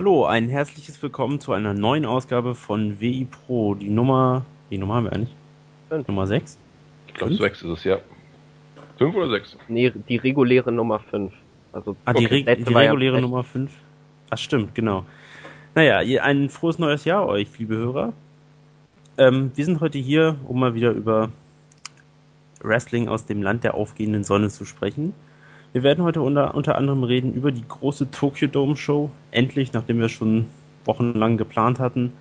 Hallo, ein herzliches Willkommen zu einer neuen Ausgabe von WI Pro. Die Nummer, die Nummer haben wir eigentlich? Fünf. Nummer 6? Ich glaube, sechs ist es, ja. Fünf oder sechs? Nee, die reguläre Nummer 5. Also Ah, die, letzte die ja reguläre recht. Nummer 5. Ach, stimmt, genau. Naja, ein frohes neues Jahr euch, liebe Hörer. Ähm, wir sind heute hier, um mal wieder über Wrestling aus dem Land der aufgehenden Sonne zu sprechen. Wir werden heute unter, unter anderem reden über die große Tokyo Dome Show. Endlich, nachdem wir schon wochenlang geplant hatten.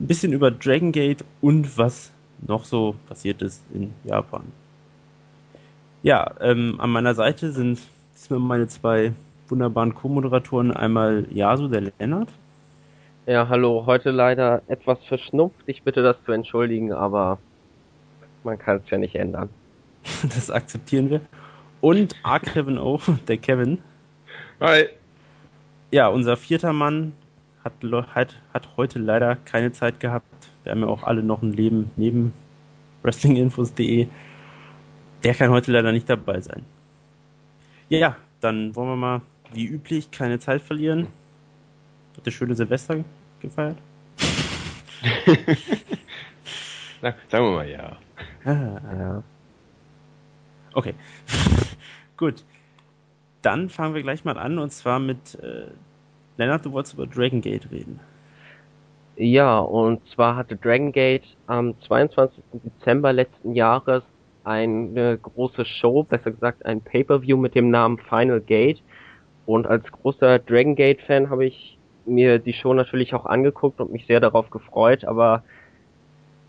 Ein bisschen über Dragon Gate und was noch so passiert ist in Japan. Ja, ähm, an meiner Seite sind diesmal meine zwei wunderbaren Co-Moderatoren. Einmal Yasu, der Lennart. Ja, hallo, heute leider etwas verschnupft. Ich bitte das zu entschuldigen, aber man kann es ja nicht ändern. Das akzeptieren wir. Und A-Kevin O, der Kevin. Hi. Ja, unser vierter Mann hat, hat, hat heute leider keine Zeit gehabt. Wir haben ja auch alle noch ein Leben neben wrestlinginfos.de. Der kann heute leider nicht dabei sein. Ja, dann wollen wir mal, wie üblich, keine Zeit verlieren. Hat ihr schöne Silvester gefeiert? Na, sagen wir mal ja. Ah, Ja. Okay. Gut. Dann fangen wir gleich mal an und zwar mit äh, Lennart, du wolltest über Dragon Gate reden. Ja, und zwar hatte Dragon Gate am 22. Dezember letzten Jahres eine große Show, besser gesagt ein Pay-Per-View mit dem Namen Final Gate. Und als großer Dragon Gate-Fan habe ich mir die Show natürlich auch angeguckt und mich sehr darauf gefreut, aber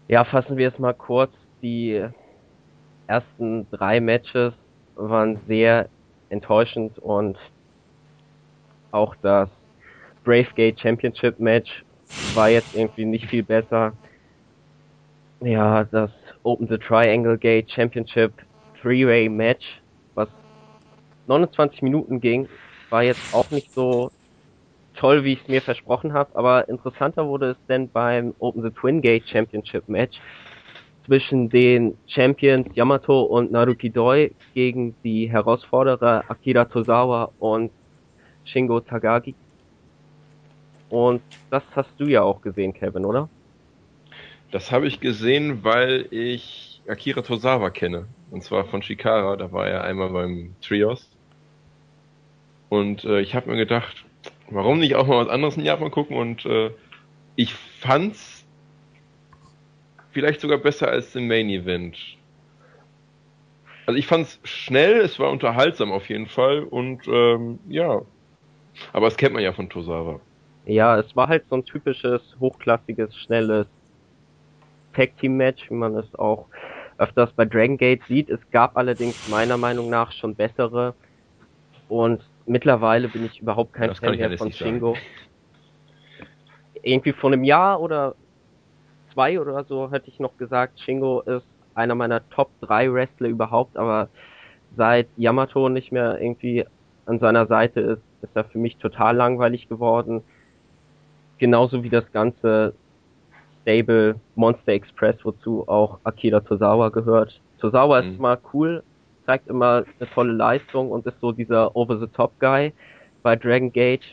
ja, fassen wir es mal kurz. Die ersten drei Matches waren sehr enttäuschend und auch das Brave Gate Championship Match war jetzt irgendwie nicht viel besser. Ja, das Open the Triangle Gate Championship Three-Way Match, was 29 Minuten ging, war jetzt auch nicht so toll, wie ich es mir versprochen habe, aber interessanter wurde es denn beim Open the Twin Gate Championship Match zwischen den Champions Yamato und Naruki Doi gegen die Herausforderer Akira Tozawa und Shingo Tagagi. Und das hast du ja auch gesehen, Kevin, oder? Das habe ich gesehen, weil ich Akira Tozawa kenne. Und zwar von Shikara. Da war er einmal beim Trios. Und äh, ich habe mir gedacht, warum nicht auch mal was anderes in Japan gucken? Und äh, ich fand's vielleicht sogar besser als im Main Event. Also ich fand's schnell, es war unterhaltsam auf jeden Fall und ähm, ja. Aber das kennt man ja von Tozawa. Ja, es war halt so ein typisches, hochklassiges, schnelles Tag-Team-Match, wie man es auch öfters bei Dragon Gate sieht. Es gab allerdings meiner Meinung nach schon bessere. Und mittlerweile bin ich überhaupt kein Das Fan mehr von sagen. Shingo. Irgendwie vor einem Jahr oder zwei oder so hätte ich noch gesagt, Shingo ist einer meiner Top 3 Wrestler überhaupt, aber seit Yamato nicht mehr irgendwie an seiner Seite ist, ist er für mich total langweilig geworden. Genauso wie das ganze Stable Monster Express, wozu auch Akira Tozawa gehört. Tozawa ist Mhm. mal cool, zeigt immer eine tolle Leistung und ist so dieser Over-the-Top-Guy bei Dragon Gate.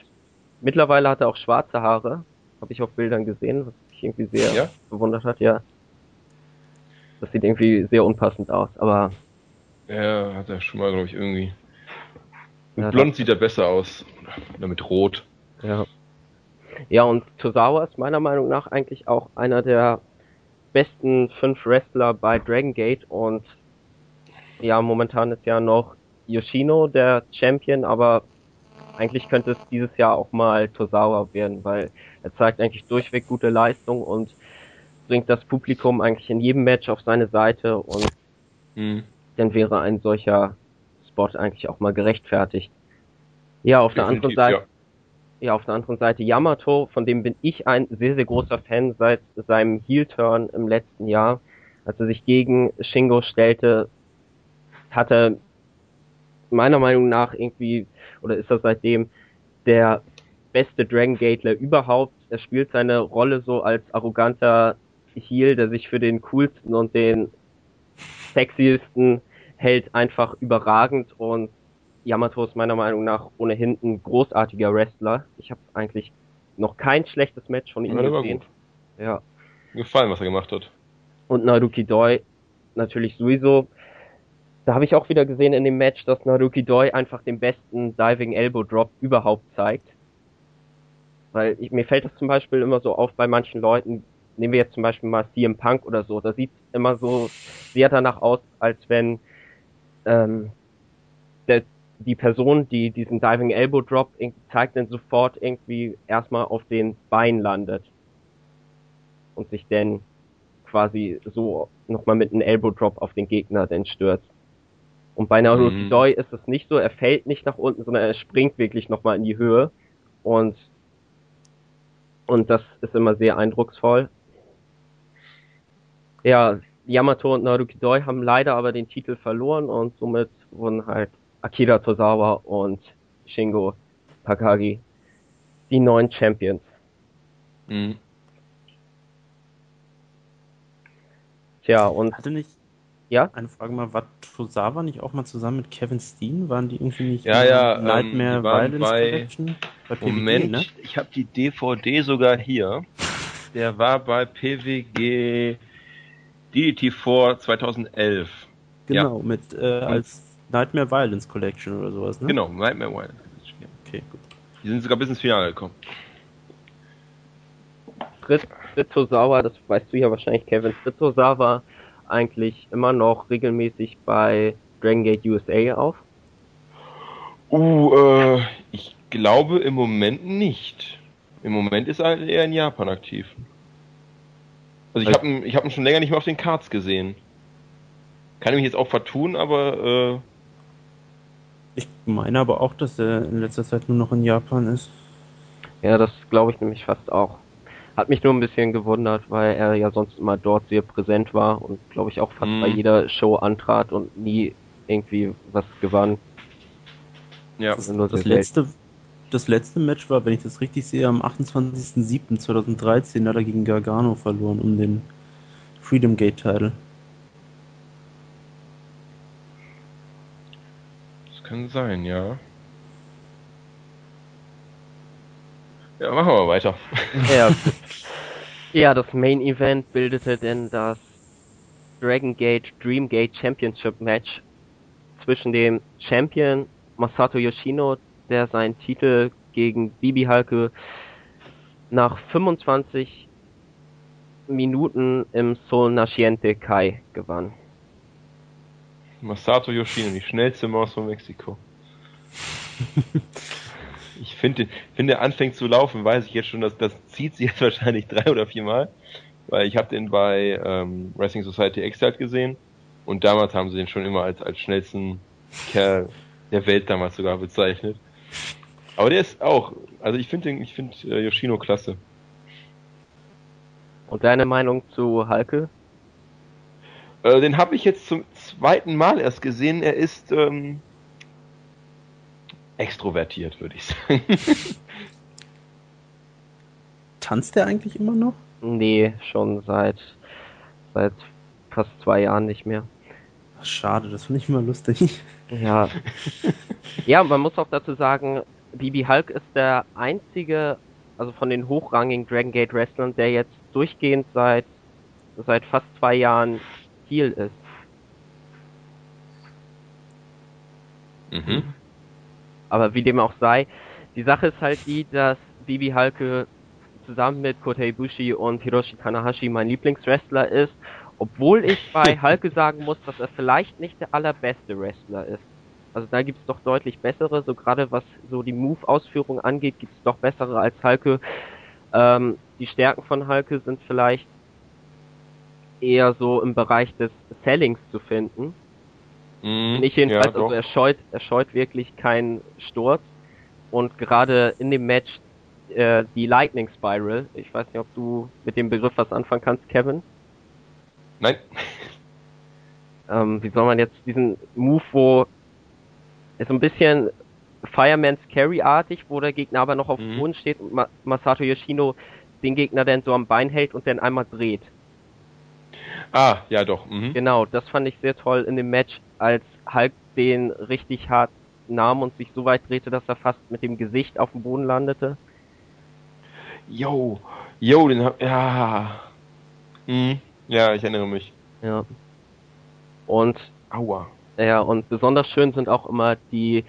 Mittlerweile hat er auch schwarze Haare, habe ich auf Bildern gesehen, was mich irgendwie sehr Ja? bewundert hat, ja. Das sieht irgendwie sehr unpassend aus, aber Ja, hat er schon mal, glaube ich, irgendwie. Mit Ja, blond sieht er besser aus. Oder mit rot. Ja. Ja, und Tozawa ist meiner Meinung nach eigentlich auch einer der besten fünf Wrestler bei Dragon Gate und ja, momentan ist ja noch Yoshino der Champion, aber eigentlich könnte es dieses Jahr auch mal Tozawa werden, weil er zeigt eigentlich durchweg gute Leistung und bringt das Publikum eigentlich in jedem Match auf seine Seite und Hm. dann wäre ein solcher Spot eigentlich auch mal gerechtfertigt. Ja, auf der anderen Seite ja, auf der anderen Seite Yamato, von dem bin ich ein sehr, sehr großer Fan seit seinem Heel-Turn im letzten Jahr. Als er sich gegen Shingo stellte, hat er meiner Meinung nach irgendwie, oder ist er seitdem der beste Dragon Gatler überhaupt. Er spielt seine Rolle so als arroganter Heel, der sich für den coolsten und den sexiesten hält, einfach überragend und Yamato ist meiner Meinung nach ohnehin ein großartiger Wrestler. Ich habe eigentlich noch kein schlechtes Match von ihm Ja, gesehen. Ja. Gefallen, was er gemacht hat. Und Naruki Doi natürlich sowieso. Da habe ich auch wieder gesehen in dem Match, dass Naruki Doi einfach den besten Diving Elbow Drop überhaupt zeigt. Weil ich, mir fällt das zum Beispiel immer so auf bei manchen Leuten, nehmen wir jetzt zum Beispiel mal CM Punk oder so, da sieht immer so sehr danach aus, als wenn ähm, der, die Person, die diesen Diving Elbow Drop zeigt, dann sofort irgendwie erstmal auf den Bein landet und sich dann quasi so nochmal mit einem Elbow Drop auf den Gegner dann stürzt. Und bei Naruki Mhm. Doi ist es nicht so, er fällt nicht nach unten, sondern er springt wirklich nochmal in die Höhe und und das ist immer sehr eindrucksvoll. Ja, Yamato und Naruki Doi haben leider aber den Titel verloren und somit wurden halt Akira Tozawa und Shingo Takagi die neuen Champions. Mhm. Tja, und Hatte nicht. Ja? Eine Frage mal, war Tosawa nicht auch mal zusammen mit Kevin Steen? Waren die irgendwie nicht Ja, in ja, ähm, Nightmare waren Violence bei- Collection? Bei PWG, Moment, ne? ich habe die DVD sogar hier. Der war bei PWG DDT4 2011. Genau, mit äh, als Nightmare Violence Collection oder sowas, ne? Genau, Nightmare Wild. Okay, gut. Die sind sogar bis ins Finale gekommen. Fritz Fritzosawa, das weißt du ja wahrscheinlich, Kevin Fritzosawa, eigentlich immer noch regelmäßig bei Dragon Gate USA auf. Uh, äh, ich glaube im Moment nicht. Im Moment ist er eher in Japan aktiv. Also ich habe ihn, ich hab ihn schon länger nicht mehr auf den Cards gesehen. Kann ich mich jetzt auch vertun, aber äh, Ich meine aber auch, dass er in letzter Zeit nur noch in Japan ist. Ja, das glaube ich nämlich fast auch. Hat mich nur ein bisschen gewundert, weil er ja sonst immer dort sehr präsent war und glaube ich auch fast Mhm. bei jeder Show antrat und nie irgendwie was gewann. ja. Also nur Das sehr letzte, das letzte Match war, wenn ich das richtig sehe, am 28.07.2013 hat er gegen Gargano verloren um den Freedom Gate Title. Das kann sein, ja. Ja, machen wir weiter. Ja, ja, das Main Event bildete denn das Dragon Gate Dream Gate Championship Match zwischen dem Champion Masato Yoshino, der seinen Titel gegen Bibi Halke nach 25 Minuten im Sol Naciente Kai gewann. Masato Yoshino, die schnellste Maus von Mexiko. ich finde, wenn der anfängt zu laufen, weiß ich jetzt schon, dass das zieht sie jetzt wahrscheinlich drei oder vier Mal, weil ich habe den bei ähm, Wrestling Society Exiled gesehen und damals haben sie den schon immer als als schnellsten Kerl der Welt damals sogar bezeichnet. Aber der ist auch, also ich finde ich finde äh, Yoshino klasse. Und deine Meinung zu Halke? Äh, den habe ich jetzt zum zweiten Mal erst gesehen. Er ist ähm, extrovertiert, würde ich sagen. Tanzt er eigentlich immer noch? Nee, schon seit seit fast zwei Jahren nicht mehr. Ach, schade, das finde ich immer lustig. Ja. ja, man muss auch dazu sagen, Bibi Hulk ist der einzige, also von den hochrangigen Dragon Gate Wrestlern, der jetzt durchgehend seit seit fast zwei Jahren Heel ist. Mhm. Aber wie dem auch sei, die Sache ist halt die, dass Bibi Halke zusammen mit Kota Ibushi und Hiroshi Tanahashi mein Lieblingswrestler ist, obwohl ich bei Halke sagen muss, dass er vielleicht nicht der allerbeste Wrestler ist. Also da gibt's doch deutlich bessere, so gerade was so die Move-Ausführung angeht, gibt's doch bessere als Halke. Ähm, die Stärken von Halke sind vielleicht eher so im Bereich des Sellings zu finden. Mhm. Nicht jedenfalls, Ja, also er scheut, er scheut wirklich keinen Sturz. Und gerade in dem Match äh, die Lightning Spiral, ich weiß nicht, ob du mit dem Begriff was anfangen kannst, Kevin. Nein. Ähm, wie soll man jetzt diesen Move, wo ist so ein bisschen Fireman's Carry-artig, wo der Gegner aber noch auf dem Mhm. Boden steht und Ma Masato Yoshino den Gegner dann so am Bein hält und dann einmal dreht. Ah, ja doch. Mhm. Genau, das fand ich sehr toll in dem Match, als Hulk den richtig hart nahm und sich so weit drehte, dass er fast mit dem Gesicht auf dem Boden landete. Yo, yo, den hab, ja. Hm, ja, ich erinnere mich. Ja. Und, Aua. ja, und besonders schön sind auch immer die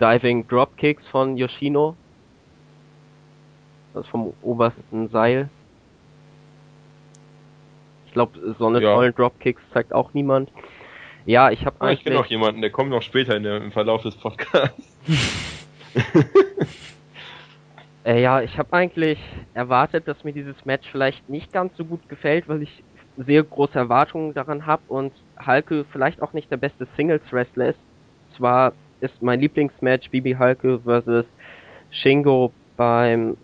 Diving Dropkicks von Yoshino. Das vom obersten Seil. Ich glaube, so eine Ja. tollen Dropkicks zeigt auch niemand. Ja, ich habe Ah, ich kenne noch eigentlich, jemanden, der kommt noch später in der, im Verlauf des Podcasts. äh, ja, ich habe eigentlich erwartet, dass mir dieses Match vielleicht nicht ganz so gut gefällt, weil ich sehr große Erwartungen daran habe und Hulke vielleicht auch nicht der beste Singles-Wrestler ist. Zwar ist mein Lieblingsmatch Bibi Hulke versus Shingo beim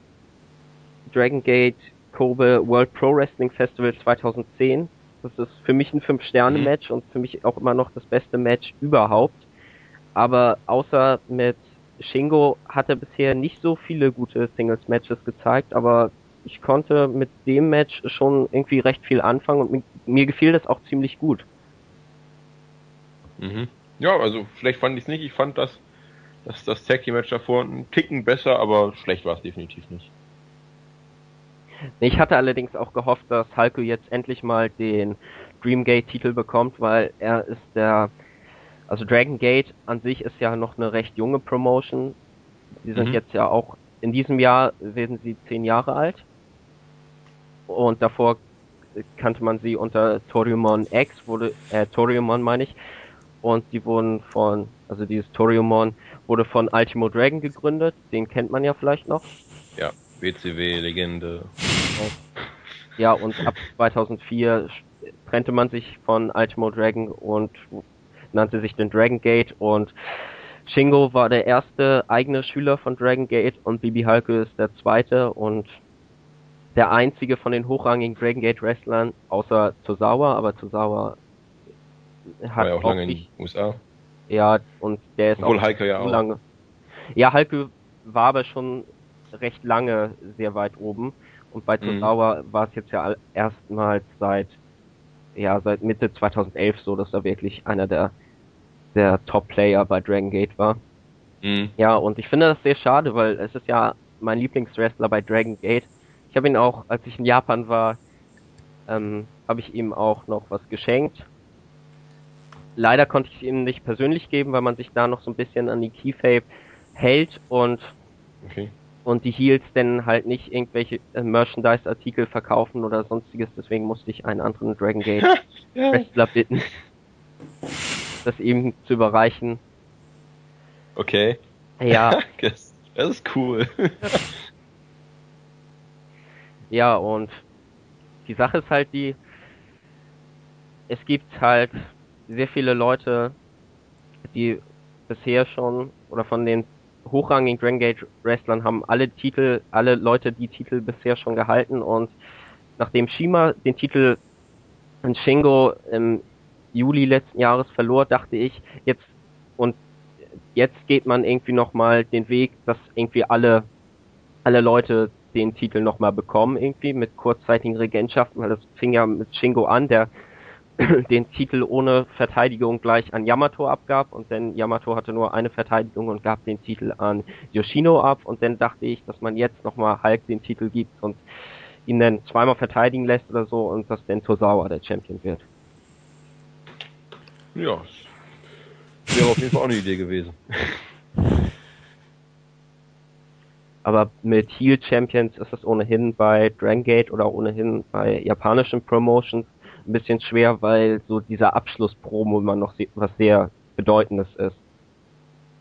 Dragon Gate Kobe World Pro Wrestling Festival 2010. Das ist für mich ein 5-Sterne-Match und für mich auch immer noch das beste Match überhaupt. Aber außer mit Shingo hat er bisher nicht so viele gute Singles-Matches gezeigt, aber ich konnte mit dem Match schon irgendwie recht viel anfangen und mir, gefiel das auch ziemlich gut. Mhm. Ja, also schlecht fand ich es nicht. Ich fand das, das, das Tag Match davor einen Ticken besser, aber schlecht war es definitiv nicht. Ich hatte allerdings auch gehofft, dass Hulko jetzt endlich mal den Dreamgate-Titel bekommt, weil er ist der, also Dragon Gate an sich ist ja noch eine recht junge Promotion. Sie sind Mhm. jetzt ja auch, in diesem Jahr werden sie zehn Jahre alt. Und davor kannte man sie unter Toriumon X, wurde, äh, Toriumon meine ich. Und die wurden von, also dieses Toriumon wurde von Ultimo Dragon gegründet, den kennt man ja vielleicht noch. Ja, WCW-Legende. Ja, und ab 2004 sch- trennte man sich von Ultimo Dragon und nannte sich den Dragon Gate und Shingo war der erste eigene Schüler von Dragon Gate und Bibi Hulke ist der zweite und der einzige von den hochrangigen Dragon Gate Wrestlern, außer Tozawa, aber Tozawa hat War ja auch lange in nicht, den USA. ja, und der ist Obwohl auch Heike ja so auch. lange. Ja, Hulke war aber schon recht lange sehr weit oben. Und bei Mhm. Tozawa war es jetzt ja erstmals seit, ja, seit Mitte 2011 so, dass er wirklich einer der, der Top-Player bei Dragon Gate war. Mhm. Ja, und ich finde das sehr schade, weil es ist ja mein Lieblingswrestler bei Dragon Gate. Ich habe ihn auch, als ich in Japan war, ähm, habe ich ihm auch noch was geschenkt. Leider konnte ich es ihm nicht persönlich geben, weil man sich da noch so ein bisschen an die Keyfape hält und Okay. Und die Heels dann halt nicht irgendwelche äh, Merchandise-Artikel verkaufen oder sonstiges. Deswegen musste ich einen anderen Dragon Gate. Wrestler bitten, das ihm zu überreichen. Okay. Ja, Das, das ist cool. Ja, und die Sache ist halt die, es gibt halt sehr viele Leute, die bisher schon, oder von den hochrangigen Dragon Gate Wrestlern haben alle Titel, alle Leute die Titel bisher schon gehalten und nachdem Shima den Titel an Shingo im Juli letzten Jahres verlor, dachte ich, jetzt und jetzt geht man irgendwie nochmal den Weg, dass irgendwie alle alle Leute den Titel nochmal bekommen, irgendwie mit kurzzeitigen Regentschaften, weil das fing ja mit Shingo an, der den Titel ohne Verteidigung gleich an Yamato abgab und dann Yamato hatte nur eine Verteidigung und gab den Titel an Yoshino ab und dann dachte ich, dass man jetzt nochmal Hulk den Titel gibt und ihn dann zweimal verteidigen lässt oder so und dass dann Tozawa der Champion wird. Ja. Wäre auf jeden Fall auch eine Idee gewesen. Aber mit Heel Champions ist es ohnehin bei Dragon Gate oder ohnehin bei japanischen Promotions ein bisschen schwer, weil so dieser Abschlusspromo immer noch se- was sehr Bedeutendes ist.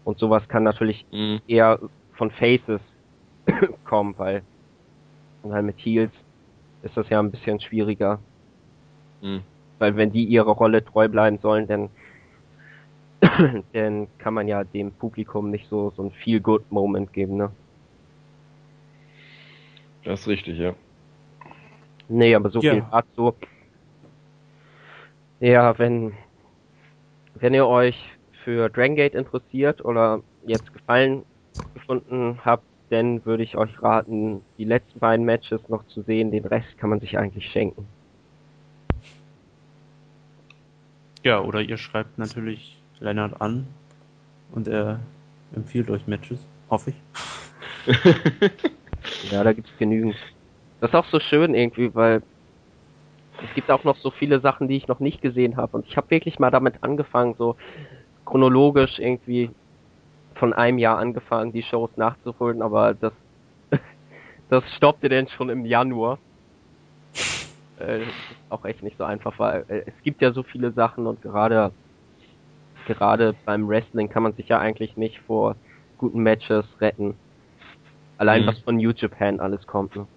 Und sowas kann natürlich Mhm. eher von Faces kommen, weil, weil mit Heels ist das ja ein bisschen schwieriger. Mhm. Weil wenn die ihrer Rolle treu bleiben sollen, dann, dann kann man ja dem Publikum nicht so, so ein Feel-Good-Moment geben, ne? Das ist richtig, ja. Nee, aber so Ja. viel dazu. Ja, wenn, wenn ihr euch für Dragon Gate interessiert oder jetzt Gefallen gefunden habt, dann würde ich euch raten, die letzten beiden Matches noch zu sehen. Den Rest kann man sich eigentlich schenken. Ja, oder ihr schreibt natürlich Lennart an und er empfiehlt euch Matches, hoffe ich. Ja, da gibt's genügend. Das ist auch so schön irgendwie, weil es gibt auch noch so viele Sachen, die ich noch nicht gesehen habe. Und ich habe wirklich mal damit angefangen, so chronologisch irgendwie von einem Jahr angefangen, die Shows nachzuholen, aber das das stoppte denn schon im Januar. Äh, auch echt nicht so einfach, weil äh, es gibt ja so viele Sachen und gerade gerade beim Wrestling kann man sich ja eigentlich nicht vor guten Matches retten. Allein mhm. was von New Japan alles kommt. Ne?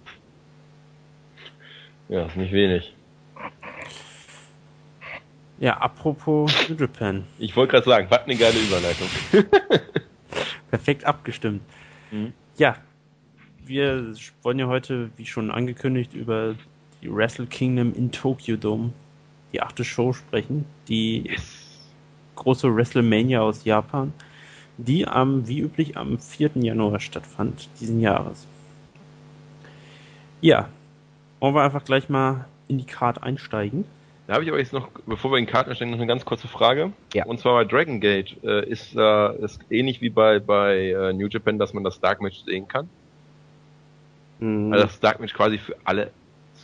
Ja, nicht wenig. Ja, apropos New Japan. Ich wollte gerade sagen, was eine geile Überleitung. Perfekt abgestimmt. Mhm. Ja, wir wollen ja heute, wie schon angekündigt, über die Wrestle Kingdom in Tokyo Dome, die achte Show sprechen, die yes. große WrestleMania aus Japan, die am, wie üblich, am 4. Januar stattfand, diesen Jahres. Ja, wollen wir einfach gleich mal in die Card einsteigen. Da habe ich aber jetzt noch, bevor wir in die Card einsteigen, noch eine ganz kurze Frage. Ja. Und zwar bei Dragon Gate äh, ist äh, ist ähnlich wie bei bei äh, New Japan, dass man das Dark Match sehen kann. Mhm. Also das Dark Match quasi für alle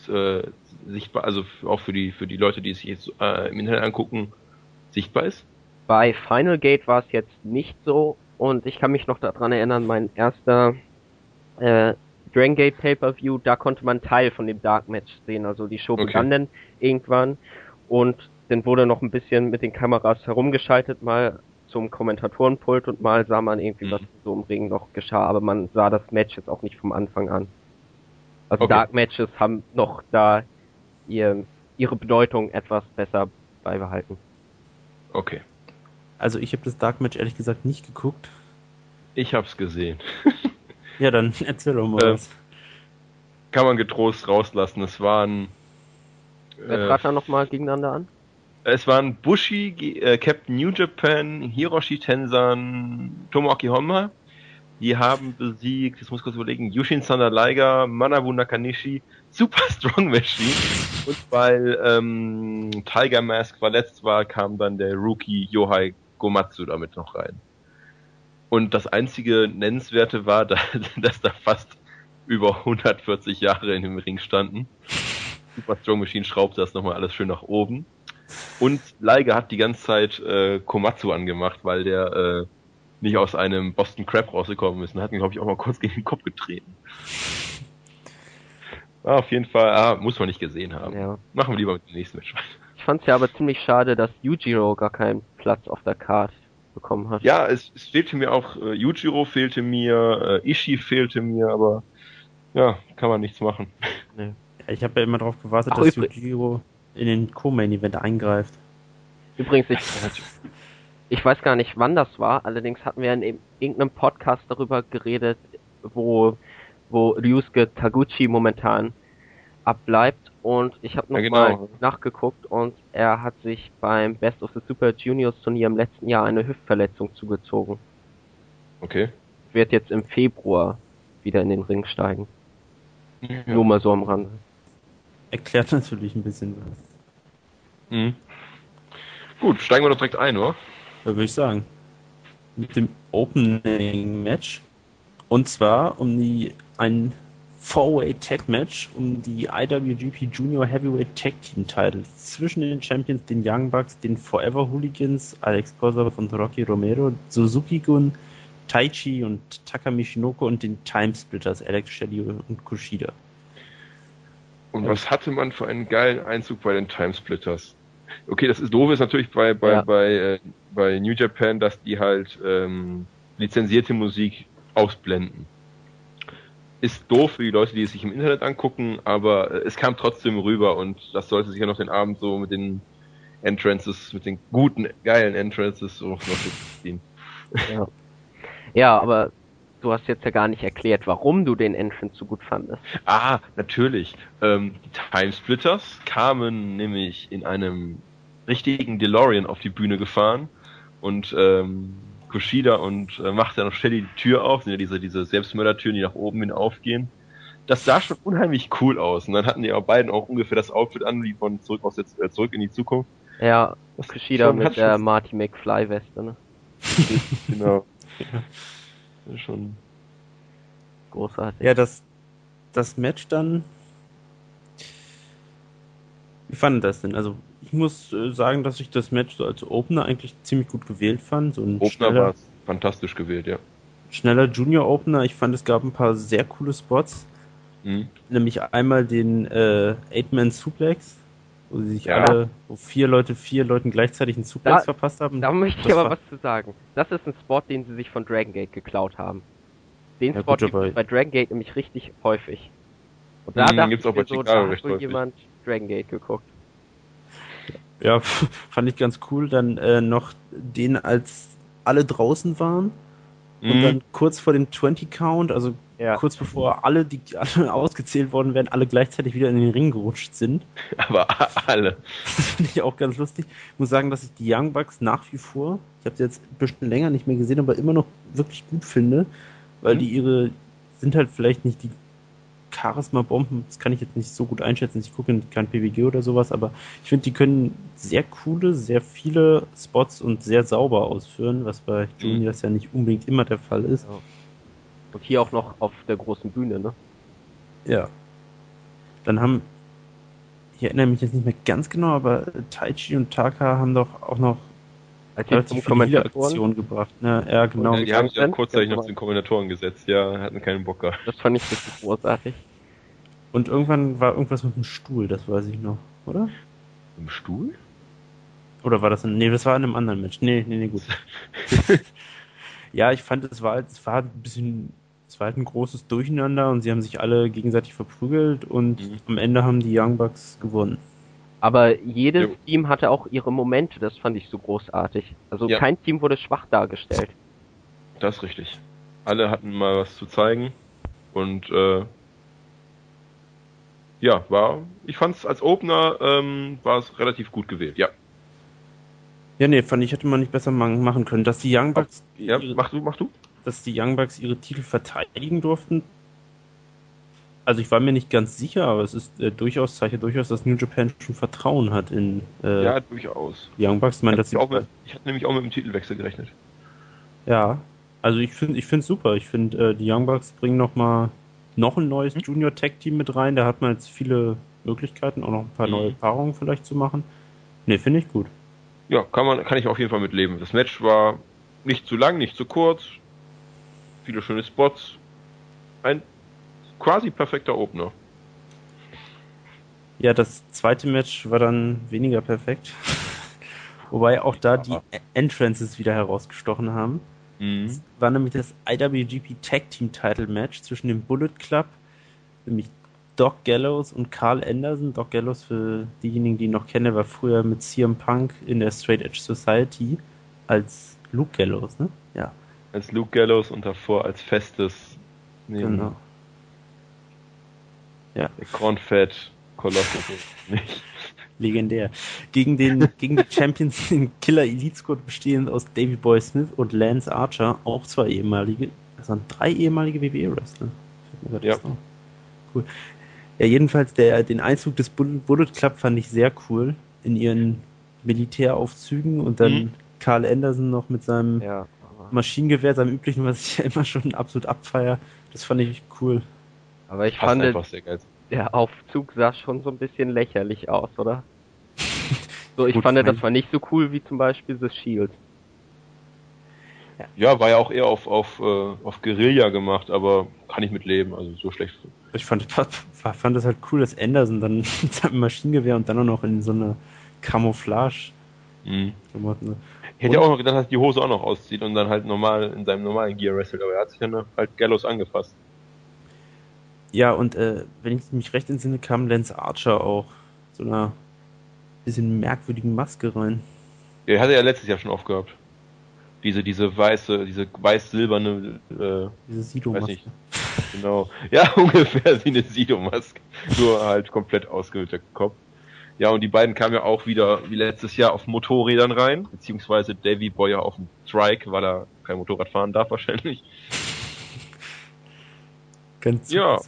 äh, sichtbar, also auch für die für die Leute, die es sich jetzt äh, im Internet angucken, sichtbar ist. Bei Final Gate war es jetzt nicht so und ich kann mich noch daran erinnern, mein erster äh, Dragon Gate Pay-Per-View, da konnte man Teil von dem Dark Match sehen, also die Show okay. begann dann irgendwann und dann wurde noch ein bisschen mit den Kameras herumgeschaltet, mal zum Kommentatorenpult und mal sah man irgendwie, mhm. was so im Ring noch geschah, aber man sah das Match jetzt auch nicht vom Anfang an. Also okay. Dark Matches haben noch da ihr, ihre Bedeutung etwas besser beibehalten. Okay. Also ich habe das Dark Match ehrlich gesagt nicht geguckt. Ich hab's gesehen. ja, dann erzähl doch mal äh, was. Kann man getrost rauslassen. Es waren. Wer äh, trat da nochmal gegeneinander an? Es waren Bushi, äh, Captain New Japan, Hiroshi Tensan, Tomoaki Honma die haben besiegt, jetzt muss ich kurz überlegen, Yushin Thunder Liger, Manabu Nakanishi, Super Strong Machine. Und weil ähm, Tiger Mask verletzt war, kam dann der Rookie Yohai Gomatsu damit noch rein. Und das einzige Nennenswerte war, dass da fast über 140 Jahre in dem Ring standen. Super Strong Machine schraubte das nochmal alles schön nach oben. Und Liger hat die ganze Zeit äh, Komatsu angemacht, weil der äh, nicht aus einem Boston Crab rausgekommen ist. Und hat ihn, glaube ich, auch mal kurz gegen den Kopf getreten. Ah, auf jeden Fall, ah, muss man nicht gesehen haben. Ja. Machen wir lieber mit dem nächsten Match weiter. Ich fand es ja aber ziemlich schade, dass Yujiro gar keinen Platz auf der Karte bekommen hat. Ja, es, es fehlte mir auch, äh, Yujiro fehlte mir, äh, Ishii fehlte mir, aber ja, kann man nichts machen. Nee. Ich habe ja immer darauf gewartet, Ach, dass Yujiro in den Co-Main-Event eingreift. Übrigens, ich, ich weiß gar nicht, wann das war, allerdings hatten wir in irgendeinem Podcast darüber geredet, wo, wo Ryusuke Taguchi momentan abbleibt und ich habe nochmal ja, genau. nachgeguckt und er hat sich beim Best of the Super Juniors Turnier im letzten Jahr eine Hüftverletzung zugezogen. Okay. Wird jetzt im Februar wieder in den Ring steigen. Ja. Nur mal so am Rande. Erklärt natürlich ein bisschen was. Mhm. Gut, steigen wir doch direkt ein, oder? würde ich sagen. Mit dem Opening Match. Und zwar um die ein Four-Way Tag Match um die IWGP Junior Heavyweight Tag Team Title zwischen den Champions, den Young Bucks, den Forever Hooligans, Alex Kosav und Rocky Romero, Suzuki Gun, Taichi und Takami Shinoko und den Timesplitters, Alex Shelley und Kushida. Und was hatte man für einen geilen Einzug bei den Timesplitters? Okay, das ist doof, ist natürlich bei, bei, ja. bei, äh, bei New Japan, dass die halt ähm, lizenzierte Musik ausblenden. Ist doof für die Leute, die es sich im Internet angucken, aber äh, es kam trotzdem rüber und das sollte sich ja noch den Abend so mit den Entrances, mit den guten, geilen Entrances so noch so ziehen. Ja. ja, aber du hast jetzt ja gar nicht erklärt, warum du den Entrance so gut fandest. Ah, natürlich. Ähm, die Timesplitters kamen nämlich in einem richtigen DeLorean auf die Bühne gefahren und ähm, Kushida und äh, macht dann noch schnell die Tür auf, sind ja diese, diese Selbstmördertüren, die nach oben hin aufgehen. Das sah schon unheimlich cool aus. Und dann hatten die auch beiden auch ungefähr das Outfit an, wie von zurück aus jetzt, äh, zurück in die Zukunft. Ja, das Kushida mit der Marty McFly Weste, ne? genau. Ja. Schon großartig. Ja, das das Match dann. Wie fanden das denn? Also, muss äh, sagen, dass ich das Match so als Opener eigentlich ziemlich gut gewählt fand. So ein Opener war fantastisch gewählt, ja. Schneller Junior Opener. Ich fand, es gab ein paar sehr coole Spots. Mhm. Nämlich einmal den äh, Eight-Man Suplex, wo sie sich ja. alle, wo vier Leute, vier Leuten gleichzeitig einen Suplex da, verpasst haben. Da möchte ich das aber was zu sagen. Das ist ein Spot, den sie sich von Dragon Gate geklaut haben. Den ja, Spot gibt es bei Dragon Gate nämlich richtig häufig. Und da mhm, dachte gibt's auch bei so, da hat wohl jemand Dragon Gate geguckt. Ja, fand ich ganz cool. Dann äh, noch den, als alle draußen waren mhm. und dann kurz vor dem 20 Count, also ja. kurz bevor alle, die alle ausgezählt worden wären, alle gleichzeitig wieder in den Ring gerutscht sind. Aber alle. Das finde ich auch ganz lustig. Ich muss sagen, dass ich die Young Bucks nach wie vor, ich habe sie jetzt ein bisschen länger nicht mehr gesehen, aber immer noch wirklich gut finde, weil mhm. die ihre sind halt vielleicht nicht die Charisma-Bomben, das kann ich jetzt nicht so gut einschätzen. Ich gucke kein PWG oder sowas, aber ich finde, die können sehr coole, sehr viele Spots und sehr sauber ausführen, was bei mhm. Juniors ja nicht unbedingt immer der Fall ist. Ja. Und hier auch noch auf der großen Bühne, ne? Ja. Dann haben, ich erinnere mich jetzt nicht mehr ganz genau, aber Taichi und Taka haben doch auch noch als relativ viele Aktionen gebracht. Ne? Ja, genau. Ja, die haben sich ja kurzzeitig noch zu den Kommentatoren gesetzt, ja, hatten keinen Bock gehabt. Das fand ich richtig großartig. Und irgendwann war irgendwas mit dem Stuhl, das weiß ich noch, oder? Im Stuhl? Oder war das ein, nee, das war in einem anderen Match. Nee, nee, nee, gut. ja, ich fand, es war, es war ein bisschen, es war halt ein großes Durcheinander und sie haben sich alle gegenseitig verprügelt und mhm. am Ende haben die Young Bucks gewonnen. Aber jedes ja. Team hatte auch ihre Momente, das fand ich so großartig. Also ja. kein Team wurde schwach dargestellt. Das ist richtig. Alle hatten mal was zu zeigen und äh, ja, war, ich fand es als Opener ähm, war es relativ gut gewählt, ja. Ja, nee, fand ich, hätte man nicht besser machen können. Dass die Young Bucks. Ja, ihre, mach du, mach du. Dass die Young Bucks ihre Titel verteidigen durften, also ich war mir nicht ganz sicher, aber es ist äh, durchaus, ja durchaus, dass New Japan schon Vertrauen hat in äh, Ja, durchaus. Young Bucks. Ich, meine, ich, mit, ich hatte nämlich auch mit dem Titelwechsel gerechnet. Ja, also ich finde ich finde super. Ich finde, äh, die Young Bucks bringen noch mal noch ein neues mhm. Junior Tag Team mit rein. Da hat man jetzt viele Möglichkeiten, auch noch ein paar mhm. neue Paarungen vielleicht zu machen. Ne, finde ich gut. Ja, kann man, kann ich auf jeden Fall mit leben. Das Match war nicht zu lang, nicht zu kurz. Viele schöne Spots. Ein quasi perfekter Opener. Ja, das zweite Match war dann weniger perfekt. Wobei auch da die Entrances wieder herausgestochen haben. Mhm. Das war nämlich das IWGP Tag Team Title Match zwischen dem Bullet Club, nämlich Doc Gallows und Carl Anderson. Doc Gallows, für diejenigen, die ihn noch kennen, war früher mit CM Punk in der Straight Edge Society als Luke Gallows, ne? Ja. Als Luke Gallows und davor als festes genau. Ja. Der Cornfett Kolossus nicht. Legendär. Gegen den, gegen die Champions den Killer Elite Squad bestehend aus Davey Boy Smith und Lance Archer, auch zwei ehemalige, das waren drei ehemalige WWE-Wrestler. Ja. Cool. Ja, jedenfalls der, den Einzug des Bullet Club fand ich sehr cool in ihren Militäraufzügen und dann mhm. Carl Anderson noch mit seinem ja, Maschinengewehr, seinem üblichen, was ich ja immer schon absolut abfeier. Das fand ich cool. Aber ich fand, der Aufzug sah schon so ein bisschen lächerlich aus, oder? so, ich Gut, fand, das war nicht so cool wie zum Beispiel The Shield. Ja, ja war ja auch eher auf, auf, äh, auf Guerilla gemacht, aber kann ich mit leben, also so schlecht. Ich fand, fand das halt cool, dass Anderson dann mit seinem Maschinengewehr und dann auch noch in so einer Camouflage. Mhm. Ich hätte ja auch noch gedacht, dass die Hose auch noch auszieht und dann halt normal in seinem normalen Gear wrestelt, aber er hat sich dann halt Gallows angepasst. Ja, und äh, wenn ich mich recht entsinne, kam Lance Archer auch so einer bisschen merkwürdigen Maske rein. Ja, hatte ja letztes Jahr schon aufgehabt. Diese, diese weiße, diese weiß-silberne, äh, diese Sido-Maske. Genau. Ja, ungefähr wie eine Sido-Maske. Nur halt komplett ausgehöhlter Kopf. Ja, und die beiden kamen ja auch wieder, wie letztes Jahr, auf Motorrädern rein, beziehungsweise Davy Boyer auf dem Trike, weil er kein Motorrad fahren darf wahrscheinlich. Ganz ja.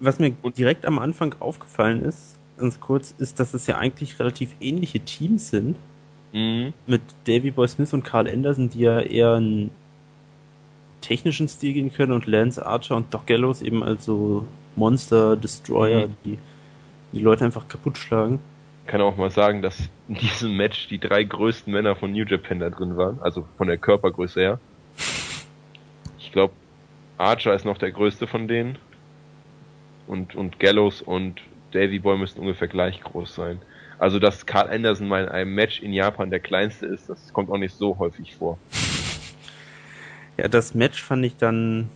Was mir direkt am Anfang aufgefallen ist, ganz kurz, ist, dass es ja eigentlich relativ ähnliche Teams sind. Mhm. Mit Davy Boy Smith und Carl Anderson, die ja eher ein technischen Stil gehen können und Lance Archer und Doc Gallows eben als so Monster Destroyer, mhm. die die Leute einfach kaputt schlagen. Ich kann auch mal sagen, dass in diesem Match die drei größten Männer von New Japan da drin waren, also von der Körpergröße her. Ich glaube, Archer ist noch der größte von denen. Und, und Gallows und Davy Boy müssten ungefähr gleich groß sein. Also, dass Carl Anderson mal in einem Match in Japan der kleinste ist, das kommt auch nicht so häufig vor. Ja, das Match fand ich dann,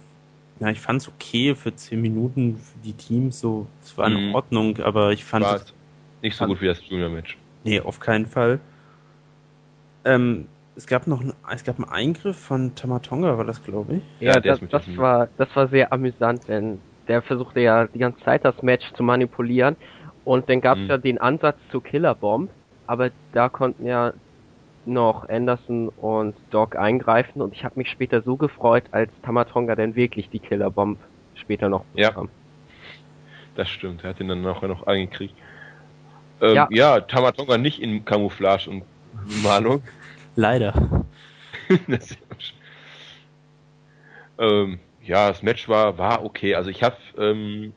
ja, ich fand es okay für 10 Minuten für die Teams, so, es war in mhm. Ordnung, aber ich fand es nicht so fand, gut wie das Junior-Match. Nee, auf keinen Fall. Ähm, es gab noch einen, es gab einen Eingriff von Tamatonga, war das, glaube ich? Ja, ja das, das war, das war sehr amüsant, denn der versuchte ja die ganze Zeit das Match zu manipulieren und dann gab es mhm. ja den Ansatz zur Killerbomb, aber da konnten ja noch Anderson und Doc eingreifen und ich habe mich später so gefreut, als Tamatonga dann wirklich die Killerbomb später noch bekam. Ja. Das stimmt, er hat ihn dann nachher noch angekriegt. Ähm, ja. ja, Tamatonga nicht in Camouflage und Malung. Leider. das ähm, ja, das Match war, war okay. Also ich habe ähm,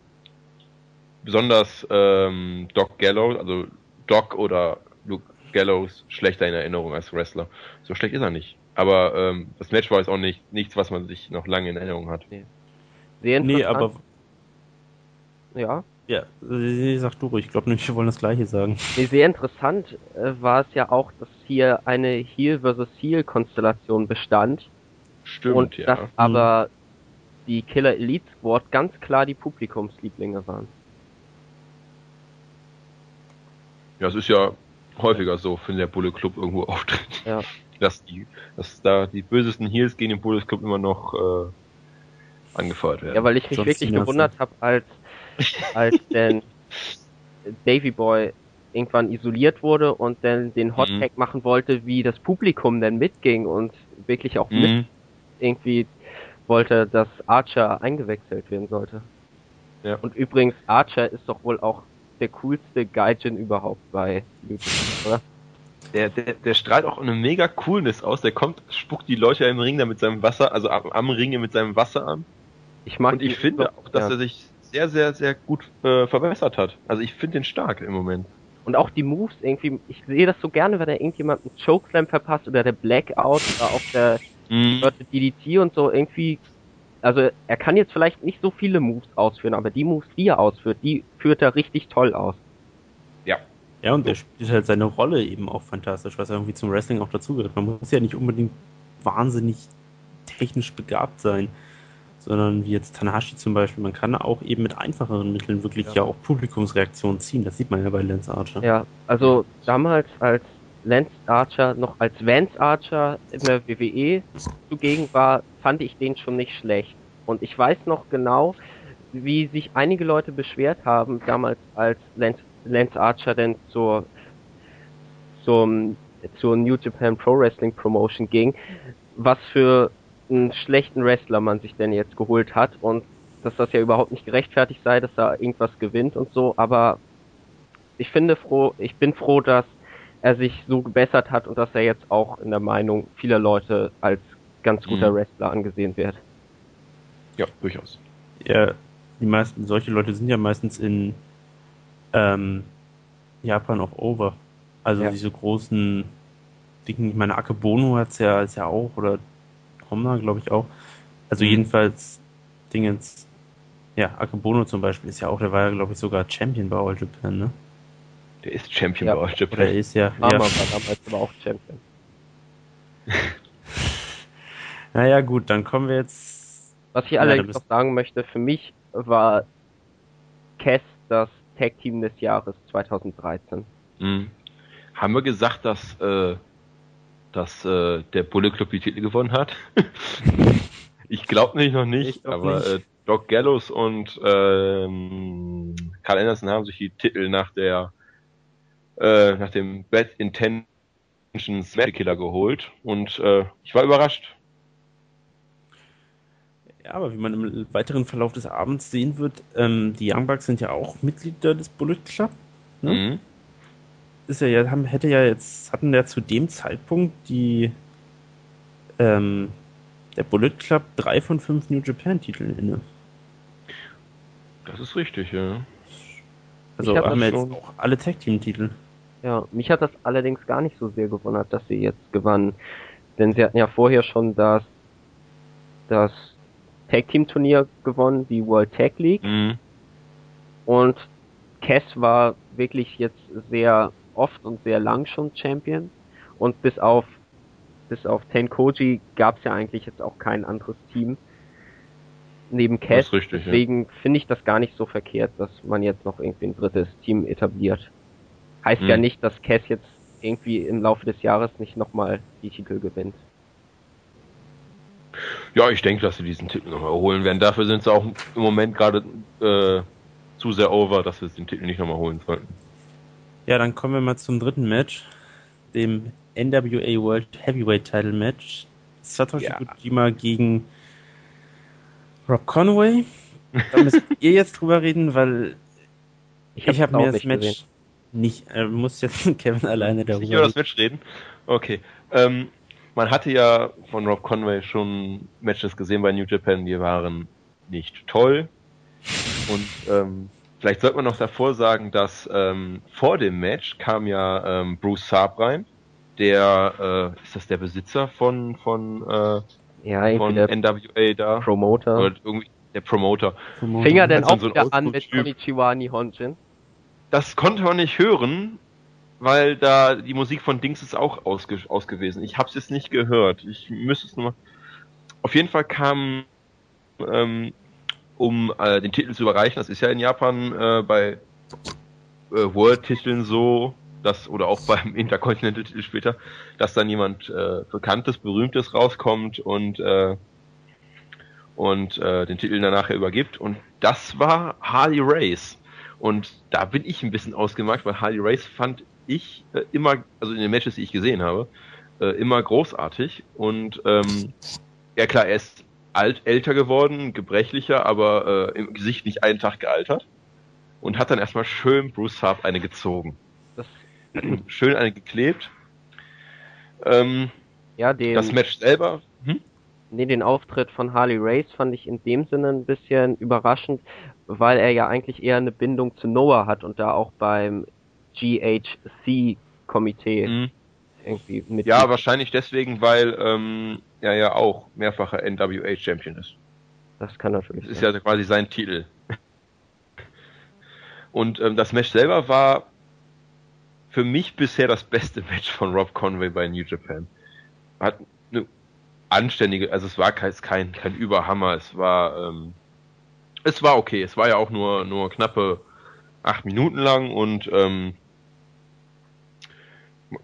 besonders ähm, Doc Gallows, also Doc oder Luke Gallows schlechter in Erinnerung als Wrestler. So schlecht ist er nicht. Aber ähm, das Match war jetzt auch nicht nichts, was man sich noch lange in Erinnerung hat. Nee, Sehr nee aber ja. Ja, sag du ruhig. Ich glaube nicht, wir wollen das Gleiche sagen. Nee, sehr interessant äh, war es ja auch, dass hier eine Heel versus Heel Konstellation bestand. Stimmt, und ja. dass aber hm. die Killer Elite Squad ganz klar die Publikumslieblinge waren. Ja, es ist ja häufiger so, wenn der Bullet Club irgendwo auftritt. Ja. Dass die, dass da die bösesten Heels gegen den Bullet Club immer noch äh, angefeuert werden. Ja, weil ich mich Sonst wirklich gewundert habe, als als denn Davy Boy irgendwann isoliert wurde und dann den Hot mhm. Tag mhm. machen wollte, wie das Publikum dann mitging und wirklich auch mhm. mit irgendwie wollte, dass Archer eingewechselt werden sollte. Ja. Und übrigens, Archer ist doch wohl auch der coolste Gaijin überhaupt bei YouTube, oder? Der, der, der strahlt auch eine mega Coolness aus. Der kommt, spuckt die Leute im Ring da mit seinem Wasser, also am, am Ringe mit seinem Wasser an. Ich mag und ich finde auch, dass ja. er sich sehr, sehr, sehr gut äh, verbessert hat. Also ich finde den stark im Moment. Und auch die Moves irgendwie, ich sehe das so gerne, wenn er irgendjemand einen Chokeslam verpasst oder der Blackout oder auch der mm. DDT und so irgendwie. Also er kann jetzt vielleicht nicht so viele Moves ausführen, aber die Moves, die er ausführt, die führt er richtig toll aus. Ja. Ja, und er spielt halt seine Rolle eben auch fantastisch, was irgendwie zum Wrestling auch dazugehört. Man muss ja nicht unbedingt wahnsinnig technisch begabt sein sondern wie jetzt Tanahashi zum Beispiel, man kann auch eben mit einfacheren Mitteln wirklich ja, ja auch Publikumsreaktionen ziehen. Das sieht man ja bei Lance Archer. Ja, also damals als Lance Archer noch als Vance Archer in der WWE zugegen war, fand ich den schon nicht schlecht. Und ich weiß noch genau, wie sich einige Leute beschwert haben, damals als Lance, Lance Archer denn zur, zum, zur New Japan Pro Wrestling Promotion ging, was für einen schlechten Wrestler man sich denn jetzt geholt hat und dass das ja überhaupt nicht gerechtfertigt sei, dass er irgendwas gewinnt und so, aber ich finde froh, ich bin froh, dass er sich so gebessert hat und dass er jetzt auch in der Meinung vieler Leute als ganz guter mhm. Wrestler angesehen wird. Ja, durchaus. Ja, die meisten, solche Leute sind ja meistens in ähm, Japan auch over. Also ja. diese großen, dicken, ich meine, Akebono hat's ja, ist ja auch, oder Homna, glaube ich auch. Also mhm. jedenfalls Dingens, ja, Akebono zum Beispiel ist ja auch, der war ja, glaube ich, sogar Champion bei All Japan, ne? Der ist Champion ja. bei All Japan. Der ist ja. Aber ja. war damals aber auch Champion. naja, gut, dann kommen wir jetzt. Was ich allerdings noch sagen möchte, für mich war Cass das Tag Team des Jahres 2013. Mhm. Haben wir gesagt, dass äh, dass äh, der Bullet Club die Titel gewonnen hat. ich glaube nicht noch nicht, aber nicht. Äh, Doc Gallows und ähm, Carl Anderson haben sich die Titel nach der äh, nach dem Bad Intentions Killer geholt und äh, ich war überrascht. Ja, aber wie man im weiteren Verlauf des Abends sehen wird, ähm, die Young Bucks sind ja auch Mitglieder des Bullet Club. Ne? Mhm ist ja, ja haben, hätte ja jetzt, hatten ja zu dem Zeitpunkt die, ähm, der Bullet Club drei von fünf New Japan-Titeln inne. Das ist richtig, ja. Also Ich hab haben wir jetzt auch alle Tag-Team-Titel. Ja, mich hat das allerdings gar nicht so sehr gewundert, dass sie jetzt gewannen. Denn sie hatten ja vorher schon das, das Tag Team Turnier gewonnen, die World Tag League. Mhm. Und Cass war wirklich jetzt sehr oft und sehr lang schon Champion. Und bis auf, bis auf Tenkoji gab es ja eigentlich jetzt auch kein anderes Team neben Cass. richtig, ja. Deswegen finde ich das gar nicht so verkehrt, dass man jetzt noch irgendwie ein drittes Team etabliert. Heißt ja Hm. nicht, dass Cass jetzt irgendwie im Laufe des Jahres nicht nochmal die Titel gewinnt. Ja, ich denke, dass sie diesen Titel nochmal holen werden. Dafür sind sie auch im Moment gerade äh, zu sehr over, dass wir den Titel nicht nochmal holen sollten. Ja, dann kommen wir mal zum dritten Match, dem NWA World Heavyweight Title Match. Satoshi Ja. Kojima gegen Rob Conway. Da müsst ihr jetzt drüber reden, weil ich, habe auch mir das Match gesehen. nicht, äh, muss jetzt Kevin alleine Nicht über darüber das Match reden? Okay. Ähm, man hatte ja von Rob Conway schon Matches gesehen bei New Japan, die waren nicht toll. Und ähm, vielleicht sollte man noch davor sagen, dass ähm, vor dem Match kam ja ähm, Bruce Saab rein. Der, äh, ist das der Besitzer von, von, äh, Ja, von NWA da? Promoter. Oder irgendwie der Promoter. reden. Fing er denn auch so an mit. Konnichiwa Nihonjin? Das konnte man nicht hören, weil da die Musik von Dings ist auch ausge aus gewesen. Ich habe es jetzt nicht gehört. Ich müsste es nochmal. Auf jeden Fall kam, ähm, um äh, den Titel zu überreichen, das ist ja in Japan äh, bei äh, World-Titeln so, dass oder auch beim Intercontinental-Titel später, dass dann jemand äh, Bekanntes, Berühmtes rauskommt und äh, und äh, den Titel dann nachher übergibt. Und das war Harley Race. Und da bin ich ein bisschen ausgemacht, weil Harley Race fand ich äh, immer, also in den Matches, die ich gesehen habe, äh, immer großartig. Und ähm, ja klar, er ist alt, älter geworden, gebrechlicher, aber äh, im Gesicht nicht einen Tag gealtert. Und hat dann erstmal schön Bruce Harp eine gezogen. Das, schön eine geklebt. Ähm, ja, den, das Match selber. Hm? nee, den Auftritt von Harley Race fand ich in dem Sinne ein bisschen überraschend, weil er ja eigentlich eher eine Bindung zu Noah hat und da auch beim GHC-Komitee Mhm. irgendwie mit. Ja, wahrscheinlich deswegen, weil ähm, er ja auch mehrfacher NWA-Champion ist. das kann natürlich Das ist sein. ja quasi sein Titel. Und ähm, das Match selber war für mich bisher das beste Match von Rob Conway bei New Japan. Hat eine anständige, also es war kein, kein, kein Überhammer, es war, ähm, es war okay, es war ja auch nur, nur knappe acht Minuten lang und ähm,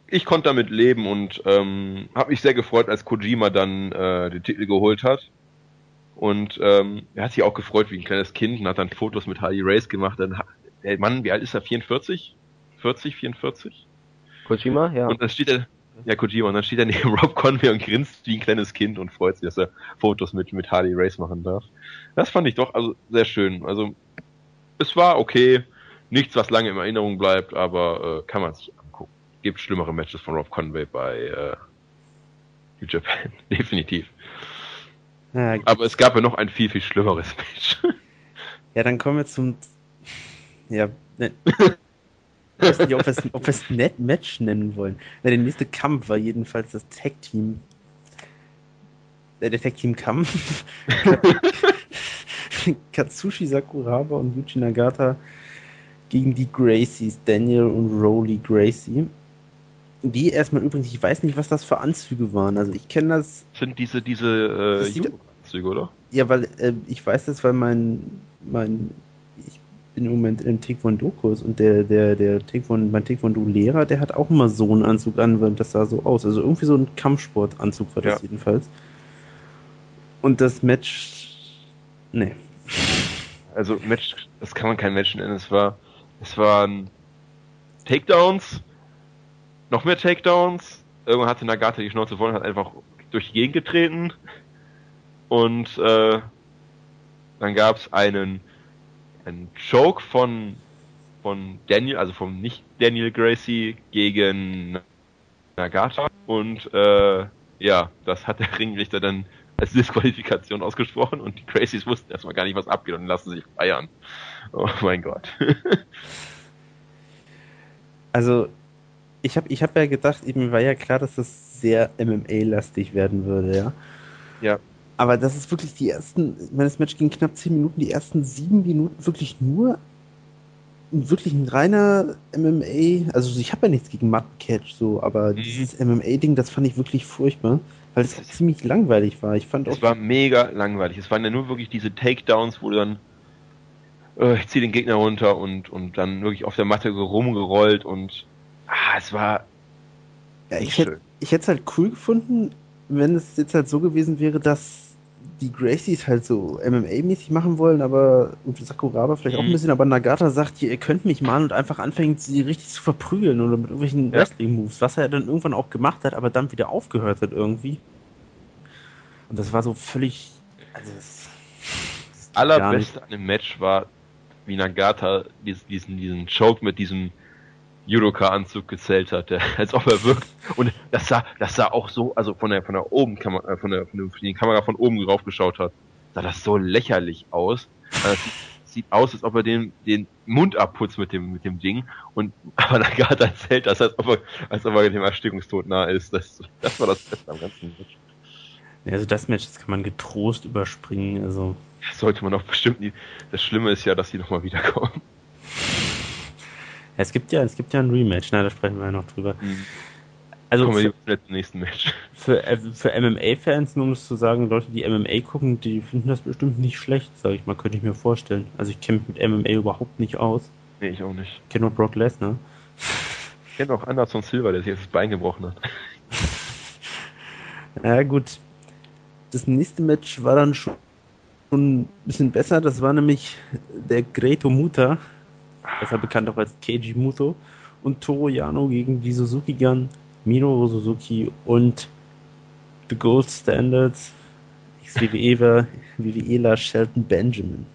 ich konnte damit leben und ähm, habe mich sehr gefreut, als Kojima dann äh, den Titel geholt hat. Und ähm, er hat sich auch gefreut wie ein kleines Kind und hat dann Fotos mit Harley Race gemacht. Dann, der Mann, wie alt ist er? 44? 40, 44? Kojima, ja. Und dann steht er, ja, Kojima, und dann steht er neben Rob Conway und grinst wie ein kleines Kind und freut sich, dass er Fotos mit, mit Harley Race machen darf. Das fand ich doch also sehr schön. Also, es war okay. Nichts, was lange in Erinnerung bleibt, aber äh, kann man sich. Gibt schlimmere Matches von Rob Conway bei äh, New Japan. Definitiv. Ja, Aber es gab ja noch ein viel, viel schlimmeres Match. ja, dann kommen wir zum. Ja, ne, ich weiß nicht, ob wir es ob wir es Net Match nennen wollen. Ja, der nächste Kampf war jedenfalls das Tag Team. Äh, der Tag Team Kampf. Katsushi Sakuraba und Yuji Nagata gegen die Gracies, Daniel und Rowley Gracie. Die erstmal übrigens, ich weiß nicht, was das für Anzüge waren. Also ich kenne das sind diese, diese äh, Jugendanzüge, oder? Ja, weil äh, ich weiß das, weil mein, mein, ich bin im Moment im Taekwondo-Kurs und der, der, der Taekwondo, mein Taekwondo-Lehrer, der hat auch immer so einen Anzug an, weil das sah so aus. Also irgendwie so ein Kampfsportanzug war das Ja. jedenfalls. Und das Match, nee. Also Match, das kann man kein Match nennen. Es war, es waren Takedowns, noch mehr Takedowns. Irgendwann hatte Nagata die Schnauze voll und hat einfach durch die Gegend getreten. Und äh, dann gab es einen, einen Choke von von Daniel, also vom nicht Daniel Gracie gegen Nagata. Und äh, ja, das hat der Ringrichter dann als Disqualifikation ausgesprochen und die Crazies wussten erstmal gar nicht, was abgeht und lassen sich feiern. Oh mein Gott. also, ich habe ich hab ja gedacht, eben war ja klar, dass das sehr MMA-lastig werden würde, ja. Ja. Aber das ist wirklich die ersten, ich meine, das Match ging knapp 10 Minuten, die ersten 7 Minuten wirklich nur wirklich ein reiner MMA, also ich habe ja nichts gegen Catch so, aber mhm. dieses MMA-Ding, das fand ich wirklich furchtbar, weil es ziemlich langweilig war. Ich fand es war mega langweilig. Es waren ja nur wirklich diese Takedowns, wo du dann äh, ich ziehe den Gegner runter und und dann wirklich auf der Matte rumgerollt und ah, es war ja, ich hätte ich hätte es halt cool gefunden, wenn es jetzt halt so gewesen wäre, dass die Gracies halt so MMA-mäßig machen wollen, aber und Sakuraba vielleicht mhm. auch ein bisschen, aber Nagata sagt hier, ihr könnt mich mal und einfach anfängt, sie richtig zu verprügeln oder mit irgendwelchen ja. Wrestling-Moves, was er dann irgendwann auch gemacht hat, aber dann wieder aufgehört hat irgendwie. Und das war so völlig. Also das, das Allerbeste an dem Match war, wie Nagata diesen, diesen Choke mit diesem Judoka-Anzug gezählt hat, der, als ob er wirkt. Und das sah, das sah auch so, also von der, von der oben Kamera, äh, von der, von der Kamera von oben drauf geschaut hat, sah das so lächerlich aus. Also das sieht, sieht aus, als ob er den, den Mund abputzt mit dem, mit dem Ding. Und, aber Nagata erzählt das, als ob er, als ob er dem Erstickungstod nahe ist. Das, das war das Beste am ganzen Match. Also das Match, das kann man getrost überspringen, also. Sollte man doch bestimmt nie. Das Schlimme ist ja, dass die nochmal wiederkommen. Es gibt ja, es gibt ja ein Rematch, na, da sprechen wir ja noch drüber. Mhm. Also Kommen wir zum nächsten Match. Für, äh, für MMA-Fans, nur um es zu sagen, Leute, die MMA gucken, die finden das bestimmt nicht schlecht, sage ich mal, könnte ich mir vorstellen. Also ich kenne mich mit MMA überhaupt nicht aus. Nee, ich auch nicht. Ich kenne nur Brock Lesnar. Ich kenne auch Anderson Silver, der sich jetzt das Bein gebrochen hat. ja, gut. Das nächste Match war dann schon ein bisschen besser. Das war nämlich der Greto Muta besser bekannt auch als Keiji Muto, und Toro Yano gegen die Suzuki Gun, Minoru Suzuki und The Gold Standards, ex-WWEler WWEler Shelton Benjamin.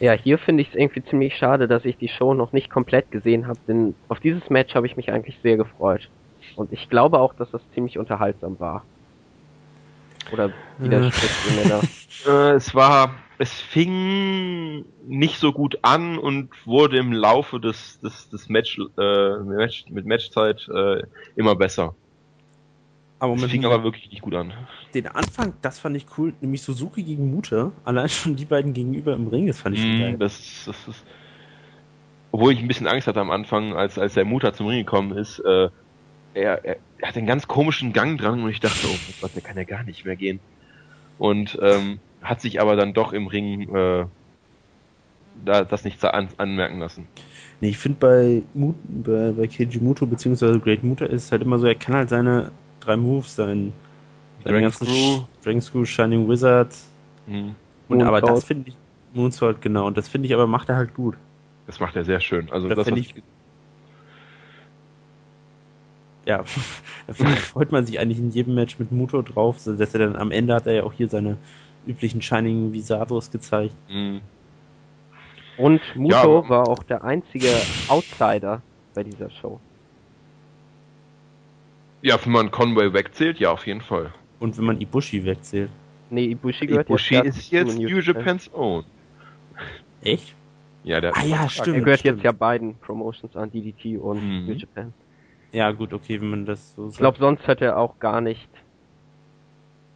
Ja, hier finde ich es irgendwie ziemlich schade, dass ich die Show noch nicht komplett gesehen habe, denn auf dieses Match habe ich mich eigentlich sehr gefreut. Und ich glaube auch, dass das ziemlich unterhaltsam war. Oder widerspricht ihr mir da? Äh, es war es fing nicht so gut an und wurde im Laufe des, des, des Match, äh, Match mit Matchzeit äh, immer besser. Aber es fing aber wirklich nicht gut an. Den Anfang, das fand ich cool, nämlich Suzuki gegen Mutter. Allein schon die beiden gegenüber im Ring, das fand ich mm, geil. Das, das ist, obwohl ich ein bisschen Angst hatte am Anfang, als, als der Mutter zum Ring gekommen ist, äh, er, er, er hat einen ganz komischen Gang dran und ich dachte, oh Gott, der kann ja gar nicht mehr gehen. Und ähm, hat sich aber dann doch im Ring äh, da, das nicht an, anmerken lassen. Nee, ich finde bei, bei, bei Keiji Muto bzw. Great Muto ist es halt immer so, er kann halt seine drei Moves, sein Dragon ganzen Screw, Dragon Screw, Shining Wizard. Mhm. Und aber das finde ich Moonsault genau und das finde ich aber macht er halt gut. Das macht er sehr schön. Also das, das ich, ja, da freut man sich eigentlich in jedem Match mit Muto drauf, dass er dann am Ende hat er ja auch hier seine üblichen Shining Visados gezeigt. Mhm. Und Muto ja, war auch der einzige Outsider bei dieser Show. Ja, wenn man Conway wegzählt, ja, auf jeden Fall. Und wenn man Ibushi wegzählt. Nee, Ibushi gehört Ibushi jetzt ist jetzt New Japan's Own. Echt? Ja, der ah, ja, stimmt. Er gehört stimmt. jetzt ja beiden Promotions an, DDT und mhm. New Japan. Ja, gut, okay, wenn man das so sagt. Ich glaube, sonst hätte er auch gar nicht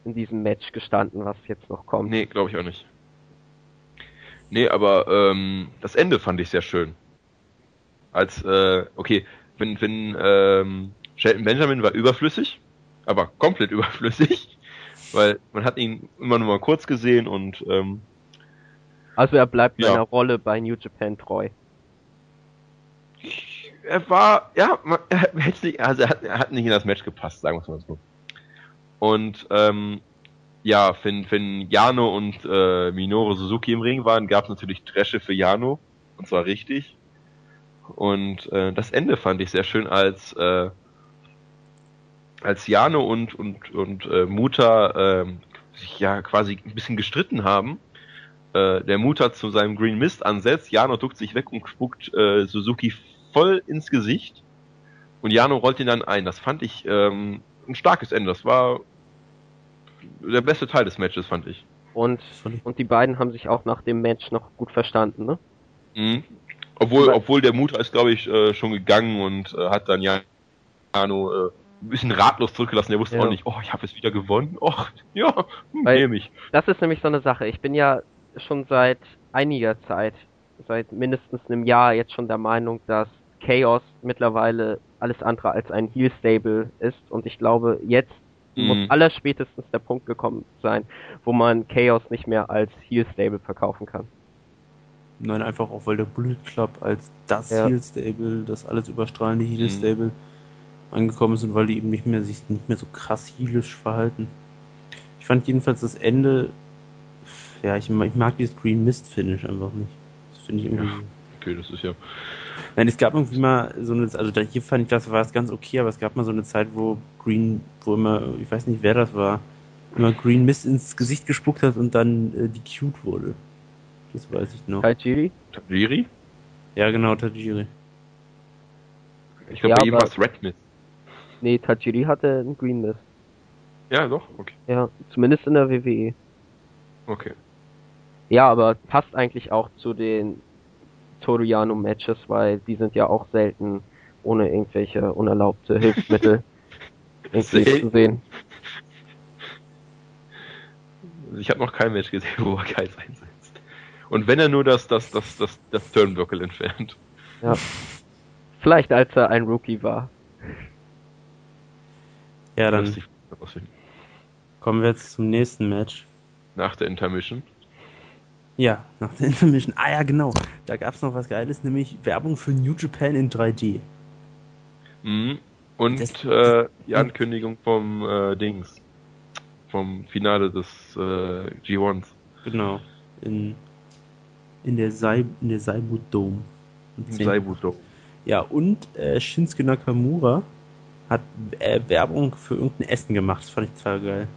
in diesem Match gestanden, was jetzt noch kommt. Nee, glaube ich auch nicht. Nee, aber ähm, das Ende fand ich sehr schön. Als, äh, okay, wenn, wenn ähm, Shelton Benjamin war überflüssig, aber komplett überflüssig, weil man hat ihn immer nur mal kurz gesehen und ähm, also er bleibt ja. seiner Rolle bei New Japan treu. Er war, ja, man, er, nicht, also er hat, er hat nicht in das Match gepasst, sagen wir es mal so. Und ähm, ja, wenn, wenn Jano und äh, Minoru Suzuki im Ring waren, gab es natürlich Dresche für Jano. Und zwar richtig. Und äh, das Ende fand ich sehr schön, als äh, als Jano und und und äh, Muta äh, sich ja quasi ein bisschen gestritten haben. Äh, der Muta zu seinem Green Mist ansetzt, Jano duckt sich weg und spuckt äh, Suzuki voll ins Gesicht. Und Jano rollt ihn dann ein. Das fand ich ähm, ein starkes Ende. Das war der beste Teil des Matches, fand ich. Und, und die beiden haben sich auch nach dem Match noch gut verstanden, ne? Mhm. Obwohl, obwohl der Mutter ist, glaube ich, äh, schon gegangen und äh, hat dann ja Jano äh, ein bisschen ratlos zurückgelassen. Der wusste Ja. auch nicht, oh, ich habe es wieder gewonnen. Oh, ja, hm, Weil- nehme ich. Das ist nämlich so eine Sache. Ich bin ja schon seit einiger Zeit, seit mindestens einem Jahr jetzt schon der Meinung, dass Chaos mittlerweile alles andere als ein Heal-Stable ist. Und ich glaube, jetzt muss Mhm. allerspätestens der Punkt gekommen sein, wo man Chaos nicht mehr als Heal-Stable verkaufen kann. Nein, einfach auch, weil der Bullet Club als das Ja. Heal Stable, das alles überstrahlende Heal Mhm. Stable angekommen ist und weil die eben nicht mehr sich nicht mehr so krass healisch verhalten. Ich fand jedenfalls das Ende, ja, ich, mag- ich mag dieses Green Mist Finish einfach nicht. Das finde ich irgendwie. Ja. Okay, das ist ja. Nein, es gab irgendwie mal so eine, also da, hier fand ich das war es ganz okay, aber es gab mal so eine Zeit, wo Green, wo immer, ich weiß nicht wer das war, immer Green Mist ins Gesicht gespuckt hat und dann äh, die cute wurde. Das weiß ich noch. Tajiri? Tajiri? Ja, genau, Tajiri. Ich glaube, Ja, bei ihm war es Red Mist. Nee, Tajiri hatte einen Green Mist. Ja, doch, okay. Ja, zumindest in der WWE. Okay. Ja, aber passt eigentlich auch zu den Toriano-Matches, weil die sind ja auch selten ohne irgendwelche unerlaubte Hilfsmittel irgendwie zu sehen. Ich habe noch kein Match gesehen, wo er Geist einsetzt. Und wenn er nur das, das, das, das, das Turnbuckle entfernt. Ja. Vielleicht als er ein Rookie war. Ja, dann kommen wir jetzt zum nächsten Match. Nach der Intermission. Ja, nach der Intermission. Ah ja, genau. Da gab es noch was Geiles, nämlich Werbung für New Japan in 3D. Mhm. Und Das- äh, die Ankündigung vom äh, Dings. Vom Finale des äh, G1s. Genau. In, in der Sai, in der Saibu Dome. Im Saibudo. Ja, und äh, Shinsuke Nakamura hat äh, Werbung für irgendein Essen gemacht. Das fand ich total geil.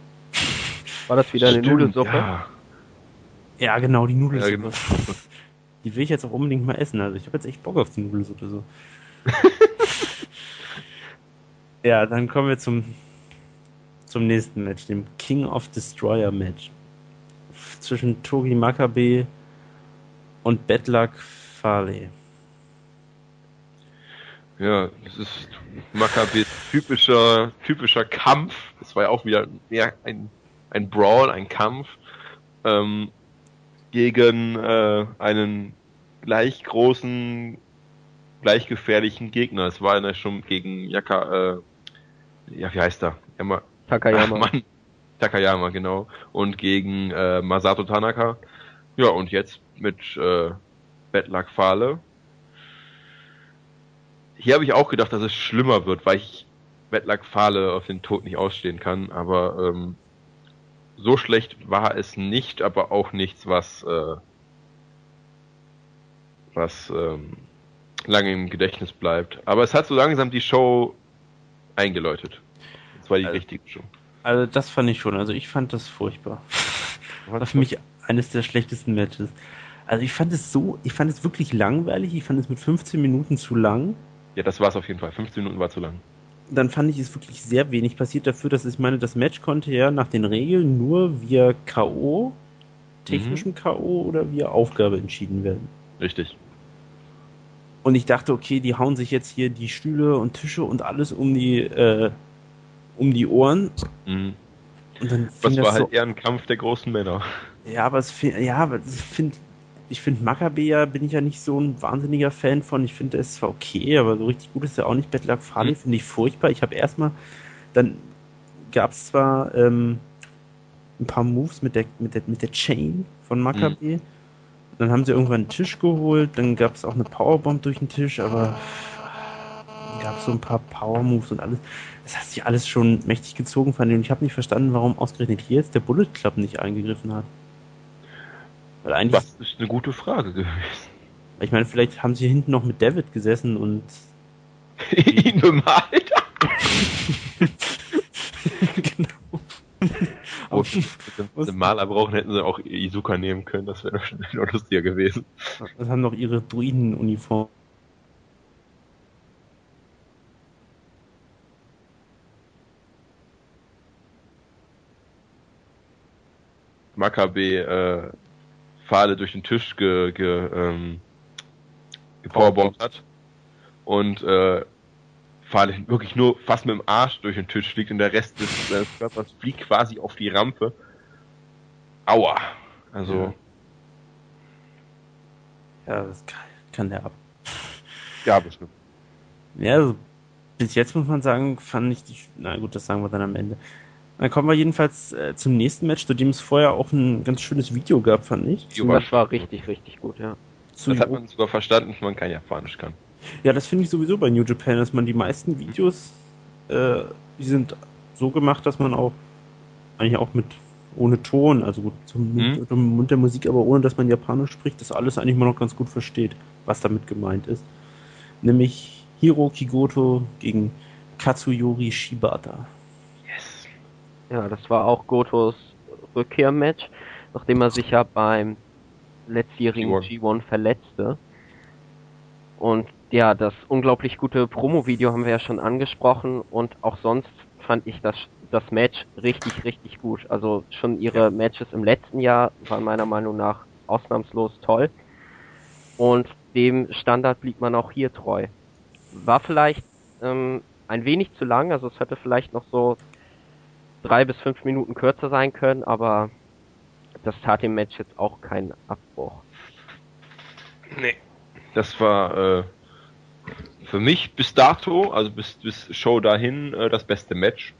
War das wieder eine Stimmt, Nudelsuppe? Ja. Ja, genau, die Ja, Nudelsuppe. genau. Die will ich jetzt auch unbedingt mal essen. Also ich habe jetzt echt Bock auf die Nudelsuppe so. ja, dann kommen wir zum zum nächsten Match, dem King of Destroyer Match zwischen Togi Makabe und Bedlak Farley. Ja, das ist Maccabes typischer, typischer Kampf. Das war ja auch wieder mehr ein, ein Brawl, ein Kampf ähm, gegen äh, einen gleich großen, gleich gefährlichen Gegner. Es war ja schon gegen Yaka, äh, ja, wie heißt er? Yama, Takayama. Ach, Mann. Takayama, genau. Und gegen äh, Masato Tanaka. Ja, und jetzt mit äh, Bad Luck Fale. Hier habe ich auch gedacht, dass es schlimmer wird, weil ich Bad Luck Fale auf den Tod nicht ausstehen kann. Aber ähm, so schlecht war es nicht, aber auch nichts, was äh, was ähm, lange im Gedächtnis bleibt. Aber es hat so langsam die Show eingeläutet. Das war die Also- richtige Show. Also das fand ich schon. Also ich fand das furchtbar. War für mich eines der schlechtesten Matches. Also ich fand es so, ich fand es wirklich langweilig. Ich fand es mit 15 Minuten zu lang. Ja, das war's auf jeden Fall. 15 Minuten war zu lang. Dann fand ich es wirklich sehr wenig passiert dafür, dass ich meine, das Match konnte ja nach den Regeln nur via K.O., technischen K.O. oder via Aufgabe entschieden werden. Richtig. Und ich dachte, okay, die hauen sich jetzt hier die Stühle und Tische und alles um die, äh, um die Ohren. Mhm. Und dann Das war das so halt eher ein Kampf der großen Männer. Ja, aber es ja, aber ich finde, ich finde Maccabi ja, bin ich ja nicht so ein wahnsinniger Fan von. Ich finde, ist zwar okay, aber so richtig gut ist er auch nicht. Bettler Farley Hm. finde ich furchtbar. Ich habe erstmal, dann gab es zwar ähm, ein paar Moves mit der, mit der, mit der Chain von Maccabi. Dann haben sie irgendwann einen Tisch geholt, dann gab es auch eine Powerbomb durch den Tisch, aber gab es so ein paar Power Moves und alles. Das hat sich alles schon mächtig gezogen, fand ich. Und ich habe nicht verstanden, warum ausgerechnet hier jetzt der Bullet Club nicht eingegriffen hat. Weil eigentlich, Das ist eine gute Frage gewesen. ich meine, vielleicht haben sie hinten noch mit David gesessen und Ihn bemalt? genau. Oh, Wenn Maler brauchen, hätten sie auch Izuka nehmen können. Das wäre doch schon noch lustiger gewesen. Das haben noch ihre Druidenuniform. Makabe äh, Pfade durch den Tisch ge, ge, ähm, gepowerbombt hat und äh, Pfade wirklich nur fast mit dem Arsch durch den Tisch fliegt und der Rest des äh, Körpers fliegt quasi auf die Rampe. Aua. Also. Ja, ja das kann, kann der ab. Ja, bestimmt. Ja, also bis jetzt muss man sagen, fand ich die. Na gut, das sagen wir dann am Ende. Dann kommen wir jedenfalls äh, zum nächsten Match, zu dem es vorher auch ein ganz schönes Video gab, fand ich. Das war richtig, richtig gut, ja. das hat man sogar verstanden, wenn man kein Japanisch kann. Ja, das finde ich sowieso bei New Japan, dass man die meisten Videos, äh, die sind so gemacht, dass man auch eigentlich auch mit ohne Ton, also gut zum Mund, mhm. Mund der Musik, aber ohne dass man Japanisch spricht, das alles eigentlich mal noch ganz gut versteht, was damit gemeint ist. Nämlich Hiro Kigoto gegen Katsuyori Shibata. Ja, das war auch Gotos Rückkehrmatch, nachdem er sich ja beim letztjährigen G1, G1 verletzte. Und ja, das unglaublich gute Promo-Video haben wir ja schon angesprochen und auch sonst fand ich das, das Match richtig, richtig gut. Also schon ihre Matches im letzten Jahr waren meiner Meinung nach ausnahmslos toll. Und dem Standard blieb man auch hier treu. War vielleicht ähm, ein wenig zu lang, also es hätte vielleicht noch so drei bis fünf Minuten kürzer sein können, aber das tat dem Match jetzt auch keinen Abbruch. Nee. Das war äh, für mich bis dato, also bis, bis Show dahin, äh, das beste Match.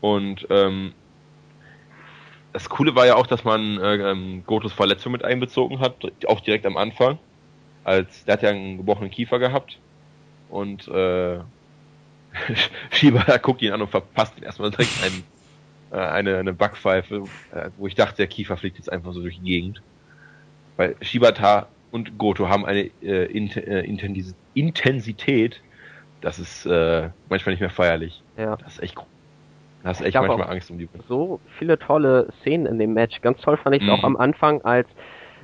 Und ähm, das Coole war ja auch, dass man äh, ähm, Gotos Verletzung mit einbezogen hat, auch direkt am Anfang. Als der hat ja einen gebrochenen Kiefer gehabt und äh, Schieber guckt ihn an und verpasst ihn erstmal direkt einen, äh, eine, eine Backpfeife, äh, wo ich dachte, der Kiefer fliegt jetzt einfach so durch die Gegend. Weil Shibata und Goto haben eine äh, Int äh, Intensität, das ist äh, manchmal nicht mehr feierlich. Ja. Das ist echt da hast echt manchmal Angst um die So viele tolle Szenen in dem Match. Ganz toll fand ich es mhm. auch am Anfang, als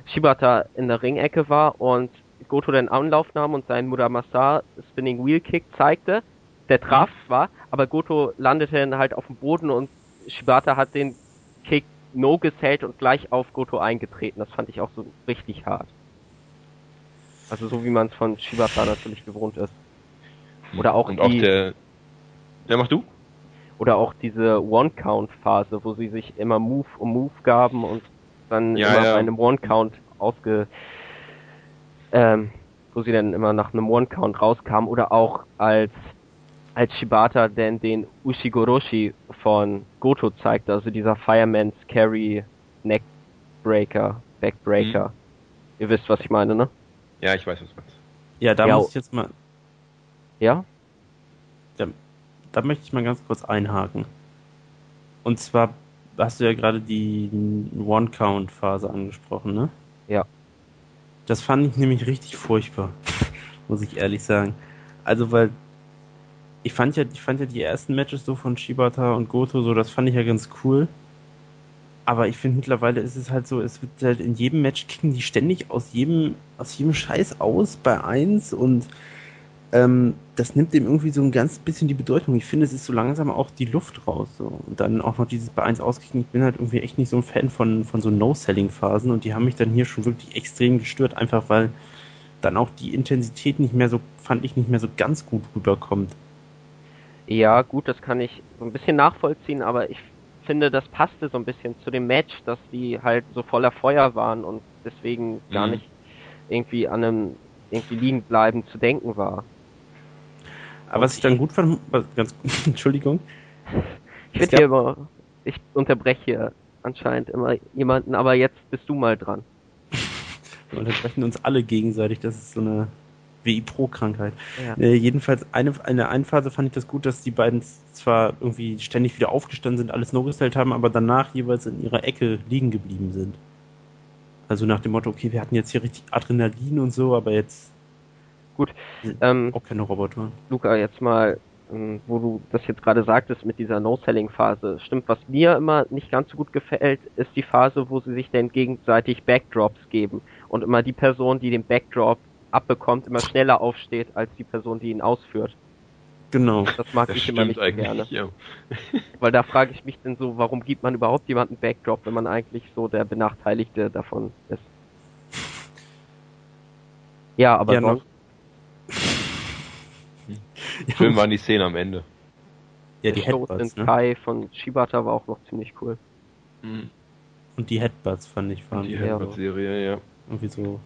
Shibata in der Ringecke war und Goto den Anlauf nahm und seinen Muramasa Spinning Wheel Kick zeigte. Der traf zwar, aber Goto landete dann halt auf dem Boden und Shibata hat den Kick no gesellt und gleich auf Goto eingetreten. Das fand ich auch so richtig hart. Also so wie man es von Shibata natürlich gewohnt ist. Oder auch Und die, auch der. Ja, mach du? Oder auch diese One-Count-Phase, wo sie sich immer Move um Move gaben und dann ja, immer ja. bei einem One-Count ausge. Ähm, wo sie dann immer nach einem One-Count rauskam. Oder auch als als Shibata denn den Ushigoroshi von Goto zeigte, also dieser Fireman's Carry Neckbreaker, Backbreaker. Mhm. Ihr wisst, was ich meine, ne? Ja, ich weiß, was du meinst. Ja, da ja, muss ich jetzt mal. Ja? Da, da möchte ich mal ganz kurz einhaken. Und zwar hast du ja gerade die One-Count-Phase angesprochen, ne? Ja. Das fand ich nämlich richtig furchtbar, muss ich ehrlich sagen. Also, weil ich fand ja, ich fand ja die ersten Matches so von Shibata und Goto so, das fand ich ja ganz cool. Aber ich finde mittlerweile ist es halt so, es wird halt in jedem Match kicken die ständig aus jedem, aus jedem Scheiß aus bei eins und ähm, das nimmt dem irgendwie so ein ganz bisschen die Bedeutung. Ich finde, es ist so langsam auch die Luft raus. So. Und dann auch noch dieses bei eins auskicken. Ich bin halt irgendwie echt nicht so ein Fan von, von so No-Selling-Phasen und die haben mich dann hier schon wirklich extrem gestört, einfach weil dann auch die Intensität nicht mehr so, fand ich, nicht mehr so ganz gut rüberkommt. Ja, gut, das kann ich so ein bisschen nachvollziehen, aber ich finde, das passte so ein bisschen zu dem Match, dass die halt so voller Feuer waren und deswegen mhm. gar nicht irgendwie an einem irgendwie liegen bleiben zu denken war. Aber was ich dann gut fand, ganz Entschuldigung. Ich hier immer, ich unterbreche anscheinend immer jemanden, aber jetzt bist du mal dran. Wir unterbrechen uns alle gegenseitig, das ist so eine WI-Pro-Krankheit. Ja. Äh, jedenfalls, eine, eine, eine Phase fand ich das gut, dass die beiden zwar irgendwie ständig wieder aufgestanden sind, alles no gestellt haben, aber danach jeweils in ihrer Ecke liegen geblieben sind. Also nach dem Motto, okay, wir hatten jetzt hier richtig Adrenalin und so, aber jetzt. Gut. Ähm, auch keine Roboter. Luca, jetzt mal, ähm, wo du das jetzt gerade sagtest mit dieser No-Selling-Phase. Stimmt, was mir immer nicht ganz so gut gefällt, ist die Phase, wo sie sich dann gegenseitig Backdrops geben und immer die Person, die den Backdrop abbekommt, immer schneller aufsteht als die Person, die ihn ausführt. Genau. Das mag Das ich immer stimmt nicht gerne. ja. Weil da frage ich mich dann so, warum gibt man überhaupt jemanden Backdrop, wenn man eigentlich so der Benachteiligte davon ist. Ja, aber Ja, sonst, Schön waren die Szenen am Ende. Ja, die Stoß Headbutts, in ne? Kai von Shibata war auch noch ziemlich cool. Mhm. Und die Headbutts fand ich waren Die ja. Headbutt-Serie, ja. irgendwie so.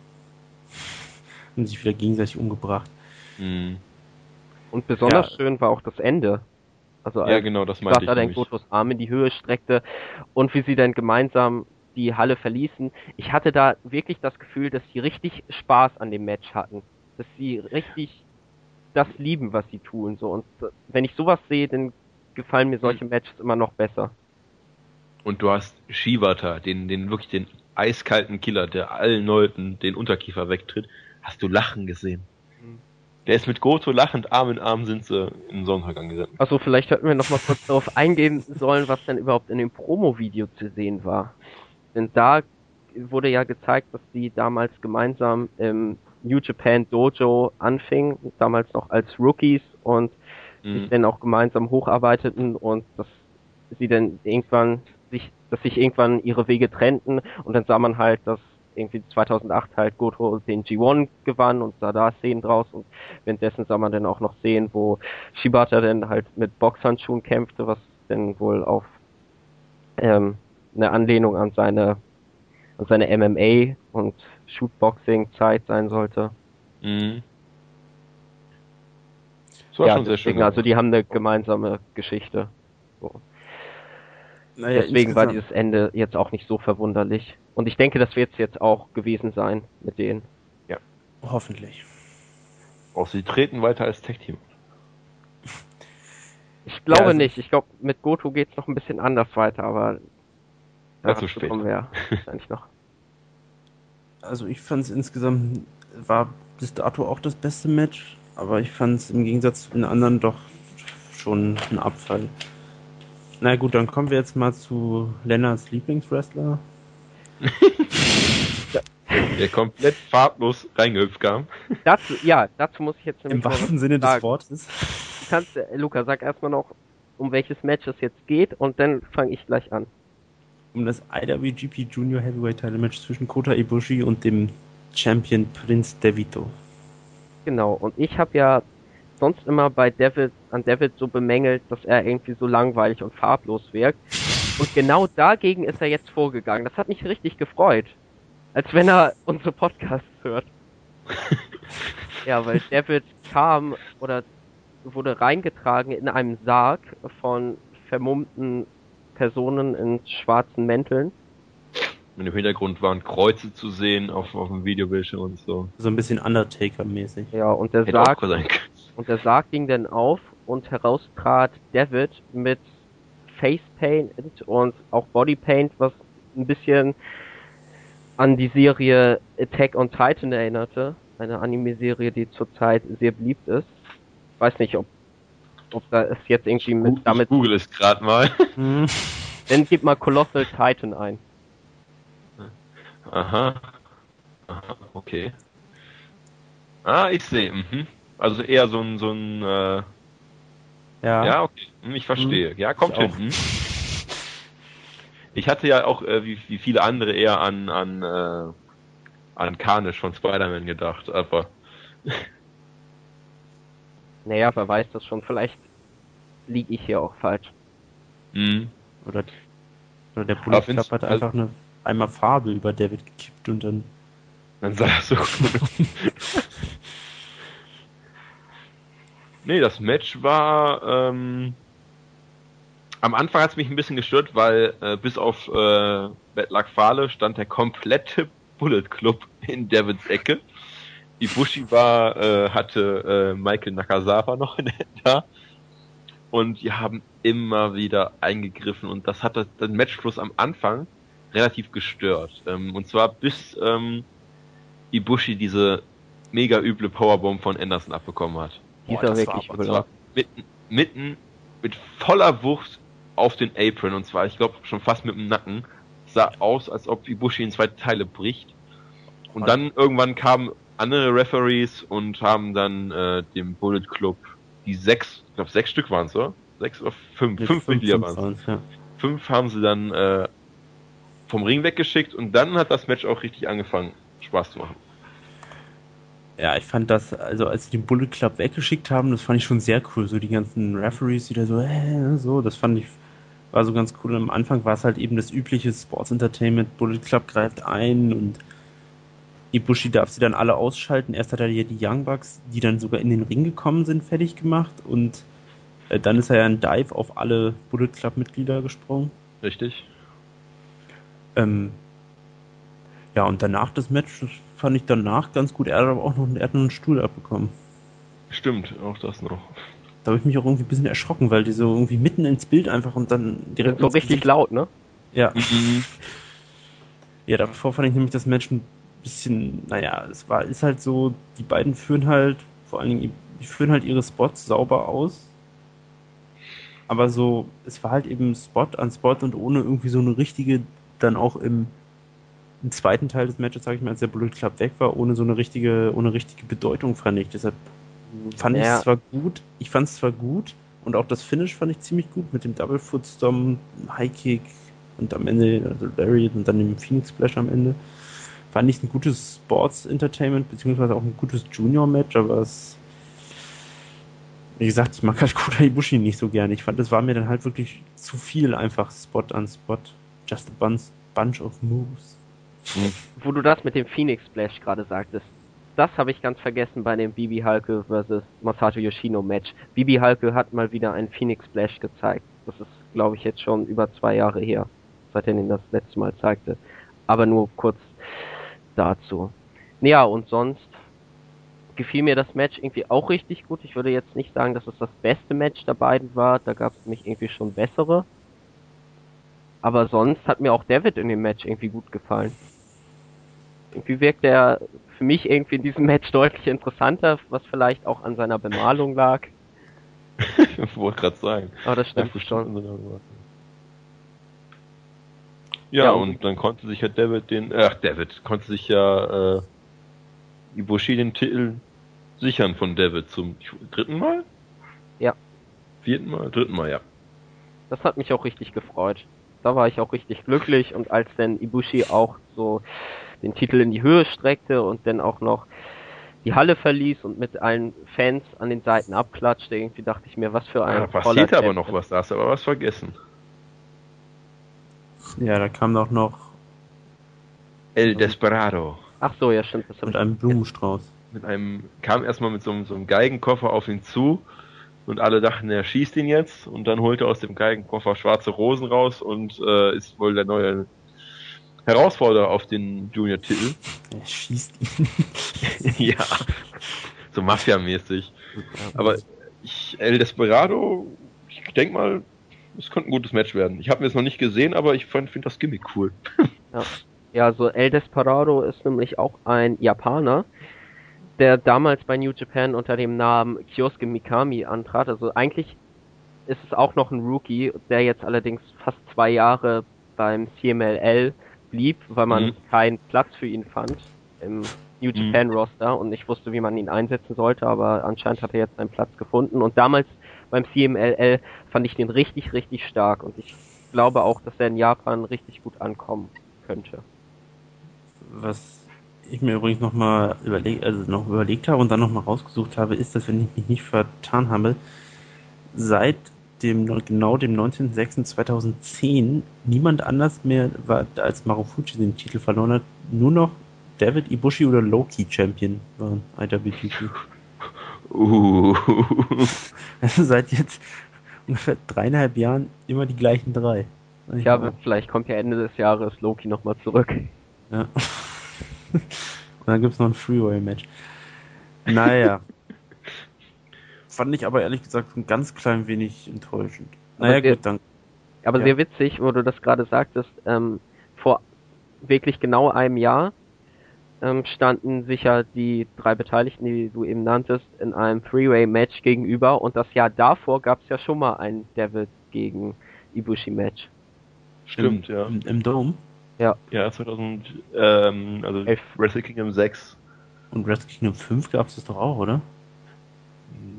Haben sich wieder gegenseitig umgebracht. Mhm. Und besonders Ja. schön war auch das Ende. Also Ja, als genau, das meinte ich dann nämlich. Gotos Arm in die Höhe streckte und wie sie dann gemeinsam die Halle verließen. Ich hatte da wirklich das Gefühl, dass sie richtig Spaß an dem Match hatten. Dass sie richtig das lieben, was sie tun. So. Und wenn ich sowas sehe, dann gefallen mir solche Matches immer noch besser. Und du hast Shibata, den, den wirklich den eiskalten Killer, der allen Leuten den Unterkiefer wegtritt, hast du lachen gesehen. Mhm. Der ist mit Goto lachend, Arm in Arm sind sie in den Sonnenuntergang gegangen. Also vielleicht hätten wir noch mal kurz darauf eingehen sollen, was denn überhaupt in dem Promo-Video zu sehen war. Denn da wurde ja gezeigt, dass die damals gemeinsam im New Japan Dojo anfingen, damals noch als Rookies und sich Mhm. dann auch gemeinsam hocharbeiteten und dass sie dann irgendwann sich, dass sich irgendwann ihre Wege trennten und dann sah man halt, dass irgendwie 2008 halt Goto den G1 gewann und sah da Szenen draus und währenddessen sah man dann auch noch Szenen, wo Shibata dann halt mit Boxhandschuhen kämpfte, was dann wohl auf ähm, eine Anlehnung an seine an seine MMA und Shootboxing Zeit sein sollte. Mhm. Das war ja, schon sehr schön. deswegen, also die haben eine gemeinsame Geschichte. So. Naja, Deswegen war dieses Ende jetzt auch nicht so verwunderlich. Und ich denke, das wird es jetzt auch gewesen sein mit denen. Hoffentlich. Auch sie treten weiter als Tech-Team. Ich glaube Ja, also- nicht. Ich glaube, mit Goto geht's noch ein bisschen anders weiter, aber Dazu dazu später. kommen wir ja wahrscheinlich noch. Also ich fand es insgesamt, war bis dato auch das beste Match, aber ich fand es im Gegensatz zu den anderen doch schon ein Abfall. Na gut, dann kommen wir jetzt mal zu Lennarts Lieblingswrestler. Der komplett farblos reingehüpft kam. Dazu, ja, dazu muss ich jetzt nämlich Im wahrsten Sinne des sagen. Wortes. Du kannst, äh, Luca, sag erstmal noch, um welches Match es jetzt geht und dann fange ich gleich an. Um das IWGP Junior Heavyweight Title Match zwischen Kota Ibushi und dem Champion Prince Devito. Genau, und ich habe ja sonst immer bei David, an David so bemängelt, dass er irgendwie so langweilig und farblos wirkt. Und genau dagegen ist er jetzt vorgegangen. Das hat mich richtig gefreut. Als wenn er unsere Podcasts hört. ja, weil David kam oder wurde reingetragen in einem Sarg von vermummten Personen in schwarzen Mänteln. Und im Hintergrund waren Kreuze zu sehen auf, auf dem Videobildschirm und so. So ein bisschen Undertaker-mäßig. Ja, und der Hätte auch Sarg. Und der Sarg ging dann auf und heraus trat David mit Facepaint und auch Bodypaint, was ein bisschen an die Serie Attack on Titan erinnerte. Eine Anime-Serie, die zurzeit sehr beliebt ist. Weiß nicht, ob, ob da es jetzt irgendwie mit Ich damit. google es gerade mal. Hm. Dann gib mal Colossal Titan ein. Aha. Aha, okay. Ah, ich sehe. Mhm. Also eher so ein, so ein, äh, Ja. ja, okay. Hm, Ich verstehe. Ja, kommt Ich hin. auch. Hm. Ich hatte ja auch, äh, wie, wie viele andere, eher an, an, äh, an Carnage von Spider-Man gedacht, aber Naja, wer weiß das schon. Vielleicht liege ich hier auch falsch. hm. Oder, oder der Club hat also- einfach eine einmal Farbe über David gekippt und dann. Dann sah er so Nee, das Match war ähm, am Anfang hat es mich ein bisschen gestört, weil äh, bis auf äh, Bad Luck Fale stand der komplette Bullet Club in Davids Ecke. Ibushi war, äh, hatte äh, Michael Nakazawa noch in, da und die haben immer wieder eingegriffen und das hat den Matchfluss am Anfang relativ gestört. Ähm, und zwar bis ähm, Ibushi diese mega üble Powerbomb von Anderson abbekommen hat. Die Boah, wirklich war, übel. und zwar mitten, mitten mit voller Wucht auf den Apron und zwar, ich glaube, schon fast mit dem Nacken. Sah aus, als ob Ibushi in zwei Teile bricht. Und dann irgendwann kamen andere Referees und haben dann äh, dem Bullet Club die sechs, ich glaube sechs Stück waren es, oder? Sechs oder fünf? Jetzt fünf Mitglieder fünf waren es. ja. Fünf haben sie dann äh, vom Ring weggeschickt und dann hat das Match auch richtig angefangen, Spaß zu machen. Ja, ich fand das, also als sie den Bullet Club weggeschickt haben, das fand ich schon sehr cool. So die ganzen Referees, die da so, äh, so, das fand ich, war so ganz cool. Am Anfang war es halt eben das übliche Sports Entertainment, Bullet Club greift ein und Ibushi darf sie dann alle ausschalten. Erst hat er hier die Young Bucks, die dann sogar in den Ring gekommen sind, fertig gemacht und äh, dann ist er ja ein Dive auf alle Bullet Club Mitglieder gesprungen. Richtig? Ähm, ja, und danach das Match, das fand ich danach ganz gut. Er hat aber auch noch, er hat einen Stuhl abbekommen. Stimmt, auch das noch. Da habe ich mich auch irgendwie ein bisschen erschrocken, weil die so irgendwie mitten ins Bild einfach und dann direkt So richtig Gesicht- laut, ne? Ja. Mhm. Ja, davor fand ich nämlich das Match ein bisschen, naja, es war, ist halt so, die beiden führen halt, vor allen Dingen, die führen halt ihre Spots sauber aus. Aber so, es war halt eben Spot an Spot und ohne irgendwie so eine richtige, dann auch im, im zweiten Teil des Matches, sag ich mal, als der Bullet Club weg war, ohne so eine richtige, ohne richtige Bedeutung, fand ich. Deshalb fand ich Ja. es zwar gut, ich fand es zwar gut und auch das Finish fand ich ziemlich gut mit dem Double Foot Stomp, High Kick und am Ende, also Lariat und dann dem Phoenix Splash am Ende. Fand ich ein gutes Sports Entertainment, beziehungsweise auch ein gutes Junior Match, aber es, wie gesagt, ich mag halt Kota Ibushi nicht so gerne. Ich fand, es war mir dann halt wirklich zu viel einfach Spot an Spot. Just a bunch, bunch of moves. Wo du das mit dem Phoenix Splash gerade sagtest, das habe ich ganz vergessen bei dem Bibi Halke vs. Masato Yoshino Match. Bibi Halke hat mal wieder einen Phoenix Splash gezeigt. Das ist, glaube ich, jetzt schon über zwei Jahre her, seit er ihn das letzte Mal zeigte. Aber nur kurz dazu. Ja, und sonst gefiel mir das Match irgendwie auch richtig gut. Ich würde jetzt nicht sagen, dass es das beste Match der beiden war. Da gab es mich irgendwie schon bessere. Aber sonst hat mir auch David in dem Match irgendwie gut gefallen. Irgendwie wirkt er für mich irgendwie in diesem Match deutlich interessanter, was vielleicht auch an seiner Bemalung lag. Ich wollte gerade sagen. Aber das stimmt Ja, schon. Ja, Ja, und dann konnte sich ja David den, ach David, konnte sich ja äh, Ibushi den Titel sichern von David zum dritten Mal? Ja. Vierten Mal? Dritten Mal, ja. Das hat mich auch richtig gefreut. Da war ich auch richtig glücklich und als dann Ibushi auch so den Titel in die Höhe streckte und dann auch noch die Halle verließ und mit allen Fans an den Seiten abklatschte, irgendwie dachte ich mir, was für ein Ah, da passiert aber Champion. noch was, da hast du aber was vergessen. Ja, da kam doch noch El Desperado. Ach so, ja stimmt, mit einem Blumenstrauß. Mit einem, kam erstmal mit so, so einem Geigenkoffer auf ihn zu und alle dachten, er schießt ihn jetzt und dann holte er aus dem Geigenkoffer schwarze Rosen raus und äh, ist wohl der neue Herausforderer auf den Junior-Titel. Er schießt ihn. ja. So Mafia-mäßig. Aber ich, El Desperado, ich denke mal, es könnte ein gutes Match werden. Ich habe mir es noch nicht gesehen, aber ich finde das Gimmick cool. Ja, so El Desperado ist nämlich auch ein Japaner, der damals bei New Japan unter dem Namen Kyosuke Mikami antrat. Also eigentlich ist es auch noch ein Rookie, der jetzt allerdings fast zwei Jahre beim CMLL blieb, weil man Mhm. keinen Platz für ihn fand im New Mhm. Japan Roster und nicht wusste, wie man ihn einsetzen sollte, aber anscheinend hat er jetzt einen Platz gefunden und damals beim CMLL fand ich den richtig, richtig stark und ich glaube auch, dass er in Japan richtig gut ankommen könnte. Was ich mir übrigens nochmal überlegt, also noch überlegt habe und dann nochmal rausgesucht habe, ist, dass wenn ich mich nicht vertan habe, seit dem genau dem 19.06.2010 niemand anders mehr war, als Marufuji den Titel verloren hat, nur noch David Ibushi oder Loki Champion waren IWGP. Uh. Also seit jetzt ungefähr dreieinhalb Jahren immer die gleichen drei. Ich aber vielleicht kommt ja Ende des Jahres Loki nochmal zurück. Ja. Und dann gibt's noch ein Freeway-Match. Naja. Fand ich aber ehrlich gesagt ein ganz klein wenig enttäuschend. Naja, Aber gut, dann. Aber Ja. sehr witzig, wo du das gerade sagtest, ähm, vor wirklich genau einem Jahr ähm, standen sicher die drei Beteiligten, die du eben nanntest, in einem Three-Way-Match gegenüber und das Jahr davor gab es ja schon mal ein Devil gegen Ibushi-Match. Stimmt, ja. Im, Im Dome. Ja, 2000, ähm, also Elf. Wrestle Kingdom 6. Und Wrestle Kingdom 5 gab's das doch auch, oder?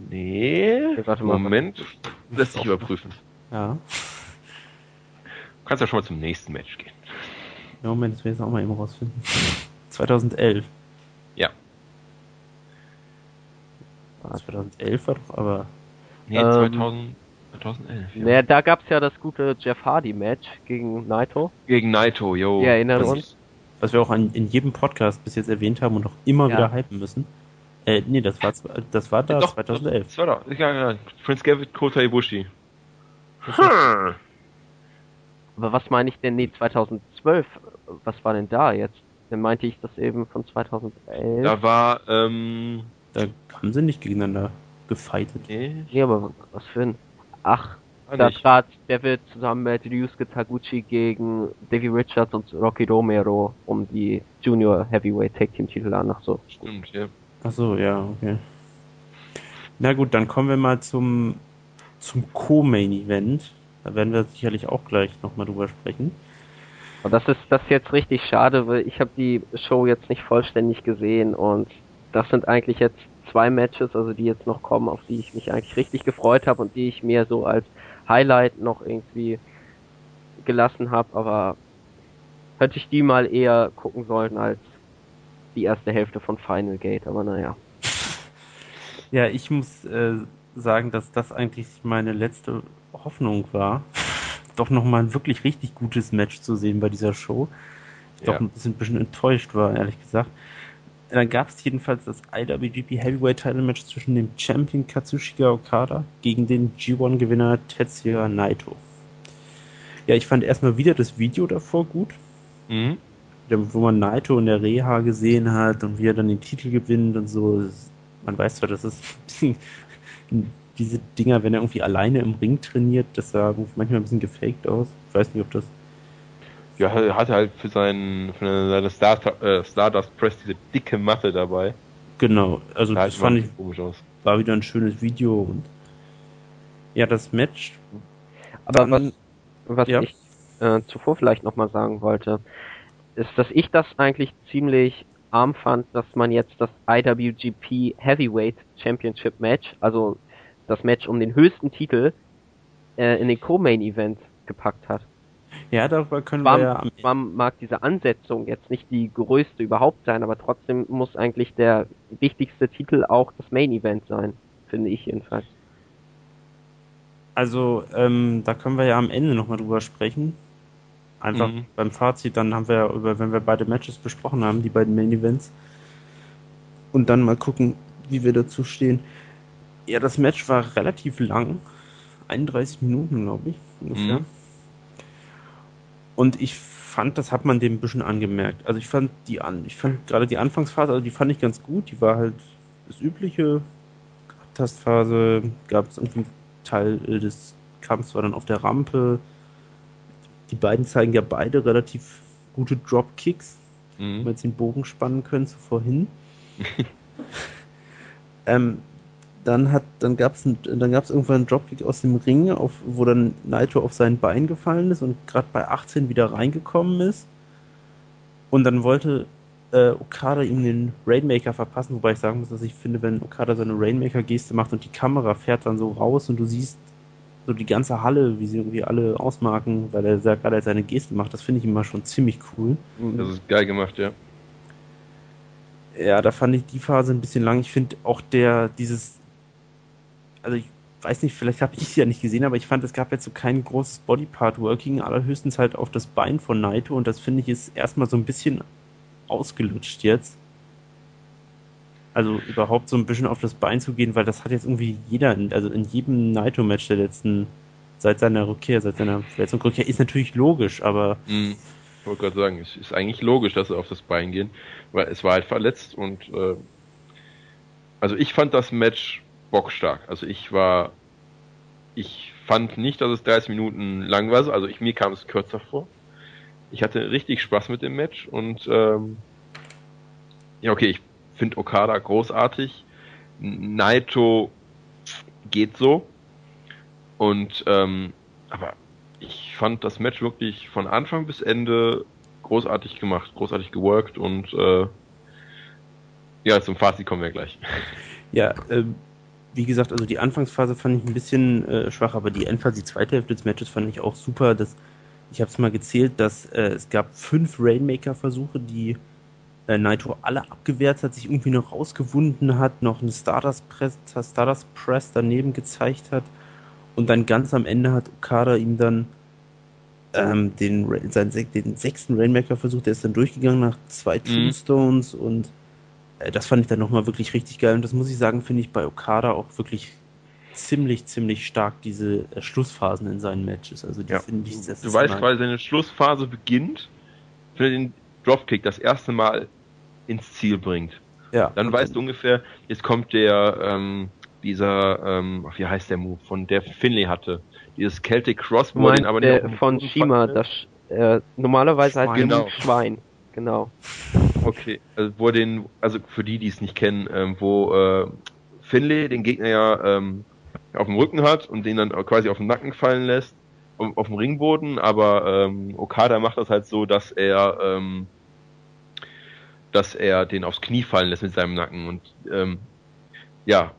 Nee. Okay, warte mal. Moment. Lässt sich überprüfen. Ja. Du kannst ja schon mal zum nächsten Match gehen. Ja, Moment, das will ich jetzt auch mal eben rausfinden. 2011. Ja. Ah, 2011 war doch aber. Nee, Ähm, 2000, 2011. Ja. Naja, da gab's ja das gute Jeff Hardy-Match gegen Naito. Gegen Naito, yo. Wir erinnern Das- uns. Was wir auch an, in jedem Podcast bis jetzt erwähnt haben und auch immer Ja. wieder hypen müssen. Äh, nee, das war, das war da Doch, 2011. Das war doch. Ja, ja. Prince Gambit, Kota Ibushi. Hm. Aber was meine ich denn? Nee, 2012. Was war denn da jetzt? Dann meinte ich das eben von 2011. Da war, ähm, Da haben sie nicht gegeneinander gefightet. nee, Nee, aber was für ein... Ach, da trat David zusammen mit Ryusuke Taguchi gegen Davey Richards und Rocky Romero um die Junior Heavyweight Tag Team Titel an. Ach so. Stimmt, ja. Ach so, ja, okay. Na gut, dann kommen wir mal zum, zum Co-Main Event. Da werden wir sicherlich auch gleich nochmal drüber sprechen. Und das ist das ist jetzt richtig schade, weil ich habe die Show jetzt nicht vollständig gesehen und das sind eigentlich jetzt zwei Matches, also die jetzt noch kommen, auf die ich mich eigentlich richtig gefreut habe und die ich mir so als Highlight noch irgendwie gelassen habe, aber hätte ich die mal eher gucken sollen als die erste Hälfte von Final Gate, aber naja. Ja, ich muss äh, sagen, dass das eigentlich meine letzte Hoffnung war, doch nochmal ein wirklich richtig gutes Match zu sehen bei dieser Show. Ich Ja. doch ein bisschen, ein bisschen enttäuscht war, ehrlich gesagt. Dann gab es jedenfalls das IWGP Heavyweight Title Match zwischen dem Champion Katsushika Okada gegen den G1-Gewinner Tetsuya Naito. Ja, ich fand erstmal wieder das Video davor gut, Mhm. wo man Naito in der Reha gesehen hat und wie er dann den Titel gewinnt und so. Man weiß zwar, das ist ein bisschen, diese Dinger, wenn er irgendwie alleine im Ring trainiert, das sah manchmal ein bisschen gefaked aus. Ich weiß nicht, ob das. Ja, er hatte halt für seinen, für seine Star, äh, Stardust Press diese dicke Matte dabei. Genau, also Sah das halt fand ich, komisch aus. war wieder ein schönes Video und ja, das Match. Aber was, was ja. ich äh, zuvor vielleicht nochmal sagen wollte, ist, dass ich das eigentlich ziemlich arm fand, dass man jetzt das IWGP Heavyweight Championship Match, also das Match um den höchsten Titel, äh, in den Co-Main Event gepackt hat. Ja, darüber können Zwar, wir ja am zwar mag diese Ansetzung jetzt nicht die größte überhaupt sein, aber trotzdem muss eigentlich der wichtigste Titel auch das Main Event sein, finde ich jedenfalls. Also, ähm, da können wir ja am Ende nochmal drüber sprechen. Einfach Mhm. beim Fazit, dann haben wir ja über, wenn wir beide Matches besprochen haben, die beiden Main Events. Und dann mal gucken, wie wir dazu stehen. Ja, das Match war relativ lang. 31 Minuten, glaube ich, ungefähr. Mhm. Und ich fand, das hat man dem ein bisschen angemerkt. Also ich fand die an, ich fand gerade die Anfangsphase, also die fand ich ganz gut. Die war halt das übliche. Tastphase gab es irgendwie einen Teil des Kampfs war dann auf der Rampe. Die beiden zeigen ja beide relativ gute Dropkicks, wenn Mhm. wir jetzt den Bogen spannen können zu vorhin. ähm, dann hat, dann gab es dann gab's irgendwann einen Dropkick aus dem Ring, auf, wo dann Naito auf sein Bein gefallen ist und gerade bei 18 wieder reingekommen ist. Und dann wollte äh, Okada ihm den Rainmaker verpassen, wobei ich sagen muss, dass ich finde, wenn Okada seine Rainmaker-Geste macht und die Kamera fährt dann so raus und du siehst so die ganze Halle, wie sie irgendwie alle ausmarken, weil er gerade seine Geste macht, das finde ich immer schon ziemlich cool. Das ist geil gemacht, ja. Ja, da fand ich die Phase ein bisschen lang. Ich finde auch der, dieses, also ich weiß nicht, vielleicht habe ich es ja nicht gesehen, aber ich fand, es gab jetzt so kein großes Bodypart-Working, allerhöchstens halt auf das Bein von Naito und das finde ich ist erstmal so ein bisschen ausgelutscht jetzt. Also überhaupt so ein bisschen auf das Bein zu gehen, weil das hat jetzt irgendwie jeder, also in jedem Naito-Match der letzten, seit seiner Rückkehr, seit seiner Verletzungsrückkehr, ist natürlich logisch, aber Mhm. Ich wollte gerade sagen, es ist eigentlich logisch, dass sie auf das Bein gehen, weil es war halt verletzt und äh, also ich fand das Match bockstark. Also ich war, ich fand nicht, dass es 30 Minuten lang war, also ich, mir kam es kürzer vor. Ich hatte richtig Spaß mit dem Match und ähm, ja okay, ich finde Okada großartig. Naito geht so und ähm, aber ich fand das Match wirklich von Anfang bis Ende großartig gemacht, großartig geworkt und äh, ja, zum Fazit kommen wir gleich. Ja, ähm, wie gesagt, also die Anfangsphase fand ich ein bisschen äh, schwach, aber die Endphase, die zweite Hälfte des Matches fand ich auch super. Das, ich habe es mal gezählt, dass äh, es gab fünf Rainmaker-Versuche, die äh, Naito alle abgewehrt hat, sich irgendwie noch rausgewunden hat, noch einen Stardust Press, Stardust Press daneben gezeigt hat und dann ganz am Ende hat Okada ihm dann ähm, den, seinen, den sechsten Rainmaker-Versuch, der ist dann durchgegangen nach zwei mhm. Tombstones und das fand ich dann nochmal wirklich richtig geil. Und das muss ich sagen, finde ich bei Okada auch wirklich ziemlich, ziemlich stark diese äh, Schlussphasen in seinen Matches. Also die ja. finde ich das Du weißt quasi, seine Schlussphase beginnt, wenn er den Dropkick das erste Mal ins Ziel bringt. Ja. Dann weißt du ungefähr, jetzt kommt der, ähm, dieser, ähm, wie heißt der Move, von der Finlay hatte. Dieses Celtic Crossbow, den aber der von Shima, das äh, normalerweise heißt genau. Schwein. Genau. Okay, also wo den, also für die, die es nicht kennen, ähm, wo äh, Finlay den Gegner ja ähm, auf dem Rücken hat und den dann quasi auf den Nacken fallen lässt, auf, auf dem Ringboden, aber ähm, Okada macht das halt so, dass er ähm, dass er den aufs Knie fallen lässt mit seinem Nacken und ähm, ja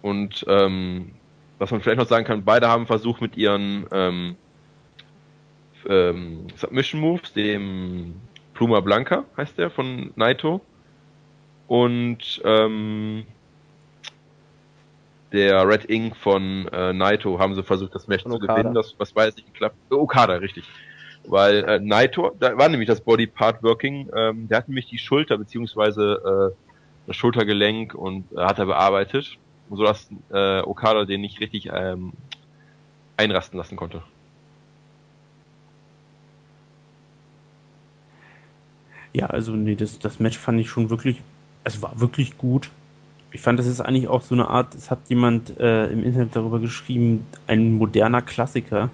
und ähm, was man vielleicht noch sagen kann, beide haben versucht mit ihren ähm, ähm, Submission Moves, dem Pluma Blanca heißt der von Naito und ähm, der Red Ink von äh, Naito haben sie versucht, das Match zu gewinnen. Das, was jetzt nicht geklappt? Okada, richtig. Weil äh, Naito, da war nämlich das Body Part Working, ähm, der hat nämlich die Schulter beziehungsweise äh, das Schultergelenk und äh, hat er bearbeitet, sodass äh, Okada den nicht richtig ähm, einrasten lassen konnte. Ja, also nee, das, das Match fand ich schon wirklich, es war wirklich gut. Ich fand, das ist eigentlich auch so eine Art, es hat jemand äh, im Internet darüber geschrieben, ein moderner Klassiker.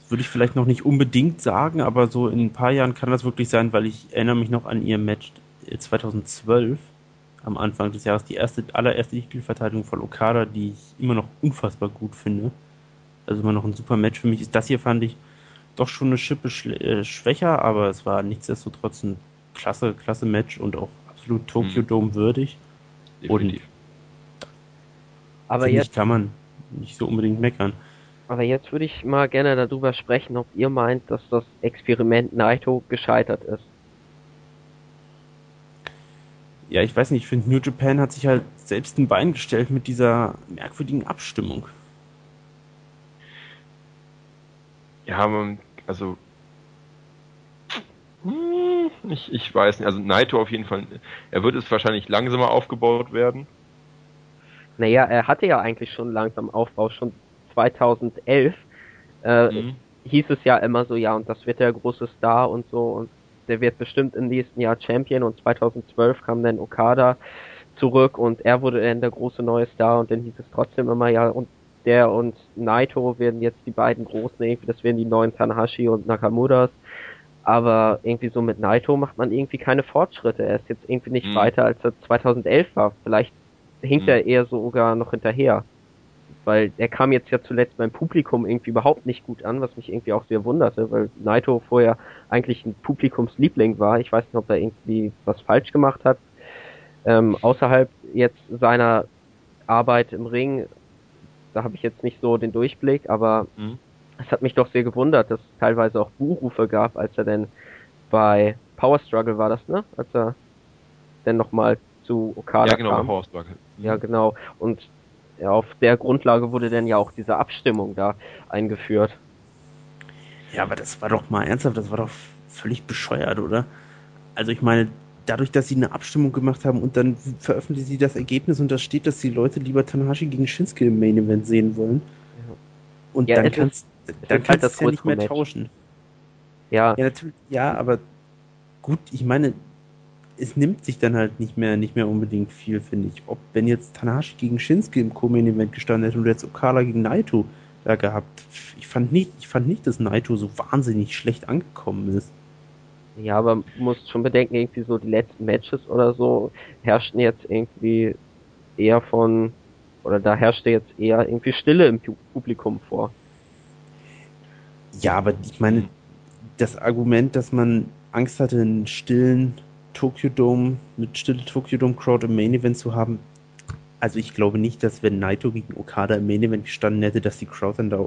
Das würde ich vielleicht noch nicht unbedingt sagen, aber so in ein paar Jahren kann das wirklich sein, weil ich erinnere mich noch an ihr Match 2012 äh, am Anfang des Jahres, die erste, allererste Titelverteidigung von Okada, die ich immer noch unfassbar gut finde. Also immer noch ein super Match für mich ist. Das hier fand ich doch schon eine Schippe äh, schwächer, aber es war nichtsdestotrotz ein klasse, klasse Match und auch absolut Tokyo mhm. Dome würdig. Definitiv. Und aber jetzt kann man nicht so unbedingt meckern. Aber jetzt würde ich mal gerne darüber sprechen, ob ihr meint, dass das Experiment Naito gescheitert ist. Ja, ich weiß nicht, ich finde New Japan hat sich halt selbst ein Bein gestellt mit dieser merkwürdigen Abstimmung. Ja, man, also hm, ich, ich weiß nicht, also Naito auf jeden Fall, er wird es wahrscheinlich langsamer aufgebaut werden. Naja, er hatte ja eigentlich schon langsam Aufbau, schon 2011 äh, mhm. hieß es ja immer so, ja, und das wird der große Star und so, und der wird bestimmt im nächsten Jahr Champion, und 2012 kam dann Okada zurück, und er wurde dann der große neue Star, und dann hieß es trotzdem immer, ja, und der und Naito werden jetzt die beiden großen, irgendwie, das werden die neuen Tanahashi und Nakamuras. Aber irgendwie so mit Naito macht man irgendwie keine Fortschritte. Er ist jetzt irgendwie nicht mhm. weiter, als er 2011 war. Vielleicht hinkt mhm. er eher sogar noch hinterher. Weil er kam jetzt ja zuletzt beim Publikum irgendwie überhaupt nicht gut an, was mich irgendwie auch sehr wunderte, weil Naito vorher eigentlich ein Publikumsliebling war. Ich weiß nicht, ob er irgendwie was falsch gemacht hat. Ähm, außerhalb jetzt seiner Arbeit im Ring da habe ich jetzt nicht so den Durchblick, aber mhm. es hat mich doch sehr gewundert, dass es teilweise auch Buchrufe gab, als er denn bei Power Struggle war das, ne? Als er dann nochmal zu Okada Ja, genau, kam. Power Struggle. Mhm. Ja, genau. Und ja, auf der Grundlage wurde dann ja auch diese Abstimmung da eingeführt. Ja, aber das war doch mal ernsthaft, das war doch völlig bescheuert, oder? Also ich meine, dadurch, dass sie eine Abstimmung gemacht haben und dann veröffentlichen sie das Ergebnis und da steht, dass die Leute lieber Tanahashi gegen Shinsuke im Main Event sehen wollen. Ja. Und ja, dann kannst, ist, dann kannst halt du ja nicht mehr tauschen. Ja. Ja, natürlich, ja, aber gut, ich meine, es nimmt sich dann halt nicht mehr, nicht mehr unbedingt viel, finde ich. Ob, wenn jetzt Tanahashi gegen Shinsuke im Co-Main Event gestanden hätte und jetzt Okada gegen Naito da gehabt, ich fand nicht, ich fand nicht, dass Naito so wahnsinnig schlecht angekommen ist. Ja, aber man muss schon bedenken, irgendwie so die letzten Matches oder so herrschten jetzt irgendwie eher von, oder da herrschte jetzt eher irgendwie Stille im Publikum vor. Ja, aber ich meine, das Argument, dass man Angst hatte, einen stillen Tokyo Dome, mit stille Tokyo Dome Crowd im Main Event zu haben, Also ich glaube nicht, dass wenn Naito gegen Okada im Main Event gestanden hätte, dass die Crowd dann da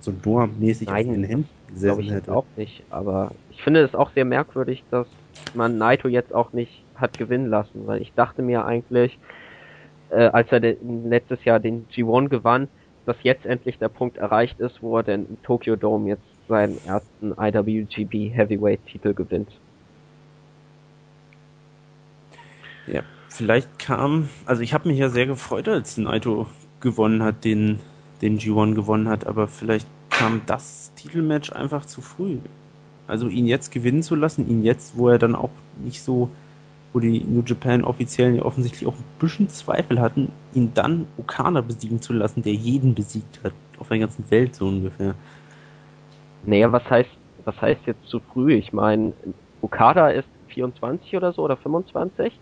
so Noah-mäßig auf den Händen gesessen ich hätte. auch nicht, aber ich finde es auch sehr merkwürdig, dass man Naito jetzt auch nicht hat gewinnen lassen, weil ich dachte mir eigentlich, äh, als er letztes Jahr den G1 gewann, dass jetzt endlich der Punkt erreicht ist, wo er denn im Tokyo Dome jetzt seinen ersten IWGB Heavyweight Titel gewinnt. Ja, vielleicht kam, also ich habe mich ja sehr gefreut, als Naito gewonnen hat, den, den G1 gewonnen hat, aber vielleicht kam das Titelmatch einfach zu früh. Also ihn jetzt gewinnen zu lassen, ihn jetzt, wo er dann auch nicht so, wo die New Japan Offiziellen ja offensichtlich auch ein bisschen Zweifel hatten, ihn dann Okada besiegen zu lassen, der jeden besiegt hat, auf der ganzen Welt so ungefähr. Naja, was heißt, was heißt jetzt zu früh? Ich meine, Okada ist 24 oder so oder 25?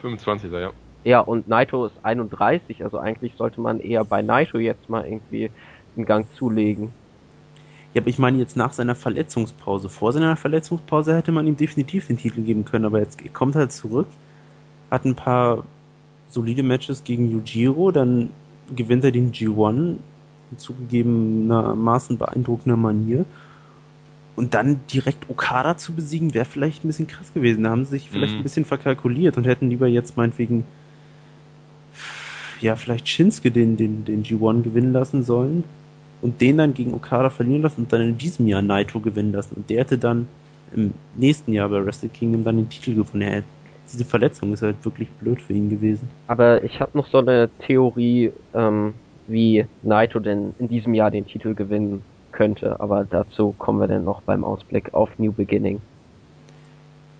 25, ja. Ja, und Naito ist 31, also eigentlich sollte man eher bei Naito jetzt mal irgendwie einen Gang zulegen. Ja, aber ich meine jetzt nach seiner Verletzungspause. Vor seiner Verletzungspause hätte man ihm definitiv den Titel geben können, aber jetzt kommt er zurück, hat ein paar solide Matches gegen Yujiro, dann gewinnt er den G1 in zugegebenermaßen beeindruckender Manier. Und dann direkt Okada zu besiegen, wäre vielleicht ein bisschen krass gewesen. Da haben sie sich vielleicht mhm. ein bisschen verkalkuliert und hätten lieber jetzt meinetwegen ja, vielleicht Shinsuke den, den, den G1 gewinnen lassen sollen und den dann gegen Okada verlieren lassen und dann in diesem Jahr Naito gewinnen lassen. Und der hätte dann im nächsten Jahr bei Wrestle Kingdom dann den Titel gewonnen. Er, diese Verletzung ist halt wirklich blöd für ihn gewesen. Aber ich habe noch so eine Theorie, ähm, wie Naito denn in diesem Jahr den Titel gewinnen könnte. Aber dazu kommen wir dann noch beim Ausblick auf New Beginning.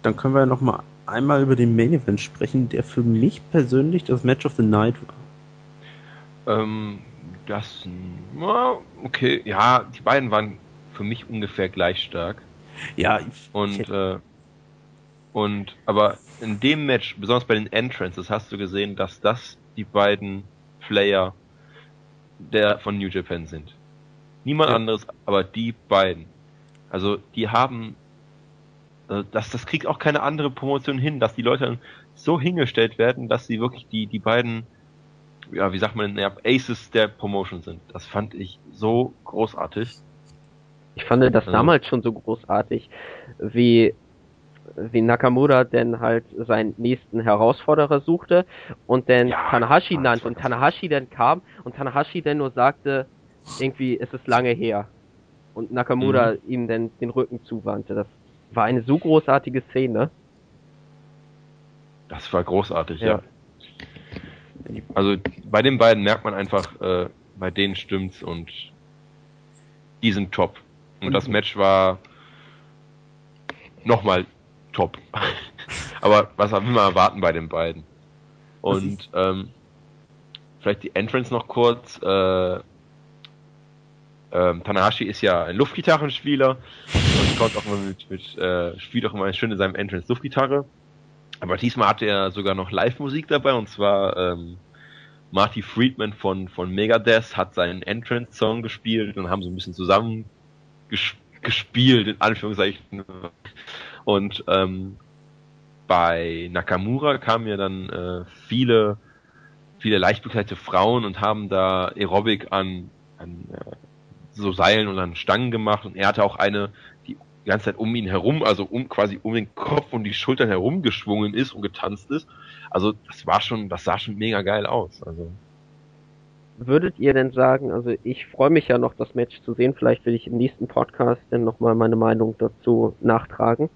Dann können wir noch mal einmal über den Main Event sprechen, der für mich persönlich das Match of the Night war. Ähm, das, okay, ja, die beiden waren für mich ungefähr gleich stark. Ja, und äh, und aber in dem Match, besonders bei den Entrances, hast du gesehen, dass das die beiden Player der von New Japan sind. Niemand ja. anderes, aber die beiden. Also die haben, äh, das, das kriegt auch keine andere Promotion hin, dass die Leute so hingestellt werden, dass sie wirklich die, die beiden ja, wie sagt man, ja, Aces der Promotion sind. Das fand ich so großartig. Ich fand das also. damals schon so großartig, wie wie Nakamura denn halt seinen nächsten Herausforderer suchte und dann ja, Tanahashi nannte und Tanahashi dann kam und Tanahashi dann nur sagte, irgendwie ist es lange her und Nakamura mhm. ihm dann den Rücken zuwandte. Das war eine so großartige Szene. Das war großartig, ja. ja. Also bei den beiden merkt man einfach, äh, bei denen stimmt's und die sind top. Und das Match war nochmal top. Aber was will man erwarten bei den beiden? Und ähm, vielleicht die Entrance noch kurz. Äh, ähm, Tanahashi ist ja ein Luftgitarrenspieler und kommt auch immer mit, mit äh, spielt auch immer schön in seinem Entrance Luftgitarre. Aber diesmal hatte er sogar noch Live-Musik dabei und zwar ähm, Marty Friedman von, von Megadeth hat seinen Entrance-Song gespielt und haben so ein bisschen zusammen ges gespielt, in Anführungszeichen. Und ähm, bei Nakamura kamen ja dann äh, viele, viele leicht bekleidete Frauen und haben da Aerobic an, an äh, so Seilen und an Stangen gemacht und er hatte auch eine, die ganze Zeit um ihn herum, also um quasi um den Kopf und die Schultern herum geschwungen ist und getanzt ist. Also das war schon, das sah schon mega geil aus. Also würdet ihr denn sagen, also ich freue mich ja noch, das Match zu sehen, vielleicht will ich im nächsten Podcast dann nochmal meine Meinung dazu nachtragen.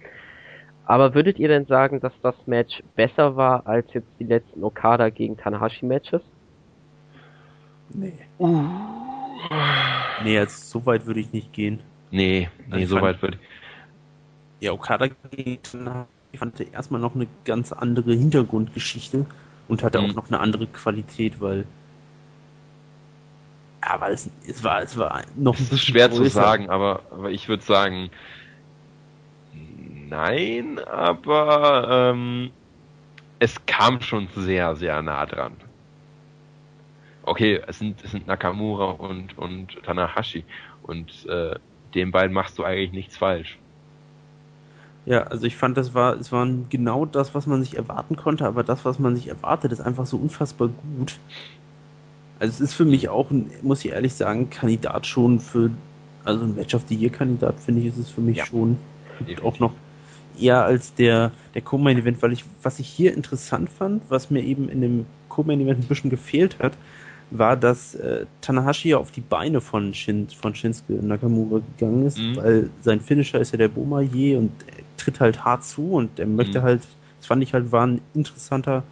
Aber würdet ihr denn sagen, dass das Match besser war als jetzt die letzten Okada gegen Tanahashi Matches? Nee. Uh. Nee, jetzt so weit würde ich nicht gehen. Nee, nee, so weit würde ich. Ja, Okada geht ich fand erstmal noch eine ganz andere Hintergrundgeschichte und hatte mhm. auch noch eine andere Qualität, weil aber es, es war es war noch es ist schwer größer. zu sagen, aber aber ich würde sagen nein, aber ähm, es kam schon sehr sehr nah dran. Okay, es sind es sind Nakamura und und Tanahashi und äh, den beiden machst du eigentlich nichts falsch. Ja, also ich fand, das war, es war genau das, was man sich erwarten konnte, aber das, was man sich erwartet, ist einfach so unfassbar gut. Also es ist für mich auch, muss ich ehrlich sagen, Kandidat schon für, also ein Match of the Year Kandidat, finde ich, ist es für mich ja. schon. Auch noch eher als der, der Co-Main Event, weil ich, was ich hier interessant fand, was mir eben in dem Co-Main Event ein bisschen gefehlt hat, war, dass äh, Tanahashi auf die Beine von, Shin, von Shinsuke Nakamura gegangen ist, mhm. weil sein Finisher ist ja der Bomaye und er tritt halt hart zu und er möchte mhm. halt, das fand ich halt, war ein interessanter,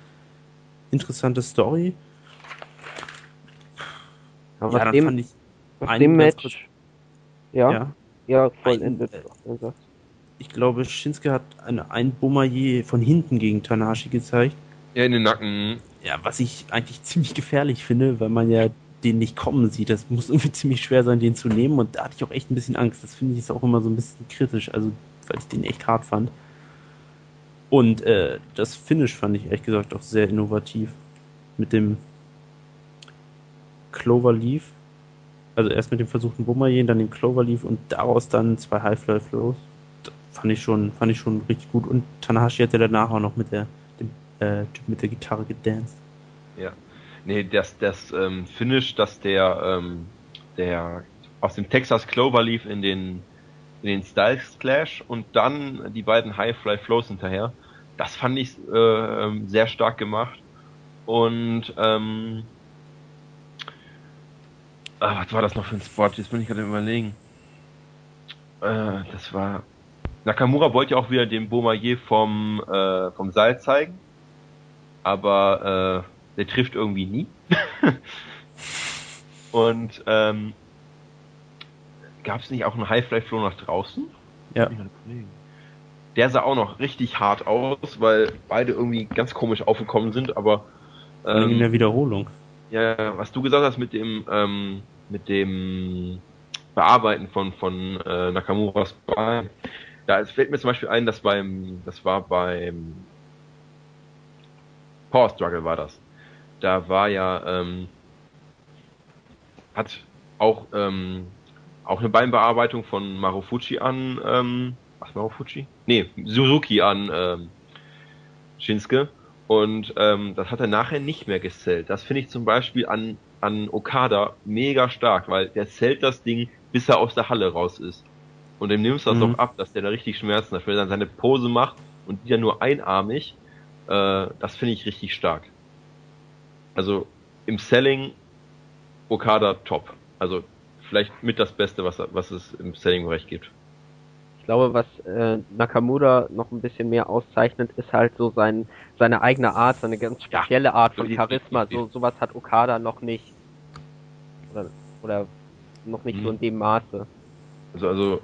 interessante Story. Aber ja, dem, fand ich aus dem Match, ja, ja, ja vollendet. Ein, äh, ich glaube, Shinsuke hat eine, ein Bomaye von hinten gegen Tanahashi gezeigt. Ja, in den Nacken. Ja, was ich eigentlich ziemlich gefährlich finde, weil man ja den nicht kommen sieht. Das muss irgendwie ziemlich schwer sein, den zu nehmen. Und da hatte ich auch echt ein bisschen Angst. Das finde ich ist auch immer so ein bisschen kritisch, also weil ich den echt hart fand. Und äh, das Finish fand ich ehrlich gesagt auch sehr innovativ. Mit dem Clover Leaf. Also erst mit dem versuchten Boomerjen, dann den Clover Leaf und daraus dann zwei High-Fly Flows. Fand ich schon, fand ich schon richtig gut. Und Tanahashi hat ja danach auch noch mit der äh, Typ mit der Gitarre gedanced. Ja. Nee, das, das ähm, Finish, dass der, ähm, der aus dem Texas Clover lief in den, in den Styles Clash und dann die beiden High Fly Flows hinterher, das fand ich äh, ähm, sehr stark gemacht. Und ähm, ah, was war das noch für ein Spot? Jetzt bin ich gerade überlegen. Äh, das war Nakamura wollte ja auch wieder den Beaumarrier vom, äh, vom Seil zeigen aber äh, der trifft irgendwie nie. Und ähm, gab es nicht auch einen High-Fly-Flow nach draußen? Ja. Der sah auch noch richtig hart aus, weil beide irgendwie ganz komisch aufgekommen sind, aber ähm, in der Wiederholung. Ja, was du gesagt hast mit dem ähm, mit dem Bearbeiten von von äh, Nakamuras Bein. Da es fällt mir zum Beispiel ein, dass beim das war beim Power Struggle war das. Da war ja, ähm, hat auch, ähm, auch eine Beinbearbeitung von Marufuchi an, ähm, was Marufuchi? Nee, Suzuki an ähm, Shinsuke. Und ähm, das hat er nachher nicht mehr gezählt. Das finde ich zum Beispiel an, an Okada mega stark, weil der zählt das Ding, bis er aus der Halle raus ist. Und dem nimmst du das mhm. auch ab, dass der da richtig Schmerzen hat. Wenn er dann seine Pose macht und die ja nur einarmig, äh, das finde ich richtig stark. Also im Selling Okada top. Also vielleicht mit das Beste, was, was es im Selling-Bereich gibt. Ich glaube, was äh, Nakamura noch ein bisschen mehr auszeichnet, ist halt so sein, seine eigene Art, seine ganz spezielle ja, Art von Charisma. So sowas hat Okada noch nicht. Oder, oder noch nicht mhm. so in dem Maße. Also, also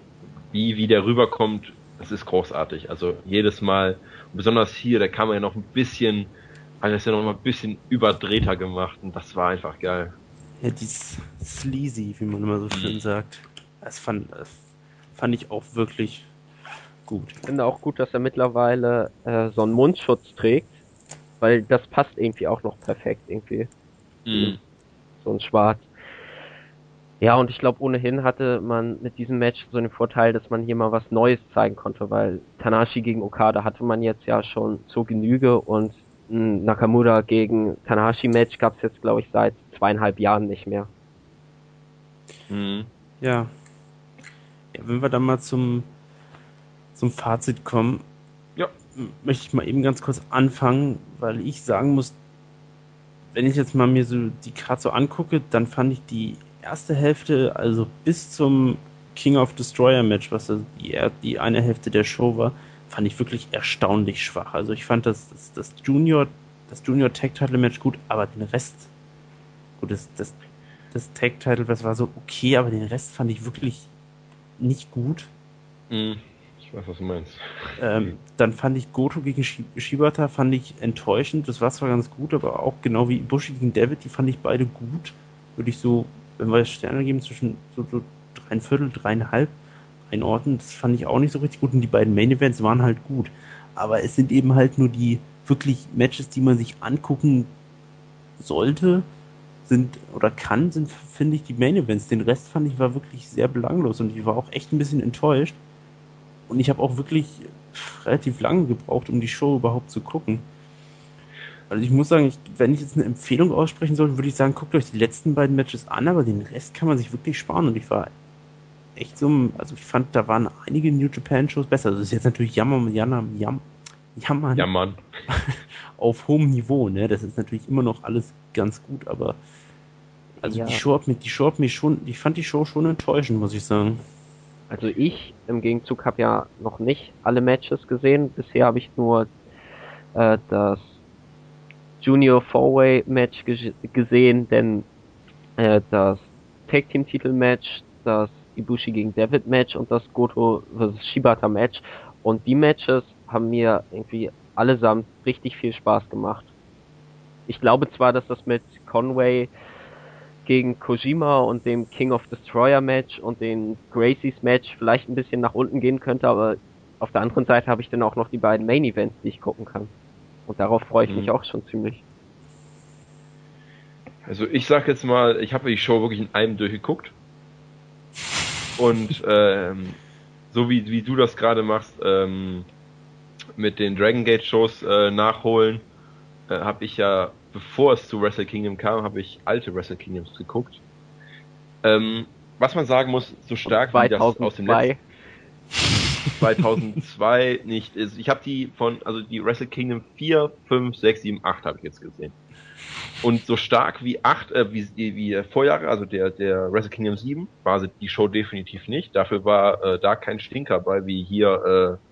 wie, wie der rüberkommt, das ist großartig. Also jedes Mal besonders hier, da kam er ja noch ein bisschen, hat es ja noch mal ein bisschen überdrehter gemacht und das war einfach geil. Ja, dieses sleazy, wie man immer so schön mhm. sagt. Das fand, das fand ich auch wirklich gut. Ich finde auch gut, dass er mittlerweile äh, so einen Mundschutz trägt, weil das passt irgendwie auch noch perfekt irgendwie. Mhm. So ein Schwarz. Ja, und ich glaube, ohnehin hatte man mit diesem Match so den Vorteil, dass man hier mal was Neues zeigen konnte, weil Tanashi gegen Okada hatte man jetzt ja schon zur Genüge und ein Nakamura gegen Tanahashi-Match gab es jetzt, glaube ich, seit zweieinhalb Jahren nicht mehr. Mhm. Ja. ja. Wenn wir dann mal zum, zum Fazit kommen, ja. möchte ich mal eben ganz kurz anfangen, weil ich sagen muss, wenn ich jetzt mal mir so die Karte so angucke, dann fand ich die erste Hälfte, also bis zum King of Destroyer Match, was die, die eine Hälfte der Show war, fand ich wirklich erstaunlich schwach. Also ich fand das, das, das Junior, das Junior Tag Title Match gut, aber den Rest, gut, das, das, das Tag Title, das war so okay, aber den Rest fand ich wirklich nicht gut. Mhm. Ich weiß, was du meinst. Ähm, dann fand ich Goto gegen Shibata fand ich enttäuschend. Das war zwar ganz gut, aber auch genau wie Bushi gegen David, die fand ich beide gut. Würde ich so wenn wir Sterne geben, zwischen so, so drei Viertel, dreieinhalb einordnen. Das fand ich auch nicht so richtig gut und die beiden Main Events waren halt gut. Aber es sind eben halt nur die wirklich Matches, die man sich angucken sollte, sind oder kann, sind, finde ich, die Main Events. Den Rest fand ich war wirklich sehr belanglos und ich war auch echt ein bisschen enttäuscht. Und ich habe auch wirklich relativ lange gebraucht, um die Show überhaupt zu gucken. Also ich muss sagen, ich, wenn ich jetzt eine Empfehlung aussprechen soll, würde ich sagen, guckt euch die letzten beiden Matches an, aber den Rest kann man sich wirklich sparen. Und ich war echt so, also ich fand, da waren einige New Japan Shows besser. Also das ist jetzt natürlich Jammer, Jammer, Jammer, Jammern. Jammern. auf hohem Niveau, ne? Das ist natürlich immer noch alles ganz gut, aber also ja. die Show hat mich, die Show hat mich schon, ich fand die Show schon enttäuschend, muss ich sagen. Also ich im Gegenzug habe ja noch nicht alle Matches gesehen. Bisher habe ich nur äh, das Junior Four-Way Match gesehen, denn äh, das Tag Team Titel Match, das Ibushi gegen David Match und das Goto vs Shibata Match und die Matches haben mir irgendwie allesamt richtig viel Spaß gemacht. Ich glaube zwar, dass das mit Conway gegen Kojima und dem King of Destroyer Match und den Gracies Match vielleicht ein bisschen nach unten gehen könnte, aber auf der anderen Seite habe ich dann auch noch die beiden Main Events, die ich gucken kann. Und darauf freue ich mhm. mich auch schon ziemlich. Also ich sag jetzt mal, ich habe die Show wirklich in einem durchgeguckt. Und ähm, so wie, wie du das gerade machst, ähm, mit den Dragon Gate Shows äh, nachholen, äh, habe ich ja, bevor es zu Wrestle Kingdom kam, habe ich alte Wrestle Kingdoms geguckt. Ähm, was man sagen muss, so stark wie das aus dem letzten 2002 nicht ist. Ich habe die von, also die Wrestle Kingdom 4, 5, 6, 7, 8 habe ich jetzt gesehen. Und so stark wie 8, äh, wie, wie Vorjahre, also der, der Wrestle Kingdom 7, war die Show definitiv nicht. Dafür war äh, da kein Stinker bei, wie hier äh,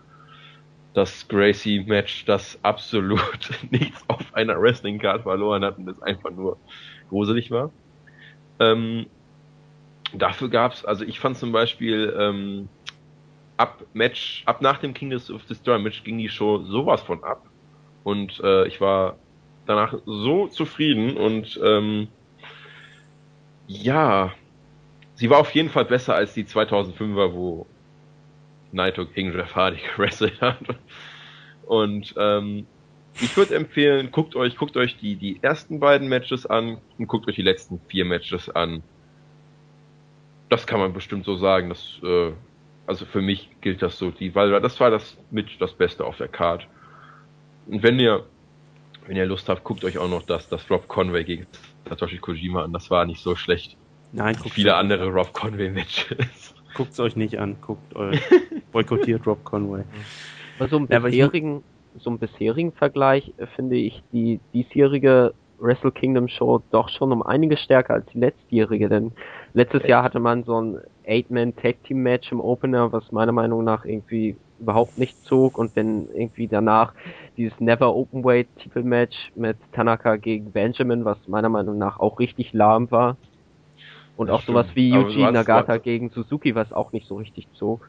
das Gracie-Match, das absolut nichts auf einer Wrestling-Card verloren hat und das einfach nur gruselig war. Ähm, dafür gab's, also ich fand zum Beispiel ähm, ab Match, ab nach dem King of Destroy Match ging die Show sowas von ab und äh, ich war danach so zufrieden und ähm, ja, sie war auf jeden Fall besser als die 2005er, wo Naito gegen Jeff Hardy gewrestelt hat. Und ähm, ich würde empfehlen, guckt euch, guckt euch die, die ersten beiden Matches an und guckt euch die letzten vier Matches an. Das kann man bestimmt so sagen. Das, äh, also für mich gilt das so, die, weil das war das mit das Beste auf der Card. Und wenn ihr, wenn ihr Lust habt, guckt euch auch noch das, das Rob Conway gegen Satoshi Kojima an. Das war nicht so schlecht. Nein, guckt viele andere Rob Conway Matches. Guckt es euch nicht an, guckt euch, boykottiert Rob Conway. Aber so einen bisherigen, so einen bisherigen Vergleich äh, finde ich die diesjährige Wrestle Kingdom Show doch schon um einiges stärker als die letztjährige, denn letztes Jahr hatte man so ein Eight-Man Tag Team Match im Opener, was meiner Meinung nach irgendwie überhaupt nicht zog und dann irgendwie danach dieses Never Openweight Titelmatch mit Tanaka gegen Benjamin, was meiner Meinung nach auch richtig lahm war. Und das auch stimmt. sowas wie Yuji Nagata hast, gegen Suzuki, was auch nicht so richtig zog.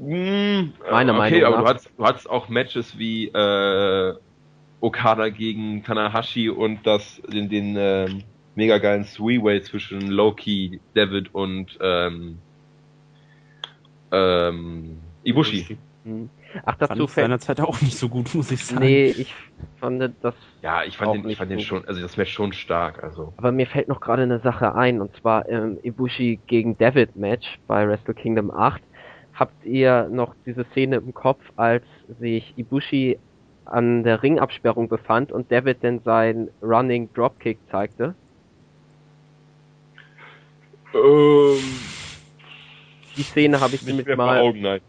Mh, hm, Meine okay, Meinung aber nach. du hattest, du hattest auch Matches wie äh, Okada gegen Tanahashi und das den, den äh, mega geilen Three-Way zwischen Loki, David und ähm, ähm, Ibushi. Hm. Ach, dazu fand seiner Zeit auch nicht so gut, muss ich sagen. Nee, ich fand das. Ja, ich fand den, ich fand den schon, also das Match schon stark, also. Aber mir fällt noch gerade eine Sache ein, und zwar im Ibushi gegen David Match bei Wrestle Kingdom 8. Habt ihr noch diese Szene im Kopf, als sich Ibushi an der Ringabsperrung befand und David denn sein Running Dropkick zeigte? Ähm, die Szene habe ich nämlich mal. Augen,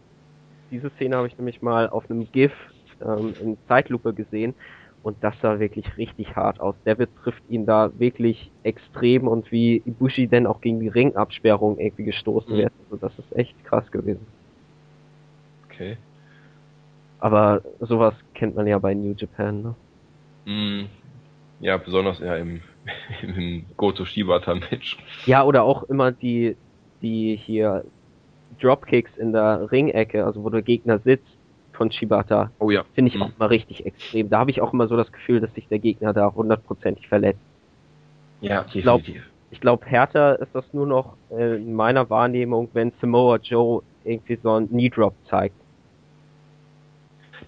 diese Szene habe ich nämlich mal auf einem GIF ähm, in Zeitlupe gesehen und das sah wirklich richtig hart aus. David trifft ihn da wirklich extrem und wie Ibushi denn auch gegen die Ringabsperrung irgendwie gestoßen mhm. wird. Also das ist echt krass gewesen. Okay. Aber sowas kennt man ja bei New Japan, ne? Mm, ja, besonders ja im, im Goto Shibata Match. Ja, oder auch immer die, die hier Dropkicks in der Ringecke, also wo der Gegner sitzt, von Shibata. Oh ja. Finde ich mhm. auch mal richtig extrem. Da habe ich auch immer so das Gefühl, dass sich der Gegner da hundertprozentig verletzt. Ja. Ich glaube, ich glaub, härter ist das nur noch äh, in meiner Wahrnehmung, wenn Samoa Joe irgendwie so einen Knee Drop zeigt.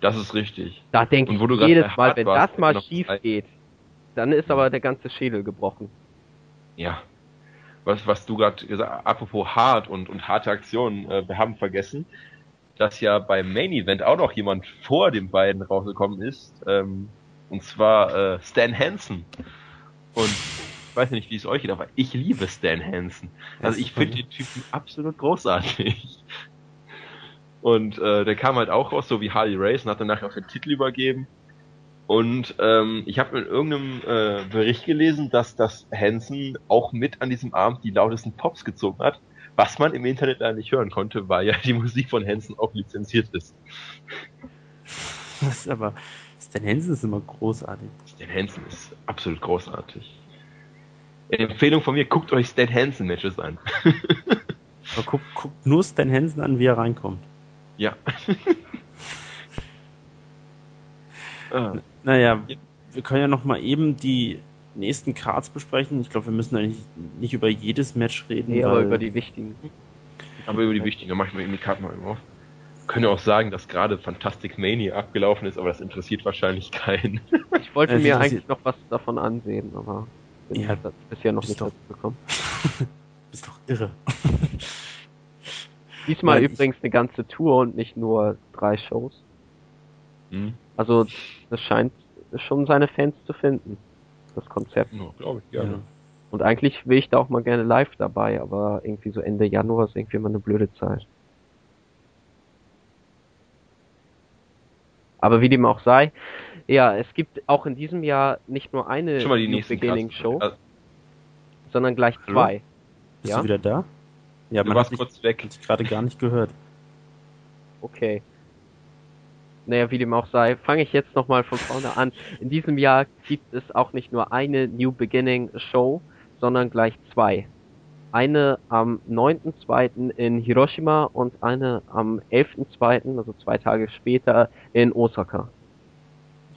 Das ist richtig. Da denke ich jedes Mal, wenn das mal schief geht, dann ist aber der ganze Schädel gebrochen. Ja, was, was du gerade gesagt hast, apropos hart und, und harte Aktionen, äh, wir haben vergessen, dass ja beim Main Event auch noch jemand vor den beiden rausgekommen ist. Ähm, und zwar äh, Stan Hansen. Und ich weiß nicht, wie es euch geht, aber ich liebe Stan Hansen. Also ich finde den Typen absolut großartig. Und äh, der kam halt auch raus, so wie Harley Race, und hat dann nachher auch den Titel übergeben. Und ähm, ich habe in irgendeinem äh, Bericht gelesen, dass das Hansen auch mit an diesem Abend die lautesten Pops gezogen hat. Was man im Internet leider nicht hören konnte, weil ja die Musik von Hansen auch lizenziert ist. Das ist aber Stan Hansen ist immer großartig. Stan Hansen ist absolut großartig. Empfehlung von mir, guckt euch Stan Hansen Matches an. aber guckt, guckt nur Stan Hansen an, wie er reinkommt. Ja. ah. Naja, wir können ja noch mal eben die nächsten Cards besprechen. Ich glaube, wir müssen eigentlich nicht über jedes Match reden. Nee, aber über die wichtigen. Aber über die wichtigen, dann mach ich mal eben die Karten mal auf. Können auch sagen, dass gerade Fantastic Mania abgelaufen ist, aber das interessiert wahrscheinlich keinen. Ich wollte mir eigentlich noch was davon ansehen, aber bin ja, das bisher noch nicht dazu bekommen. bist doch irre. Diesmal ja, übrigens eine ganze Tour und nicht nur drei Shows. Hm. Also das scheint schon seine Fans zu finden, das Konzept. Ja, glaube ich, gerne. Ja. Und eigentlich wäre ich da auch mal gerne live dabei, aber irgendwie so Ende Januar ist irgendwie immer eine blöde Zeit. Aber wie dem auch sei, ja, es gibt auch in diesem Jahr nicht nur eine Schon mal die nächste Beginning Show, also, sondern gleich zwei. Bist ja? du wieder da? Ja, du man warst hat kurz weg. Ich gerade gar nicht gehört. Okay naja, wie dem auch sei, fange ich jetzt nochmal von vorne an. In diesem Jahr gibt es auch nicht nur eine New Beginning Show, sondern gleich zwei. Eine am 9.2. in Hiroshima und eine am 11.2., also zwei Tage später, in Osaka.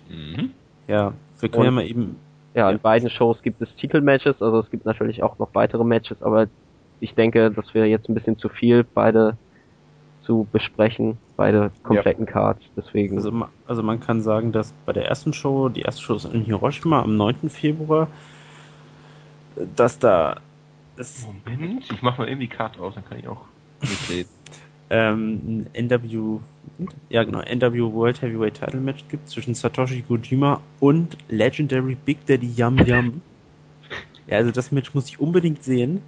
Mhm. Ja, wir können und, ja mal eben. Ja, in beiden Shows gibt es Titelmatches, also es gibt natürlich auch noch weitere Matches, aber ich denke, das wäre jetzt ein bisschen zu viel, beide zu besprechen beide kompletten ja. Cards, deswegen. Also, also man kann sagen, dass bei der ersten Show, die erste Show ist in Hiroshima am 9. Februar, dass da. Das Moment, ich mach mal eben die Karte aus, dann kann ich auch mitreden. ähm, NW, ja genau, NW World Heavyweight Title Match gibt zwischen Satoshi Kojima und Legendary Big Daddy Yum Yum. ja, also das Match muss ich unbedingt sehen.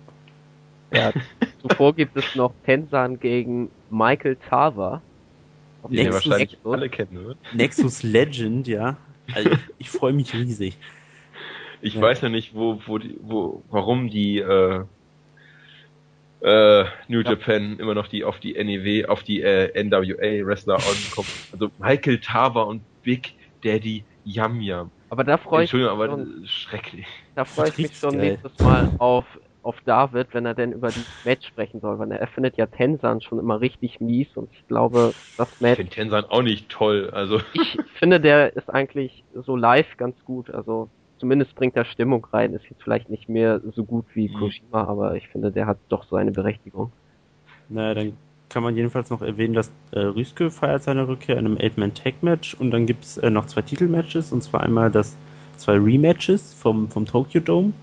Ja, zuvor gibt es noch Tensan gegen Michael Tarver. Nexus, ja wahrscheinlich alle kennen, oder? Nexus Legend, ja. Also ich, ich freue mich riesig. Ich ja. weiß ja nicht, wo, wo, die, wo, warum die äh, äh, New ja. Japan immer noch die auf die NEW, auf die äh, NWA Wrestler ankommt. Also Michael Tava und Big Daddy Yam Yam. Aber da freue ich mich. Entschuldigung, aber schrecklich. Da freue ich mich schon geil. nächstes Mal auf auf David, wenn er denn über dieses Match sprechen soll, weil er findet ja Tensan schon immer richtig mies und ich glaube, das Match. Ich finde Tensan auch nicht toll, also. Ich finde, der ist eigentlich so live ganz gut, also zumindest bringt er Stimmung rein, ist jetzt vielleicht nicht mehr so gut wie mhm. Kojima, aber ich finde, der hat doch seine Berechtigung. Naja, dann kann man jedenfalls noch erwähnen, dass äh, Rüske feiert seine Rückkehr in einem Eight-Man-Tag-Match und dann gibt's äh, noch zwei Titelmatches und zwar einmal das zwei Rematches vom, vom Tokyo Dome.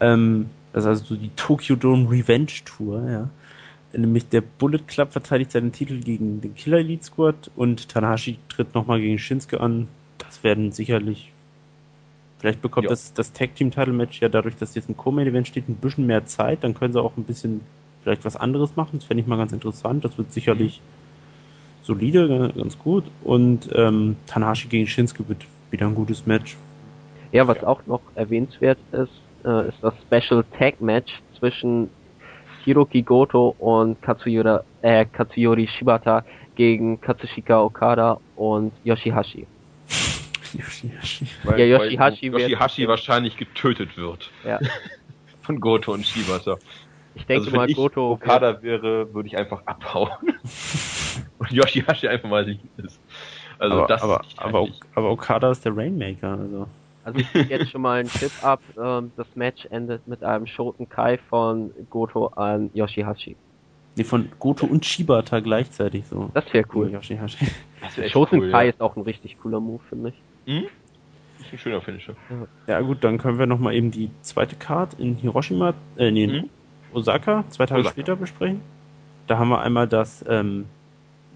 Ähm, das ist also so die Tokyo Dome Revenge Tour, ja. Nämlich der Bullet Club verteidigt seinen Titel gegen den Killer Elite Squad und Tanahashi tritt nochmal gegen Shinsuke an. Das werden sicherlich. Vielleicht bekommt ja. das, das Tag Team Title Match ja dadurch, dass jetzt ein Co-Main Event steht, ein bisschen mehr Zeit. Dann können sie auch ein bisschen vielleicht was anderes machen. Das fände ich mal ganz interessant. Das wird sicherlich solide, ganz gut. Und ähm, Tanahashi gegen Shinsuke wird wieder ein gutes Match. Ja, was auch noch erwähnenswert ist, äh, ist das Special Tag Match zwischen Hiroki Goto und Katsuyura, äh, Katsuyori Shibata gegen Katsushika Okada und Yoshihashi. Yoshihashi. Weil, ja, Yoshihashi, weil Yoshihashi wahrscheinlich getötet wird. Ja. Von Goto und Shibata. Ich denke also, mal, ich Goto. Okada wäre, würde ich einfach abhauen. und Yoshihashi einfach mal liegen ist. Also aber, das aber, aber, aber Okada ist der Rainmaker, also. Also ich gebe jetzt schon mal einen Tipp ab. Ähm, das Match endet mit einem Shoten Kai von Goto an Yoshihashi. Nee, von Goto und Shibata gleichzeitig so. Das wäre cool. Yoshihashi. Shoten cool, Kai ja. ist auch ein richtig cooler Move, finde ich. Mhm. Ist ein schöner Finisher. Ja. ja gut, dann können wir nochmal eben die zweite Card in Hiroshima, äh, nee, mhm. Osaka, zwei Tage Osaka. später besprechen. Da haben wir einmal das ähm,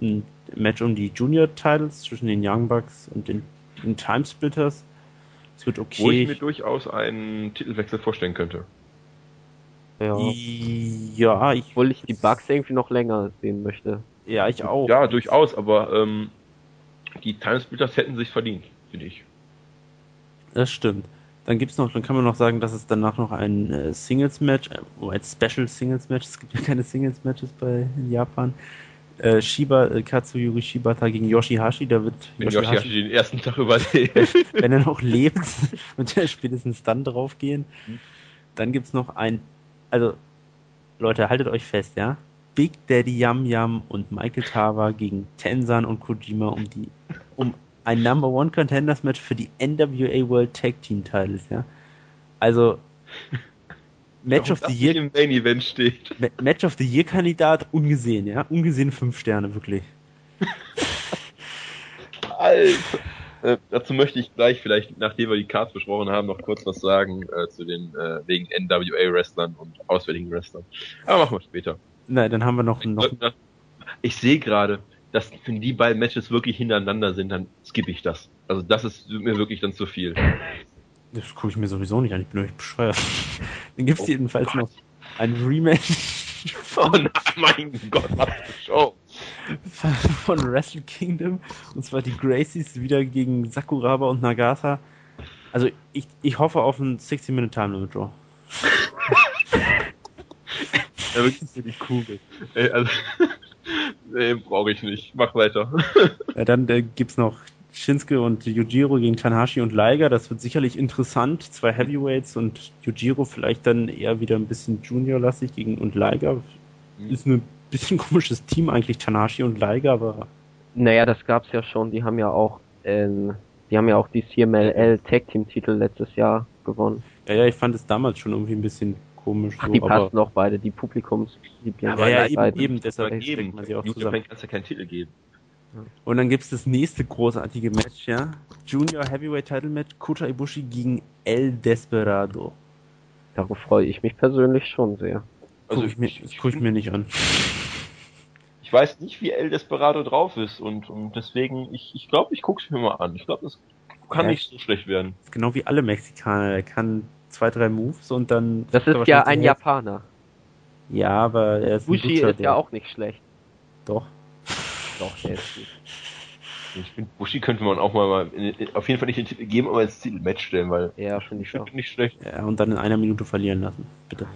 ein Match um die Junior-Titles zwischen den Young Bucks und den, den Timesplitters. Es wird okay. Wo ich mir durchaus einen Titelwechsel vorstellen könnte. Ja. Ja, ich, Obwohl ich die Bugs irgendwie noch länger sehen möchte. ja, ich auch. Ja, durchaus, aber ähm, die Timesplitters hätten sich verdient, finde ich. Das stimmt. Dann gibt's noch, dann kann man noch sagen, dass es danach noch ein äh, Singles-Match, äh, oh, ein Special Singles-Match, es gibt ja keine Singles-Matches bei in Japan. Äh, Shiba, äh, Katsuyori Shibata gegen Yoshihashi, da wird Wenn Yoshihashi den ersten Tag überlebt. wenn er noch lebt, wird er spätestens dann draufgehen. Mhm. Dann gibt's noch ein, also Leute, haltet euch fest, ja. Big Daddy Yam Yam und Michael Tawa gegen Tensan und Kojima um die, um ein Number One Contenders Match für die NWA World Tag Team Titles, ja. Also Match of the Year, im Main Event steht. Ma- Match of the Year Kandidat ungesehen, ja. Ungesehen fünf Sterne, wirklich. Alter. Äh, dazu möchte ich gleich vielleicht, nachdem wir die Cards besprochen haben, noch kurz was sagen äh, zu den äh, wegen NWA-Wrestlern und auswärtigen Wrestlern. Aber machen wir später. Nein, dann haben wir noch, noch Ich, ich sehe gerade, dass wenn die beiden Matches wirklich hintereinander sind, dann skippe ich das. Also das ist mir wirklich dann zu viel. Das gucke ich mir sowieso nicht an, ich bin euch bescheuert. Dann gibt's Oh jedenfalls Gott. noch ein Rematch Oh nein, mein Gott, was für Show. von Wrestle Kingdom. Und zwar die Gracies wieder gegen Sakuraba und Nagata. Also ich, ich hoffe auf ein 60-Minute Time Limit Draw. Ja, wirklich für die Kugel. Ey, also, nee, brauche ich nicht. Mach weiter. Ja, dann äh, gibt's noch Shinsuke und Yujiro gegen Tanahashi und Liger. Das wird sicherlich interessant. Zwei Heavyweights und Yujiro vielleicht dann eher wieder ein bisschen Junior-lastig gegen und Liger. Ist ein bisschen komisches Team eigentlich, Tanahashi und Liger, aber Naja, das gab's ja schon. Die haben ja auch, in, die haben ja auch die CMLL Tag Team Titel letztes Jahr gewonnen. ja, ja, ich fand es damals schon irgendwie ein bisschen komisch. Ach, so, die aber, passen auch beide, die Publikumslieblinge. Ja, ja, der eben, eben, deshalb geben. man sie auch zusammen. Japan kannst ja keinen Titel geben. Und dann gibt's das nächste großartige Match, ja. Junior Heavyweight Title Match, Kota Ibushi gegen El Desperado. Darauf freue ich mich persönlich schon sehr. Also guck ich, ich, ich, guck ich mir nicht an. ich weiß nicht, wie El Desperado drauf ist und, und deswegen, ich ich, glaube, ich gucke es mir mal an. Ich glaube, das kann Ja. nicht so schlecht werden. Ist genau wie alle Mexikaner. Er kann zwei, drei Moves und dann. Das ist ja ein Japaner. Ja, aber er ist ein Bushi Lutscher, ist der- ja auch nicht schlecht. Doch. Doch, der ist gut. Ich finde, Bushi könnte man auch mal, in, in, auf jeden Fall nicht den Titel geben, aber ins Titelmatch stellen, weil Ja, finde ich ich auch. nicht schlecht. Ja, und dann in einer Minute verlieren lassen. Bitte.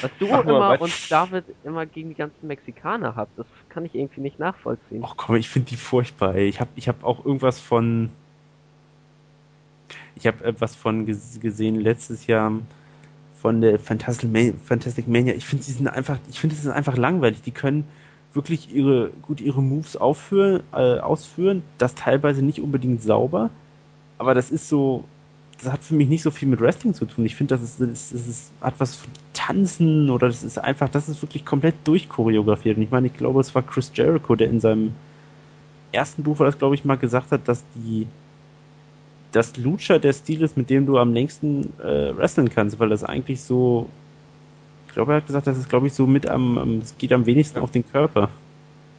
Was du Mach immer und David immer gegen die ganzen Mexikaner habt, das kann ich irgendwie nicht nachvollziehen. Ach komm, ich finde die furchtbar. Ey. Ich habe ich hab auch irgendwas von. Ich habe etwas von ges gesehen letztes Jahr von der Fantastic, Ma Fantastic Mania. Ich finde, sie sind einfach, ich finde, es ist einfach langweilig. Die können wirklich ihre gut ihre Moves aufführen, äh, ausführen. Das teilweise nicht unbedingt sauber, aber das ist so. Das hat für mich nicht so viel mit Wrestling zu tun. Ich finde, das ist, das, ist, das hat was von Tanzen oder das ist einfach, das ist wirklich komplett durchchoreografiert. Und ich meine, ich glaube, es war Chris Jericho, der in seinem ersten Buch, war das glaube ich mal gesagt hat, dass die dass Lucha der Stil ist, mit dem du am längsten äh, wrestlen kannst, weil das eigentlich so, ich glaube, er hat gesagt, das ist glaube ich so mit am, es geht am wenigsten auf den Körper.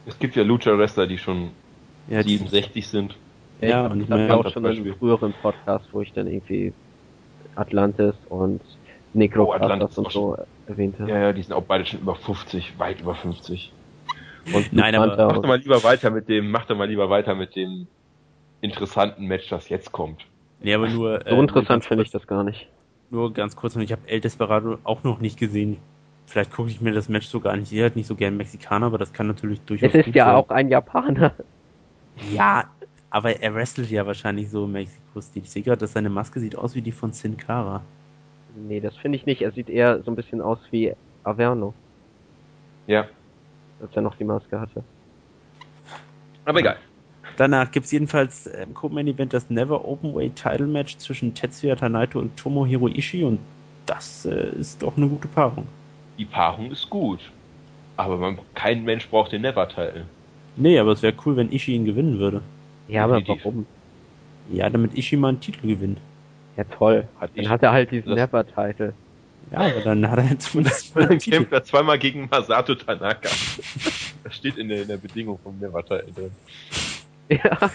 Es gibt ja Lucha-Wrestler, die schon Ja, die, 67 sind. Ja, ich und ich habe ja auch schon einem früheren Podcast, wo ich dann irgendwie Atlantis und Necro Oh, Atlantis und so erwähnte. Ja, ja, die sind auch beide schon über 50, weit über 50. Und Nein, aber- Mach doch mal lieber weiter mit dem, mach doch mal lieber weiter mit dem interessanten Match, das jetzt kommt. nee, aber nur, so äh, interessant finde ich das gar nicht. Nur ganz kurz, und ich habe El Desperado auch noch nicht gesehen. Vielleicht gucke ich mir das Match sogar an. Ich sehe halt nicht so gern Mexikaner, aber das kann natürlich durchaus Es ist gut ja sein. auch ein Japaner. Ja, aber er wrestelt ja wahrscheinlich so im Mexiko-Stil. Ich sehe gerade, dass seine Maske sieht aus wie die von Sin Cara. Nee, das finde ich nicht. Er sieht eher so ein bisschen aus wie Averno, Ja, als er noch die Maske hatte. aber egal. Danach gibt's jedenfalls äh, im Co-Main Event das Never Openweight Title Match zwischen Tetsuya Tanaito und Tomohiro Ishii und das äh, ist doch eine gute Paarung. Die Paarung ist gut. Aber man, kein Mensch braucht den Never-Title. Nee, aber es wäre cool, wenn Ishii ihn gewinnen würde. Ja, aber Definitiv. warum? Ja, damit Ishii mal einen Titel gewinnt. Ja, toll. Hat Dann ich- hat er halt diesen Never-Title. Ja, aber dann hat er zumindest dann kämpft er zweimal gegen Masato Tanaka. Das steht in der, in der Bedingung vom Never-Teil drin. Ja.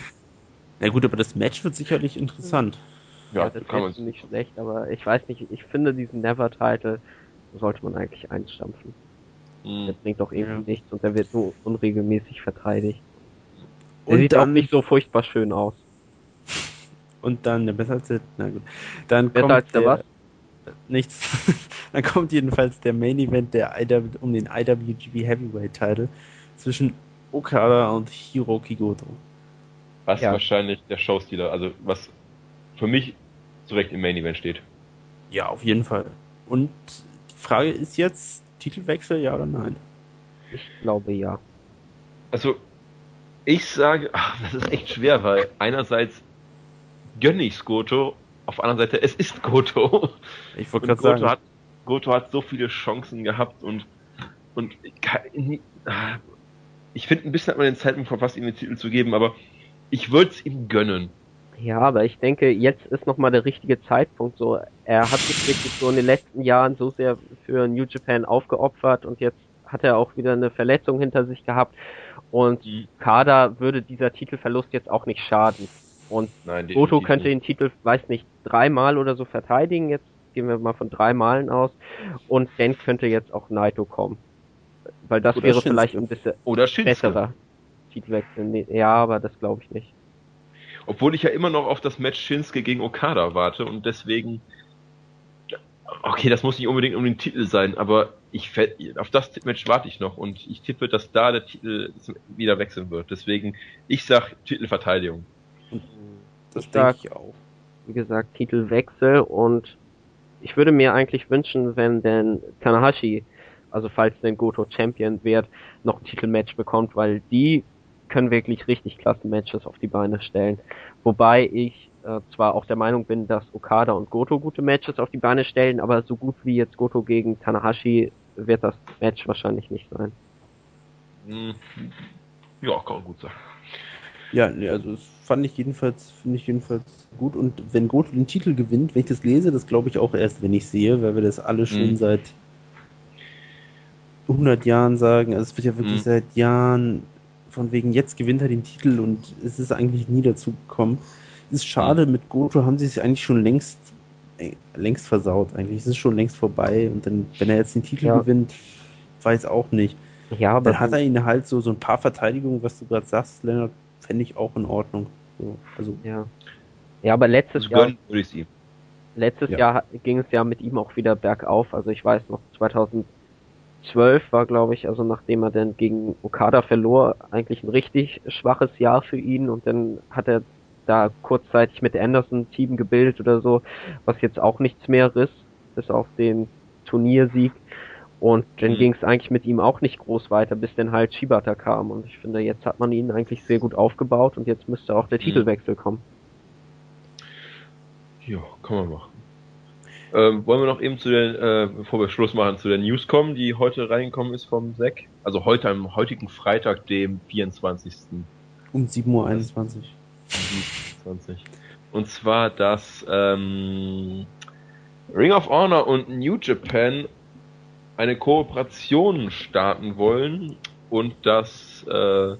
Na gut, aber das Match wird sicherlich interessant. Ja, ja das ist nicht schlecht, aber ich weiß nicht, ich finde diesen Never-Title sollte man eigentlich einstampfen. Mhm. Der bringt doch irgendwie ja. nichts und der wird nur unregelmäßig verteidigt. Der und sieht dann, auch nicht so furchtbar schön aus. Und dann, ja, besser als der, na gut. Dann besser kommt als der, der was? Nichts. dann kommt jedenfalls der Main Event der IW, um den IWGP Heavyweight Title zwischen Okada und Hiroki Goto. Was ja. wahrscheinlich der Showstealer, also was für mich zu Recht im Main Event steht. Ja, auf jeden Fall. Und die Frage ist jetzt, Titelwechsel, ja oder nein? Ich glaube ja. Also, ich sage, ach, das ist echt schwer, weil einerseits gönne ich Goto, auf der anderen Seite, es ist Goto. Ich wollte gerade sagen. Hat, Goto hat so viele Chancen gehabt und, und ich finde, ein bisschen hat man den Zeitpunkt verpasst, ihm den Titel zu geben, aber ich würde es ihm gönnen. Ja, aber ich denke, jetzt ist nochmal der richtige Zeitpunkt. So, er hat sich wirklich so in den letzten Jahren so sehr für New Japan aufgeopfert und jetzt hat er auch wieder eine Verletzung hinter sich gehabt. Und mhm. Kader würde dieser Titelverlust jetzt auch nicht schaden. Und Nein, Goto könnte den Titel, weiß nicht, dreimal oder so verteidigen. Jetzt gehen wir mal von drei Malen aus. Und dann könnte jetzt auch Naito kommen. Weil das oder wäre Shinsuke. vielleicht ein bisschen oder besserer Titelwechsel. Ja, aber das glaube ich nicht. Obwohl ich ja immer noch auf das Match Shinsuke gegen Okada warte und deswegen. Okay, das muss nicht unbedingt um den Titel sein, aber ich auf das Match warte ich noch und ich tippe, dass da der Titel wieder wechseln wird. Deswegen, ich sag Titelverteidigung. Das ich denke ich auch. Wie gesagt, Titelwechsel und ich würde mir eigentlich wünschen, wenn denn Tanahashi, also falls denn Goto Champion wird, noch ein Titelmatch bekommt, weil die können wirklich richtig klasse Matches auf die Beine stellen. Wobei ich äh, zwar auch der Meinung bin, dass Okada und Goto gute Matches auf die Beine stellen, aber so gut wie jetzt Goto gegen Tanahashi wird das Match wahrscheinlich nicht sein. Hm. Ja, kann gut sein. Ja, nee, also das fand ich jedenfalls, finde ich jedenfalls gut. Und wenn Goto den Titel gewinnt, wenn ich das lese, das glaube ich auch erst, wenn ich sehe, weil wir das alle schon mhm. seit 100 Jahren sagen. Also es wird ja wirklich mhm. seit Jahren von wegen jetzt gewinnt er den Titel und es ist eigentlich nie dazu gekommen. Es ist schade, mit Goto haben sie es eigentlich schon längst äh, längst versaut eigentlich. Es ist schon längst vorbei und dann, wenn er jetzt den Titel ja. gewinnt, weiß auch nicht. Ja, aber dann hat er ihn halt so, so ein paar Verteidigungen, was du gerade sagst, Leonard, fände ich auch in Ordnung. So, also. Ja. Ja, aber letztes Jahr. Letztes ja. Jahr ging es ja mit ihm auch wieder bergauf. Also ich weiß noch, 2000 12 war, glaube ich, also nachdem er dann gegen Okada verlor, eigentlich ein richtig schwaches Jahr für ihn und dann hat er da kurzzeitig mit Anderson Team gebildet oder so, was jetzt auch nichts mehr riss, bis auf den Turniersieg. Und dann mhm. ging es eigentlich mit ihm auch nicht groß weiter, bis dann halt Shibata kam. Und ich finde, jetzt hat man ihn eigentlich sehr gut aufgebaut und jetzt müsste auch der mhm. Titelwechsel kommen. Ja, kann man machen. Ähm, wollen wir noch eben zu den, äh, bevor wir Schluss machen, zu der News kommen, die heute reingekommen ist vom SEC? Also heute am heutigen Freitag, dem 24. Um 7.21 Uhr. Um Und zwar, dass ähm, Ring of Honor und New Japan eine Kooperation starten wollen und dass äh,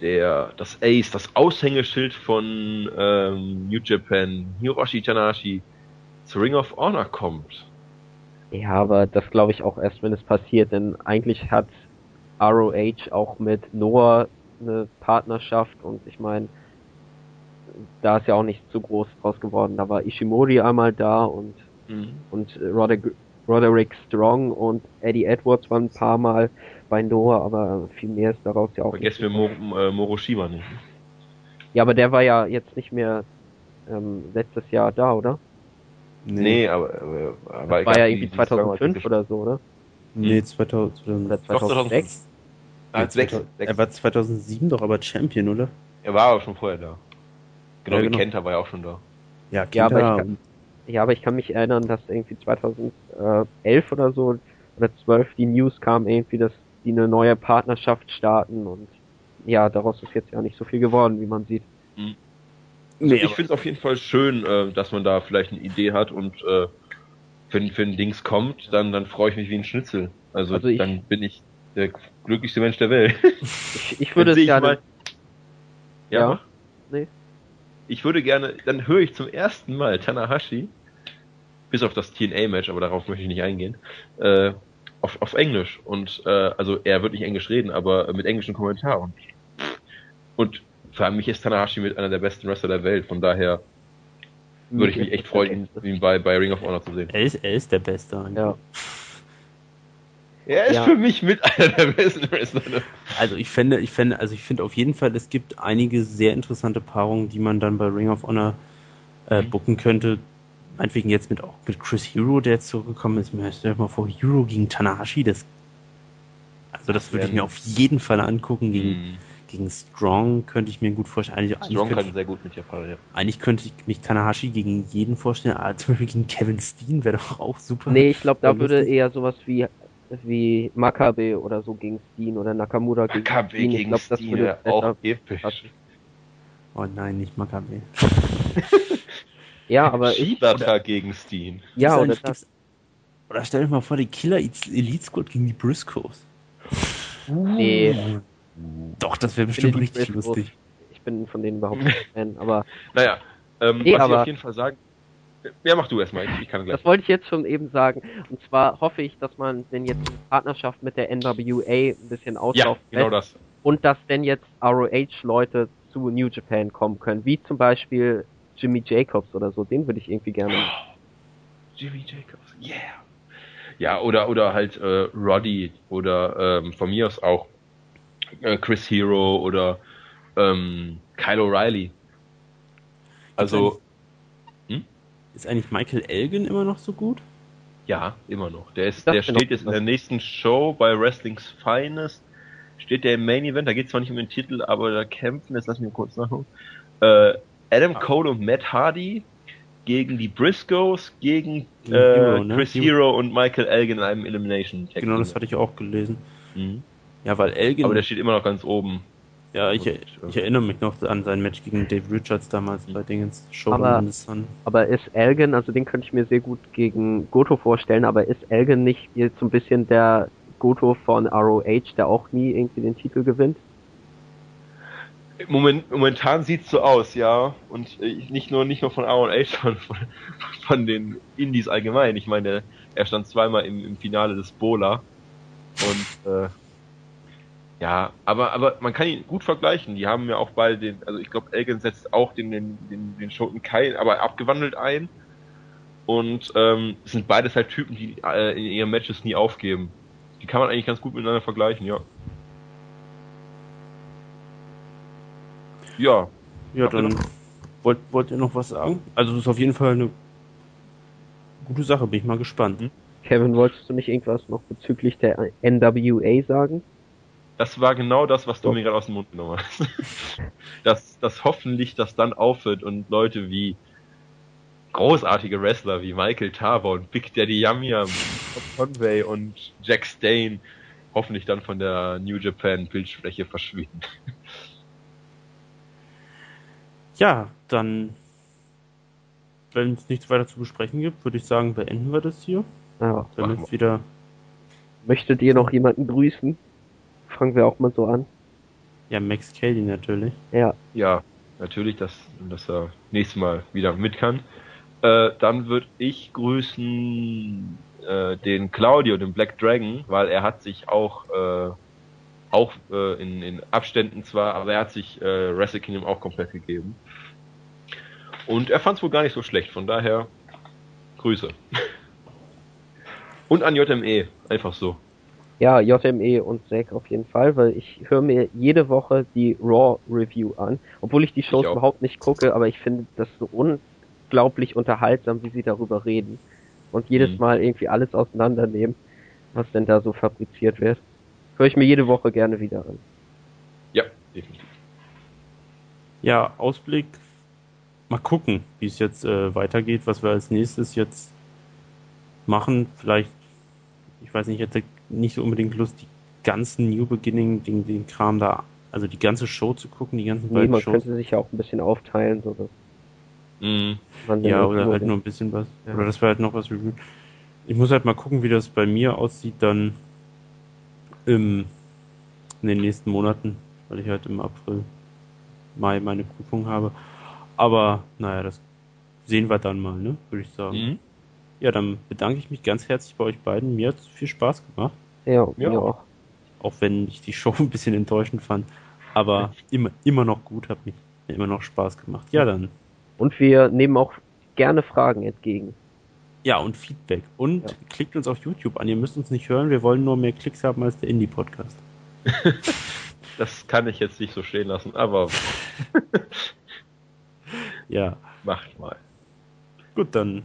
der das Ace, das Aushängeschild von ähm, New Japan, Hiroshi Tanahashi, zu Ring of Honor kommt. Ja, aber das glaube ich auch erst, wenn es passiert, denn eigentlich hat ROH auch mit Noah eine Partnerschaft und ich meine, da ist ja auch nicht zu groß draus geworden. Da war Ishimori einmal da und, mhm. und Roderick, Roderick Strong und Eddie Edwards waren ein paar Mal bei Noah, aber viel mehr ist daraus ja auch Vergessen wir Mor äh, Moroshima nicht. Ja, aber der war ja jetzt nicht mehr ähm, letztes Jahr da, oder? Nee, nee aber, aber, aber war ja irgendwie 2005 oder so, oder? Nee, 2000, oder 2006. Ah, 2006. Er war 2007 doch aber Champion, oder? Er war aber schon vorher da. Genau ja, wie genau. Kenta war ja auch schon da. Ja, Kenta, ja, aber ich kann, ja, aber ich kann mich erinnern, dass irgendwie 2011 oder so oder 12 die News kam irgendwie, dass die eine neue Partnerschaft starten und ja, daraus ist jetzt ja nicht so viel geworden, wie man sieht. Mhm. Nee, ich finde es auf jeden Fall schön, äh, dass man da vielleicht eine Idee hat und äh, wenn, wenn Dings kommt, dann, dann freue ich mich wie ein Schnitzel. Also, Also ich- dann bin ich der glücklichste Mensch der Welt. Ich, ich würde es gerne. mal- Ja. Ja. Nee. Ich würde gerne, dann höre ich zum ersten Mal Tanahashi, bis auf das TNA-Match, aber darauf möchte ich nicht eingehen, äh, auf, auf Englisch. Und äh, also er wird nicht Englisch reden, aber mit englischen Kommentaren. Und für mich ist Tanahashi mit einer der besten Wrestler der Welt, von daher würde ich mich echt freuen, ihn, bei, bei Ring of Honor zu sehen. Er ist, er ist der Beste. Ja. Er ist Ja. für mich mit einer der besten Wrestler. Also ich fände, ich fände, also ich finde auf jeden Fall, es gibt einige sehr interessante Paarungen, die man dann bei Ring of Honor äh, Mhm. booken könnte. Meinetwegen jetzt mit auch mit Chris Hero, der jetzt zurückgekommen ist. Mir stell dir mal vor, Hero gegen Tanahashi, das also das würde ich mir auf jeden Fall angucken. Gegen, Mhm. Gegen Strong könnte ich mir gut vorstellen. Eigentlich, eigentlich, Strong könnte, kann sehr gut mit Japan, ja. eigentlich könnte ich mich Tanahashi gegen jeden vorstellen. Aber zum Beispiel gegen Kevin Steen wäre doch auch super. Nee, ich glaube, da würde eher sowas wie wie Makabe oder so gegen Steen oder Nakamura gegen KB Steen. Ich gegen glaube, das Steen, würde besser auch episch. passen. Oh nein, nicht Makabe. Ja, aber ich, Shibata gegen Steen. ja, oder eigentlich- das. Oder stell dir mal vor, die Killer Elite Squad gegen die Briscoes. Nee, Doch, das wäre bestimmt richtig lustig. ich bin von denen überhaupt kein Fan, aber Naja, ähm, Nee, was ich aber- auf jeden Fall sagen. Ja, mach du erstmal, ich, ich kann gleich. das wollte ich jetzt schon eben sagen. Und zwar hoffe ich, dass man denn jetzt die Partnerschaft mit der NWA ein bisschen Ja, auslaufen genau lässt das. und dass denn jetzt ROH-Leute zu New Japan kommen können, wie zum Beispiel Jimmy Jacobs oder so, den würde ich irgendwie gerne. Jimmy Jacobs, yeah. Ja, oder, oder halt äh, Roddy oder ähm, von mir aus auch Chris Hero oder ähm, Kyle O'Reilly. Also, Ist eigentlich Michael Elgin immer noch so gut? ja, immer noch. Der, ist, der steht noch, jetzt in der nächsten Show bei Wrestling's Finest. Steht der im Main Event, da geht zwar nicht um den Titel, aber da kämpfen, jetzt lass mich mal kurz nachgucken. Äh, Adam Cole und Matt Hardy gegen die Briscoes, gegen äh, Hero, ne? Chris Hero. Hero und Michael Elgin in einem Elimination Tag. Genau, das hatte ich auch gelesen. Mhm. Ja, weil Elgin. Aber der steht immer noch ganz oben. ja, ich, Und, ich erinnere mich noch an sein Match gegen Dave Richards damals bei Dingens Show Aber-. Aber ist Elgin, also den könnte ich mir sehr gut gegen Goto vorstellen, aber ist Elgin nicht jetzt so ein bisschen der Goto von ROH, der auch nie irgendwie den Titel gewinnt? Moment, momentan sieht's so aus, ja. Und äh, nicht nur nicht nur von R&A, sondern von, von den Indies allgemein. Ich meine, er stand zweimal im, im Finale des Bola. Und äh, ja, aber aber man kann ihn gut vergleichen. Die haben ja auch beide den, also ich glaube, Elgin setzt auch den den den, den Shoten Kai, aber abgewandelt ein. Und ähm, es sind beides halt Typen, die äh, in ihren Matches nie aufgeben. Die kann man eigentlich ganz gut miteinander vergleichen, ja. Ja, Ja, dann wollt, wollt ihr noch was sagen? Also, das ist auf jeden Fall eine gute Sache, bin ich mal gespannt. Mhm. Kevin, wolltest du nicht irgendwas noch bezüglich der NWA sagen? Das war genau das, was du mir gerade aus dem Mund genommen hast. dass, dass hoffentlich das dann aufhört und Leute wie großartige Wrestler wie Michael Tarver und Big Daddy Yum Yum, Bob Conway und Jack Stane hoffentlich dann von der New Japan Bildfläche verschwinden. Ja, dann, wenn es nichts weiter zu besprechen gibt, würde ich sagen, beenden wir das hier. Ja. Ist wieder, Möchtet ihr noch jemanden grüßen? Fangen wir auch mal so an. ja, Max Cady natürlich. Ja, Ja, natürlich, dass, dass er nächstes Mal wieder mit kann. Äh, dann würde ich grüßen äh, den Claudio, den Black Dragon, weil er hat sich auch äh, auch äh, in, in Abständen zwar, aber er hat sich äh, Wrestle Kingdom auch komplett gegeben. Und er fand es wohl gar nicht so schlecht, von daher Grüße. Und an JME, einfach so. Ja, JME und Zack auf jeden Fall, weil ich höre mir jede Woche die Raw Review an, obwohl ich die Shows auch. überhaupt nicht gucke, aber ich finde das so unglaublich unterhaltsam, wie sie darüber reden und jedes Mhm. Mal irgendwie alles auseinandernehmen, was denn da so fabriziert wird. Höre ich mir jede Woche gerne wieder an. Ja, definitiv. Ja, Ausblick. Mal gucken, wie es jetzt äh, weitergeht, was wir als nächstes jetzt machen. Vielleicht, ich weiß nicht, ich hätte nicht so unbedingt Lust, die ganzen New Beginning, den, den Kram da, also die ganze Show zu gucken, die ganzen Nee, beiden man Shows. könnte sich ja auch ein bisschen aufteilen, so dass Mhm. man dann Ja, oder halt nur ein bisschen was. Ja. Oder dass wir halt noch was reviewen. ich muss halt mal gucken, wie das bei mir aussieht dann im, in den nächsten Monaten, weil ich halt im April, Mai meine Prüfung habe. Aber naja, das sehen wir dann mal, ne? Würde ich sagen. Mhm. Ja, dann bedanke ich mich ganz herzlich bei euch beiden. Mir hat es viel Spaß gemacht. Ja, mir ja. auch. Auch wenn ich die Show ein bisschen enttäuschend fand. Aber immer, immer noch gut, hat mich immer noch Spaß gemacht. Ja, dann. Und wir nehmen auch gerne Fragen entgegen. Ja, und Feedback. Und ja. klickt uns auf YouTube an. Ihr müsst uns nicht hören. Wir wollen nur mehr Klicks haben als der Indie-Podcast. das kann ich jetzt nicht so stehen lassen, aber. ja. Macht mal. Gut, dann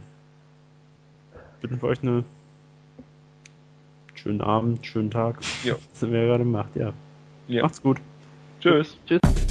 wünschen wir euch einen schönen Abend, schönen Tag. Ja. Was wir gerade gemacht, ja. ja. Macht's gut. Tschüss. Tschüss.